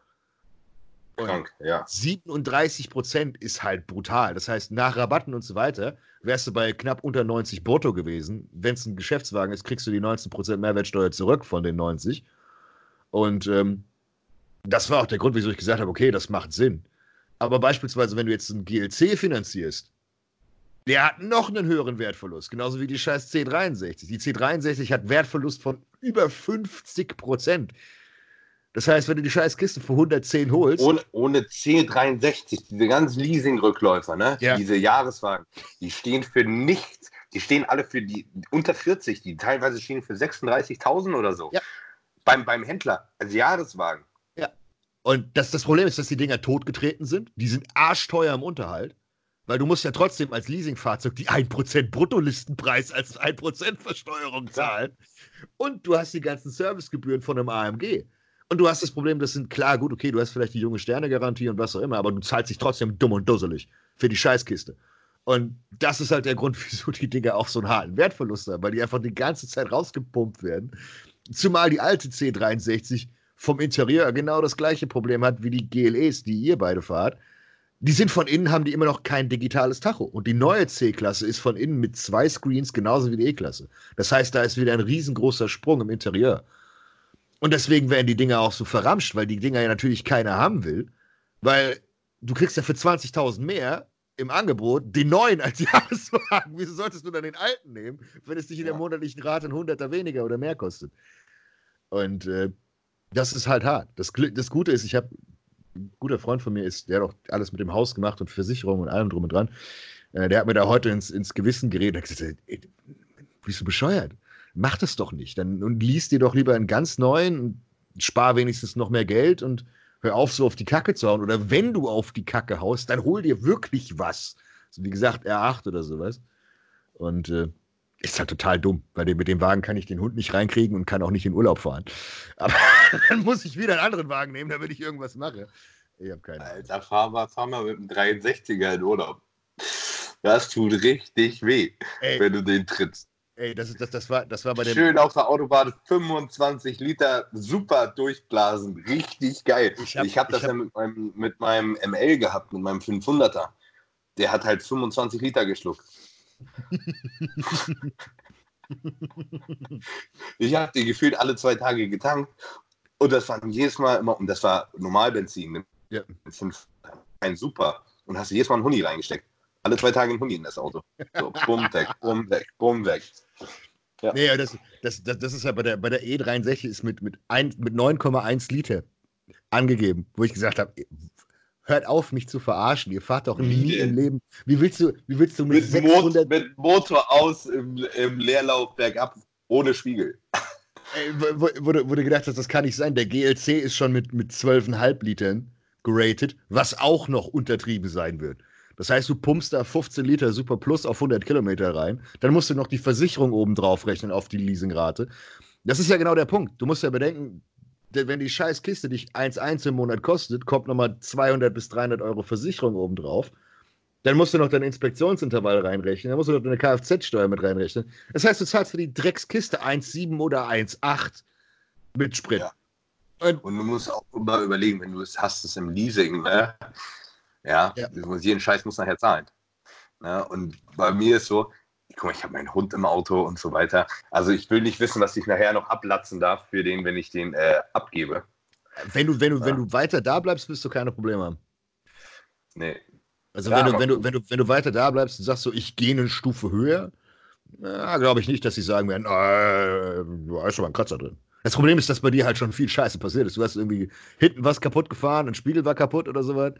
Und Krank, ja.
37 Prozent ist halt brutal. Das heißt, nach Rabatten und so weiter wärst du bei knapp unter 90 brutto gewesen. Wenn es ein Geschäftswagen ist, kriegst du die 19 Prozent Mehrwertsteuer zurück von den 90. Und ähm, das war auch der Grund, wieso ich gesagt habe, okay, das macht Sinn. Aber beispielsweise, wenn du jetzt ein GLC finanzierst, Der hat noch einen höheren Wertverlust, genauso wie die scheiß C63. Die C63 hat Wertverlust von über 50 Prozent. Das heißt, wenn du die scheiß Kiste für 110 holst.
Ohne, ohne C63, diese ganzen Leasing-Rückläufer, ne? Ja. diese Jahreswagen, die stehen für nichts. Die stehen alle für die unter 40, die teilweise stehen für 36.000 oder so. Ja. Beim, beim Händler, als Jahreswagen.
Und das, das Problem ist, dass die Dinger totgetreten sind. Die sind arschteuer im Unterhalt. Weil du musst ja trotzdem als Leasingfahrzeug die 1% Bruttolistenpreis als 1% Versteuerung zahlen. Und du hast die ganzen Servicegebühren von einem AMG. Und du hast das Problem, das sind klar, gut, okay, du hast vielleicht die junge Sterne-Garantie und was auch immer, aber du zahlst dich trotzdem dumm und dusselig für die Scheißkiste. Und das ist halt der Grund, wieso die Dinger auch so einen harten Wertverlust haben, weil die einfach die ganze Zeit rausgepumpt werden. Zumal die alte C63 vom Interieur genau das gleiche Problem hat wie die GLEs, die ihr beide fahrt die sind von innen, haben die immer noch kein digitales Tacho. Und die neue C-Klasse ist von innen mit zwei Screens genauso wie die E-Klasse. Das heißt, da ist wieder ein riesengroßer Sprung im Interieur. Und deswegen werden die Dinger auch so verramscht, weil die Dinger ja natürlich keiner haben will. Weil du kriegst ja für 20.000 mehr im Angebot den neuen als Jahreswagen. Wieso solltest du dann den alten nehmen, wenn es dich in der monatlichen Rate ein Hunderter weniger oder mehr kostet? Und äh, das ist halt hart. Das, das Gute ist, ich habe ein guter Freund von mir ist, der hat auch alles mit dem Haus gemacht und Versicherung und allem drum und dran. Äh, der hat mir da heute ins, ins Gewissen geredet. Er hat gesagt, ey, bist du bescheuert? Mach das doch nicht. Dann, und liest dir doch lieber einen ganz neuen und spar wenigstens noch mehr Geld und hör auf, so auf die Kacke zu hauen. Oder wenn du auf die Kacke haust, dann hol dir wirklich was. Also wie gesagt, R8 oder sowas. Und äh, ist halt total dumm, weil mit dem Wagen kann ich den Hund nicht reinkriegen und kann auch nicht in Urlaub fahren. Aber dann muss ich wieder einen anderen Wagen nehmen, damit ich irgendwas mache.
Ich habe keine Ahnung. Alter, fahr mal, fahr mal mit einem 63er in Urlaub. Das tut richtig weh, Ey. wenn du den trittst.
Ey, das, ist, das, das, war, das war bei dem.
Schön auf der Autobahn 25 Liter super durchblasen. Richtig geil. Ich habe hab das hab, ja mit meinem, mit meinem ML gehabt, mit meinem 500er. Der hat halt 25 Liter geschluckt ich habe die gefühlt alle zwei Tage getankt und das war jedes Mal immer, und das war Normalbenzin, ne? ja. ein super. Und hast du jedes Mal einen Huni reingesteckt. Alle zwei Tage einen Huni in das Auto. So, bumm, weg, bumm, weg, bumm, weg.
Ja. Nee, das, das, das, das ist ja bei der, bei der E63 ist mit, mit, mit 9,1 Liter angegeben, wo ich gesagt habe, hört auf, mich zu verarschen. Ihr fahrt doch nie im Leben. Wie willst du, wie willst du
mit, mit 600... mit Motor aus im, im Leerlauf bergab, ohne Spiegel.
Ey, wo, wo, wo, du gedacht hast, das kann nicht sein. Der GLC ist schon mit, mit 12,5 Litern geratet, was auch noch untertrieben sein wird. Das heißt, du pumpst da 15 Liter Super Plus auf 100 Kilometer rein. Dann musst du noch die Versicherung oben drauf rechnen auf die Leasingrate. Das ist ja genau der Punkt. Du musst ja bedenken, wenn die scheiß Kiste dich 1,1 im Monat kostet, kommt nochmal 200 bis 300 Euro Versicherung obendrauf. Dann musst du noch dein Inspektionsintervall reinrechnen, dann musst du noch deine Kfz-Steuer mit reinrechnen. Das heißt, du zahlst für die Dreckskiste 1,7 oder 1,8 mit Sprit. Ja.
Und, und, du musst auch immer überlegen, wenn du es hast, es im Leasing, ne? Ja, ja. jeden Scheiß muss nachher zahlen. Ne? Und bei mir ist so, guck mal, ich habe meinen Hund im Auto und so weiter. Also ich will nicht wissen, was ich nachher noch ablatzen darf für den, wenn ich den äh, abgebe.
Wenn du, wenn, du, ja. wenn du weiter da bleibst, wirst du keine Probleme haben.
Nee.
Also ja, wenn, du, wenn, du, wenn, du, wenn du weiter da bleibst und sagst so, ich gehe eine Stufe höher, glaube ich nicht, dass sie sagen werden, äh, da ist schon mal ein Kratzer drin. Das Problem ist, dass bei dir halt schon viel Scheiße passiert ist. Du hast irgendwie hinten was kaputt gefahren, ein Spiegel war kaputt oder sowas.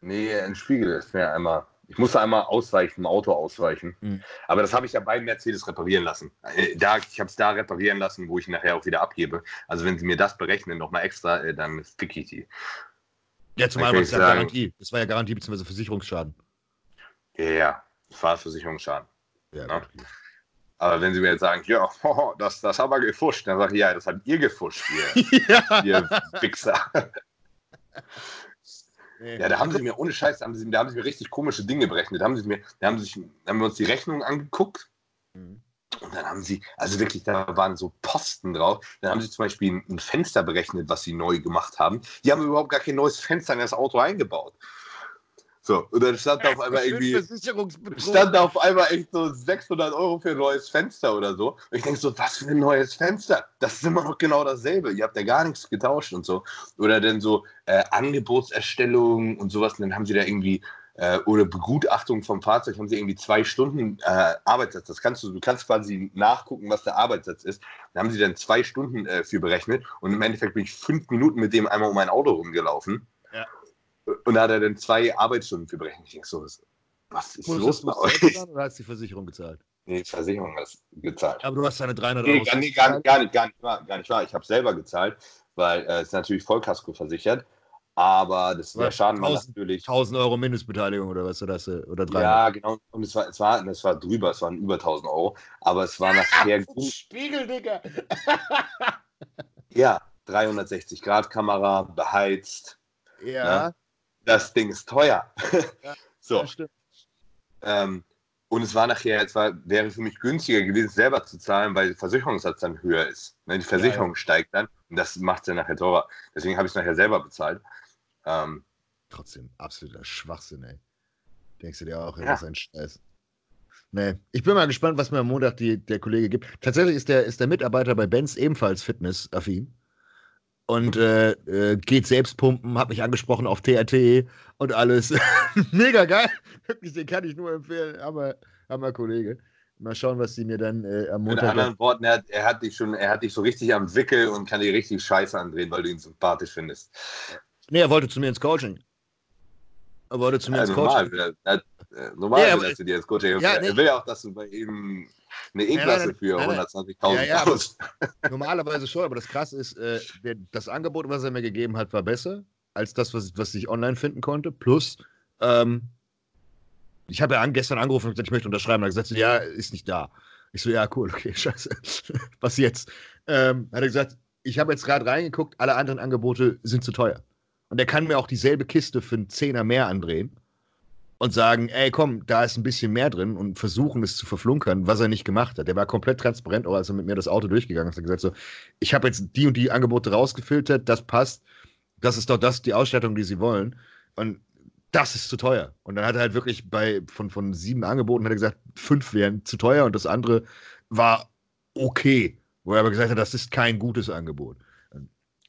Nee, ein Spiegel ist mir einmal ich musste einmal ausweichen, im Auto ausweichen. Mhm. Aber das habe ich ja bei Mercedes reparieren lassen. Äh, da, ich habe es da reparieren lassen, wo ich nachher auch wieder abgebe. Also wenn sie mir das berechnen, nochmal extra, äh, dann fick ich die.
Ja, zumal war das ja sagen, Garantie. Das war ja Garantie bzw. Versicherungsschaden.
Ja, ja, das war Versicherungsschaden. Ja, ja. Aber wenn sie mir jetzt sagen, ja, oh, das, das haben wir gefuscht, dann sage ich, ja, das habt ihr gefuscht, ihr, ja. ihr Wichser. Ja, da haben sie mir ohne Scheiß, da haben sie, da haben sie mir richtig komische Dinge berechnet. Da haben, sie mir, da haben, sie sich, da haben wir uns die Rechnung angeguckt. Mhm. Und dann haben sie, also wirklich, da waren so Posten drauf. Dann haben sie zum Beispiel ein, ein Fenster berechnet, was sie neu gemacht haben. Die haben überhaupt gar kein neues Fenster in das Auto eingebaut. So, und dann stand da auf einmal irgendwie, stand da auf einmal echt so 600 Euro für ein neues Fenster oder so. Und ich denke so, was für ein neues Fenster? Das ist immer noch genau dasselbe. Ihr habt ja gar nichts getauscht und so. Oder dann so äh, Angebotserstellung und sowas. Und dann haben sie da irgendwie äh, oder Begutachtung vom Fahrzeug haben sie irgendwie zwei Stunden äh, Arbeitssatz. Das kannst du, du kannst quasi nachgucken, was der Arbeitssatz ist. Da haben sie dann zwei Stunden äh, für berechnet und im Endeffekt bin ich fünf Minuten mit dem einmal um mein Auto rumgelaufen. Und da hat er dann zwei Arbeitsstunden für berechnet. Ich denke so, was ist los bei
euch? Oder hast du die Versicherung gezahlt?
Nee, die Versicherung hat gezahlt.
Aber du hast deine 300 Euro.
Nee, gar, gar, gar, nicht, gar nicht wahr. Gar nicht wahr. Ich habe selber gezahlt, weil äh, es ist natürlich Vollkasko versichert. Aber das, der Schaden 1000, war natürlich.
1000 Euro Mindestbeteiligung oder was? Oder, oder 300?
Ja, genau. Und es war, es, war, es war drüber, es waren über 1000 Euro. Aber es war nachher gut.
Spiegel, Digga!
ja, 360 Grad Kamera, beheizt.
Ja. Ne?
Das Ding ist teuer. Ja, so. Ähm, und es war nachher, es war, wäre für mich günstiger gewesen, selber zu zahlen, weil der Versicherungssatz dann höher ist. Ne? Die Versicherung ja, ja. steigt dann und das macht es dann nachher teurer. Deswegen habe ich es nachher selber bezahlt. Ähm,
Trotzdem absoluter Schwachsinn, ey. Denkst du dir auch, ja. das ist ein Scheiß. Nee, ich bin mal gespannt, was mir am Montag die, der Kollege gibt. Tatsächlich ist der, ist der Mitarbeiter bei Benz ebenfalls fitnessaffin und äh, äh, geht selbst pumpen, hat mich angesprochen auf TRT und alles. Mega geil. Wirklich, den kann ich nur empfehlen. Aber, hammer Kollege. Mal schauen, was sie mir dann äh, am Montag.
Mit anderen Worten, er hat, er, hat dich schon, er hat dich so richtig am Wickel und kann dir richtig scheiße andrehen, weil du ihn sympathisch findest.
Nee, er wollte zu mir ins Coaching. Er wollte zu mir ja, ins
normal,
Coaching.
Er, er, normal ja, will er zu dir ins Coaching. Ja, er will ja auch, dass du bei ihm eine E-Klasse für 120.000 ja, ja,
Normalerweise schon, aber das Krasse ist, äh, der, das Angebot, was er mir gegeben hat, war besser als das, was, was ich online finden konnte. Plus, ähm, ich habe ja gestern angerufen und gesagt, ich möchte unterschreiben. Er hat gesagt, ja, ist nicht da. Ich so, ja, cool, okay, scheiße. was jetzt? Ähm, hat er gesagt, ich habe jetzt gerade reingeguckt, alle anderen Angebote sind zu teuer. Und er kann mir auch dieselbe Kiste für einen Zehner mehr andrehen und sagen, ey, komm, da ist ein bisschen mehr drin und versuchen es zu verflunkern, was er nicht gemacht hat. Der war komplett transparent, auch als er mit mir das Auto durchgegangen ist. Hat gesagt so, ich habe jetzt die und die Angebote rausgefiltert, das passt, das ist doch das, die Ausstattung, die sie wollen. Und das ist zu teuer. Und dann hat er halt wirklich bei, von, von sieben Angeboten hat er gesagt, fünf wären zu teuer und das andere war okay. Wo er aber gesagt hat, das ist kein gutes Angebot.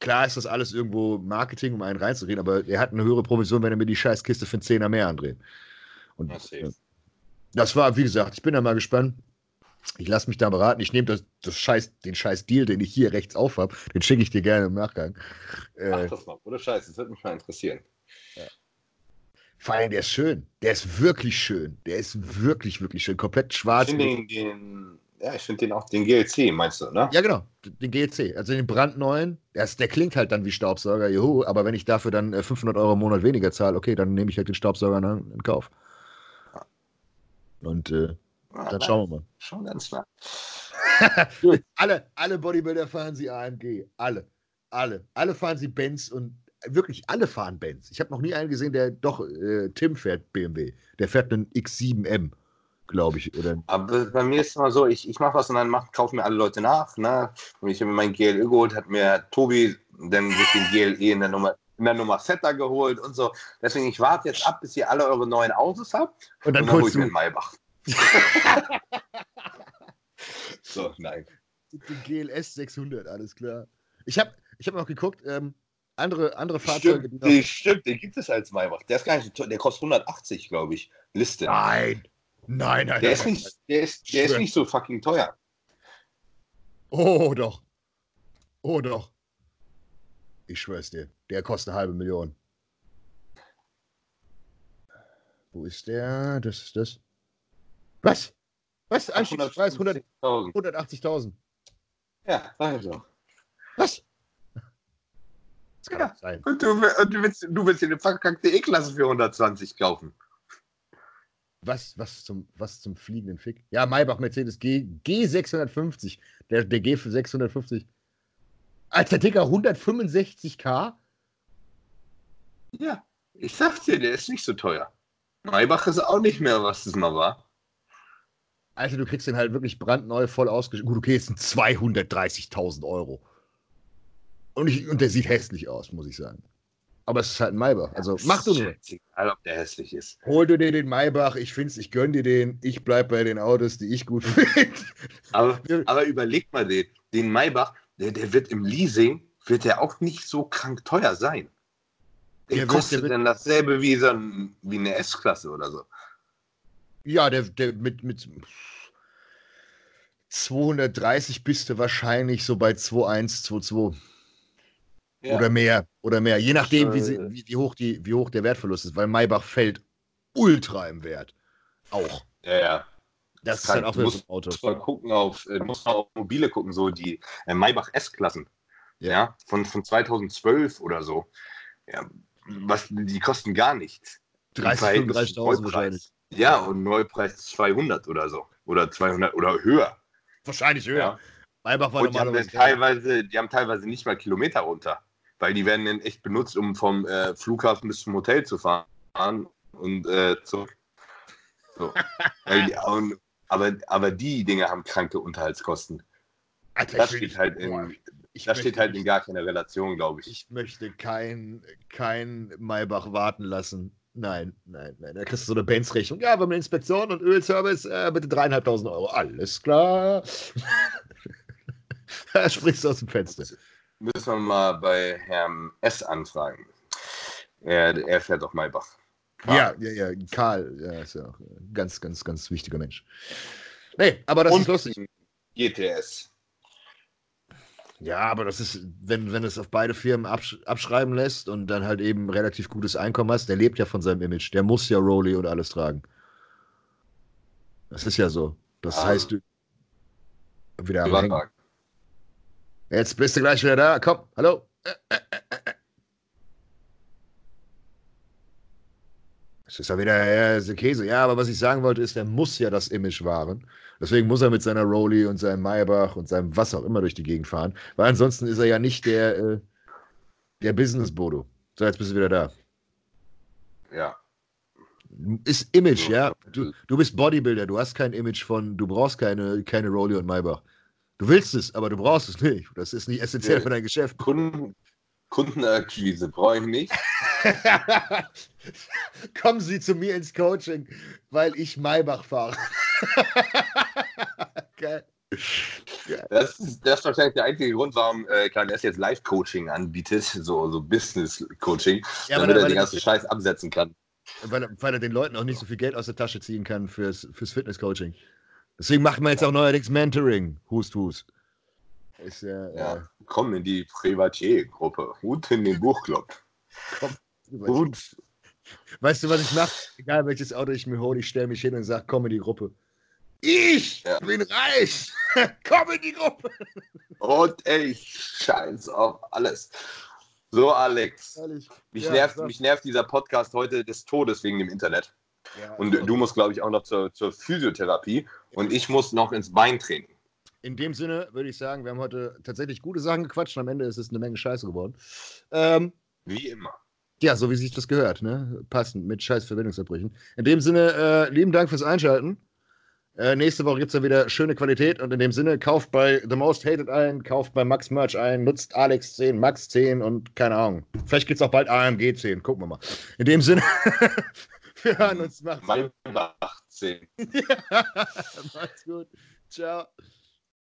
Klar ist das alles irgendwo Marketing, um einen reinzureden, aber er hat eine höhere Provision, wenn er mir die Scheißkiste für einen Zehner mehr andreht. Und ja, das war, wie gesagt, ich bin da mal gespannt. Ich lasse mich da beraten. Ich nehme das, das Scheiß, den scheiß Deal, den ich hier rechts auf habe, den schicke ich dir gerne im Nachgang.
Äh, Ach, das mal, oder Scheiß, das würde mich mal interessieren. Ja.
Vor allem, der ist schön. Der ist wirklich schön. Der ist wirklich, wirklich schön. Komplett schwarz.
Ich finde den, den, ja, ich finde den auch, den GLC, meinst du, ne?
Ja, genau, den GLC. Also den brandneuen. Der, der klingt halt dann wie Staubsauger, juhu, aber wenn ich dafür dann 500 äh, Euro im Monat weniger zahle, okay, dann nehme ich halt den Staubsauger in, in Kauf. Und äh, ja, dann schauen wir mal.
Schon ganz klar.
alle, alle Bodybuilder fahren sie AMG. Alle. Alle. Alle fahren sie Benz und wirklich alle fahren Benz. Ich habe noch nie einen gesehen, der doch, äh, Tim fährt BMW. Der fährt einen X7M glaube ich. Oder?
Aber bei mir ist es immer so, ich, ich mache was und dann mach, kaufen mir alle Leute nach. Ne? Und ich habe mir mein GLE geholt, hat mir Tobi dann sich den GLE in der Nummer in der Nummer Fetter geholt und so. Deswegen, ich warte jetzt ab, bis ihr alle eure neuen Autos habt.
Und dann, und dann hole ich
mir einen Maybach. so, nein.
Den GLS 600, alles klar. Ich habe ich hab noch geguckt, ähm, andere, andere Fahrzeuge.
Stimmt, die, stimmt, den gibt es als Maybach. Der ist gar nicht, der kostet 180, glaube ich. Liste.
Nein. Nein, nein,
der
nein.
Ist nicht, der ist, der ist nicht so fucking teuer.
Oh, doch. Oh, doch. Ich schwör's dir. Der kostet eine halbe Million. Wo ist der? Das ist das. Was? Was? Einstiegspreis 180.000. 180
ja, sag ich doch.
Was?
Das kann ja. sein. Und du, und du, willst, du willst dir eine verkackte E-Klasse für 120 kaufen.
Was, was, zum, was zum fliegenden Fick? Ja, Maybach Mercedes G, G650. Der, der G für 650. Alter Dicker, 165k?
Ja, ich sag dir, der ist nicht so teuer. Maybach ist auch nicht mehr, was es mal war.
Alter, du kriegst den halt wirklich brandneu voll ausgestattet. Gut, okay, es sind 230.000 Euro. Und, ich, und der sieht hässlich aus, muss ich sagen. Aber es ist halt ein Maybach. Also mach du nur.
Egal, ob der hässlich ist.
Hol du dir den Maybach. Ich find's, ich gönn dir den. Ich bleib bei den Autos, die ich gut finde.
Aber, aber überleg mal den. Den Maybach, der, der wird im Leasing, wird der auch nicht so krank teuer sein. Der kostet der denn dasselbe wie, so ein, wie eine S-Klasse oder so?
Ja, der, der mit, mit 230 bist du wahrscheinlich so bei 2,1, 2,2. Ja. Oder mehr, oder mehr. Je nachdem, wie, sie, wie, wie, hoch die, wie hoch der Wertverlust ist, weil Maybach fällt ultra im Wert. Auch.
Ja, ja.
Das, das ist halt auch
so ein Auto. Mal gucken auf, äh, du musst mal auf Mobile gucken, so die äh, Maybach S-Klassen. Ja. ja. von, von 2012 oder so. Ja, was, die kosten gar nichts.
30.000 wahrscheinlich.
Ja, und Neupreis 200 oder so. Oder 200 oder höher.
Wahrscheinlich höher. Ja.
Maybach war und die haben, teilweise, die haben teilweise nicht mal Kilometer runter. Weil die werden dann echt benutzt, um vom äh, Flughafen bis zum Hotel zu fahren und äh, zurück. So. aber, aber die Dinge haben kranke Unterhaltskosten. Alter, das steht halt in, das steht halt in gar keiner Relation, glaube ich.
Ich möchte kein, kein Maybach warten lassen. Nein, nein, nein. Da kriegst du so eine Benz-Rechnung. Ja, wir haben eine Inspektion und Ölservice, äh, bitte dreieinhalbtausend Euro. Alles klar. da sprichst du aus dem Fenster.
Müssen wir mal bei Herrn S. anfragen. Er, er fährt doch Maybach.
Ja, ja, ja. Karl, ja, ist ja auch ein ganz, ganz, ganz wichtiger Mensch. Nee, aber das und ist lustig.
GTS.
Ja, aber das ist, wenn, wenn es auf beide Firmen absch abschreiben lässt und dann halt eben relativ gutes Einkommen hast, der lebt ja von seinem Image. Der muss ja Rolly und alles tragen. Das ist ja so. Das ah. heißt, du. Wieder am Hängen. Jetzt bist du gleich wieder da. Komm, hallo. Äh, äh, äh, Das ist ja wieder ist Käse. Ja, aber was ich sagen wollte, ist, der muss ja das Image wahren. Deswegen muss er mit seiner Rolli und seinem Maybach und seinem was auch immer durch die Gegend fahren. Weil ansonsten ist er ja nicht der, äh, der Business-Bodo. So, jetzt bist du wieder da.
Ja.
Ist Image, ja. Du, du bist Bodybuilder, du hast kein Image von, du brauchst keine, keine Rolli und Maybach. Du willst es, aber du brauchst es nicht. Das ist nicht essentiell ja, für dein Geschäft.
Kunden, Kundenakquise brauche ich nicht.
Kommen Sie zu mir ins Coaching, weil ich Maybach fahre.
Geil. Das, ist, das ist wahrscheinlich der einzige Grund, warum äh, KNS jetzt Live-Coaching anbietet, so, so Business-Coaching, ja, damit er den ganzen Scheiß absetzen kann.
Weil, weil, er den Leuten auch nicht so viel Geld aus der Tasche ziehen kann fürs, fürs Fitness-Coaching. Deswegen macht man jetzt auch neuerdings Mentoring. Hust, hust.
Ist ja, ja. Äh, komm in die Privatier-Gruppe. Gut in den Buchclub. Komm.
Gut. Weißt du, was ich mache? Egal welches Auto ich mir hole, ich stelle mich hin und sage, komm in die Gruppe. Ich ja. bin reich. komm in die Gruppe.
Und ich scheiß auf alles. So, Alex. Mich, ja, nervt, mich nervt dieser Podcast heute des Todes wegen dem Internet. Ja, und also du musst, glaube ich, auch noch zur, zur Physiotherapie. Und ich muss noch ins Beintraining.
In dem Sinne würde ich sagen, wir haben heute tatsächlich gute Sachen gequatscht und am Ende ist es eine Menge Scheiße geworden. Ähm,
Wie immer.
Ja, so wie sich das gehört, ne? Passend, mit scheiß Verbindungsabbrüchen. In dem Sinne, äh, lieben Dank fürs Einschalten. Äh, nächste Woche gibt es ja wieder schöne Qualität und in dem Sinne, kauft bei The Most Hated ein, kauft bei Max Merch ein, nutzt Alex 10, Max 10 und keine Ahnung. Vielleicht gibt es auch bald AMG 10, gucken wir mal. In dem Sinne, wir hören uns.
Macht's Mein 10.
ja, macht's gut. Ciao.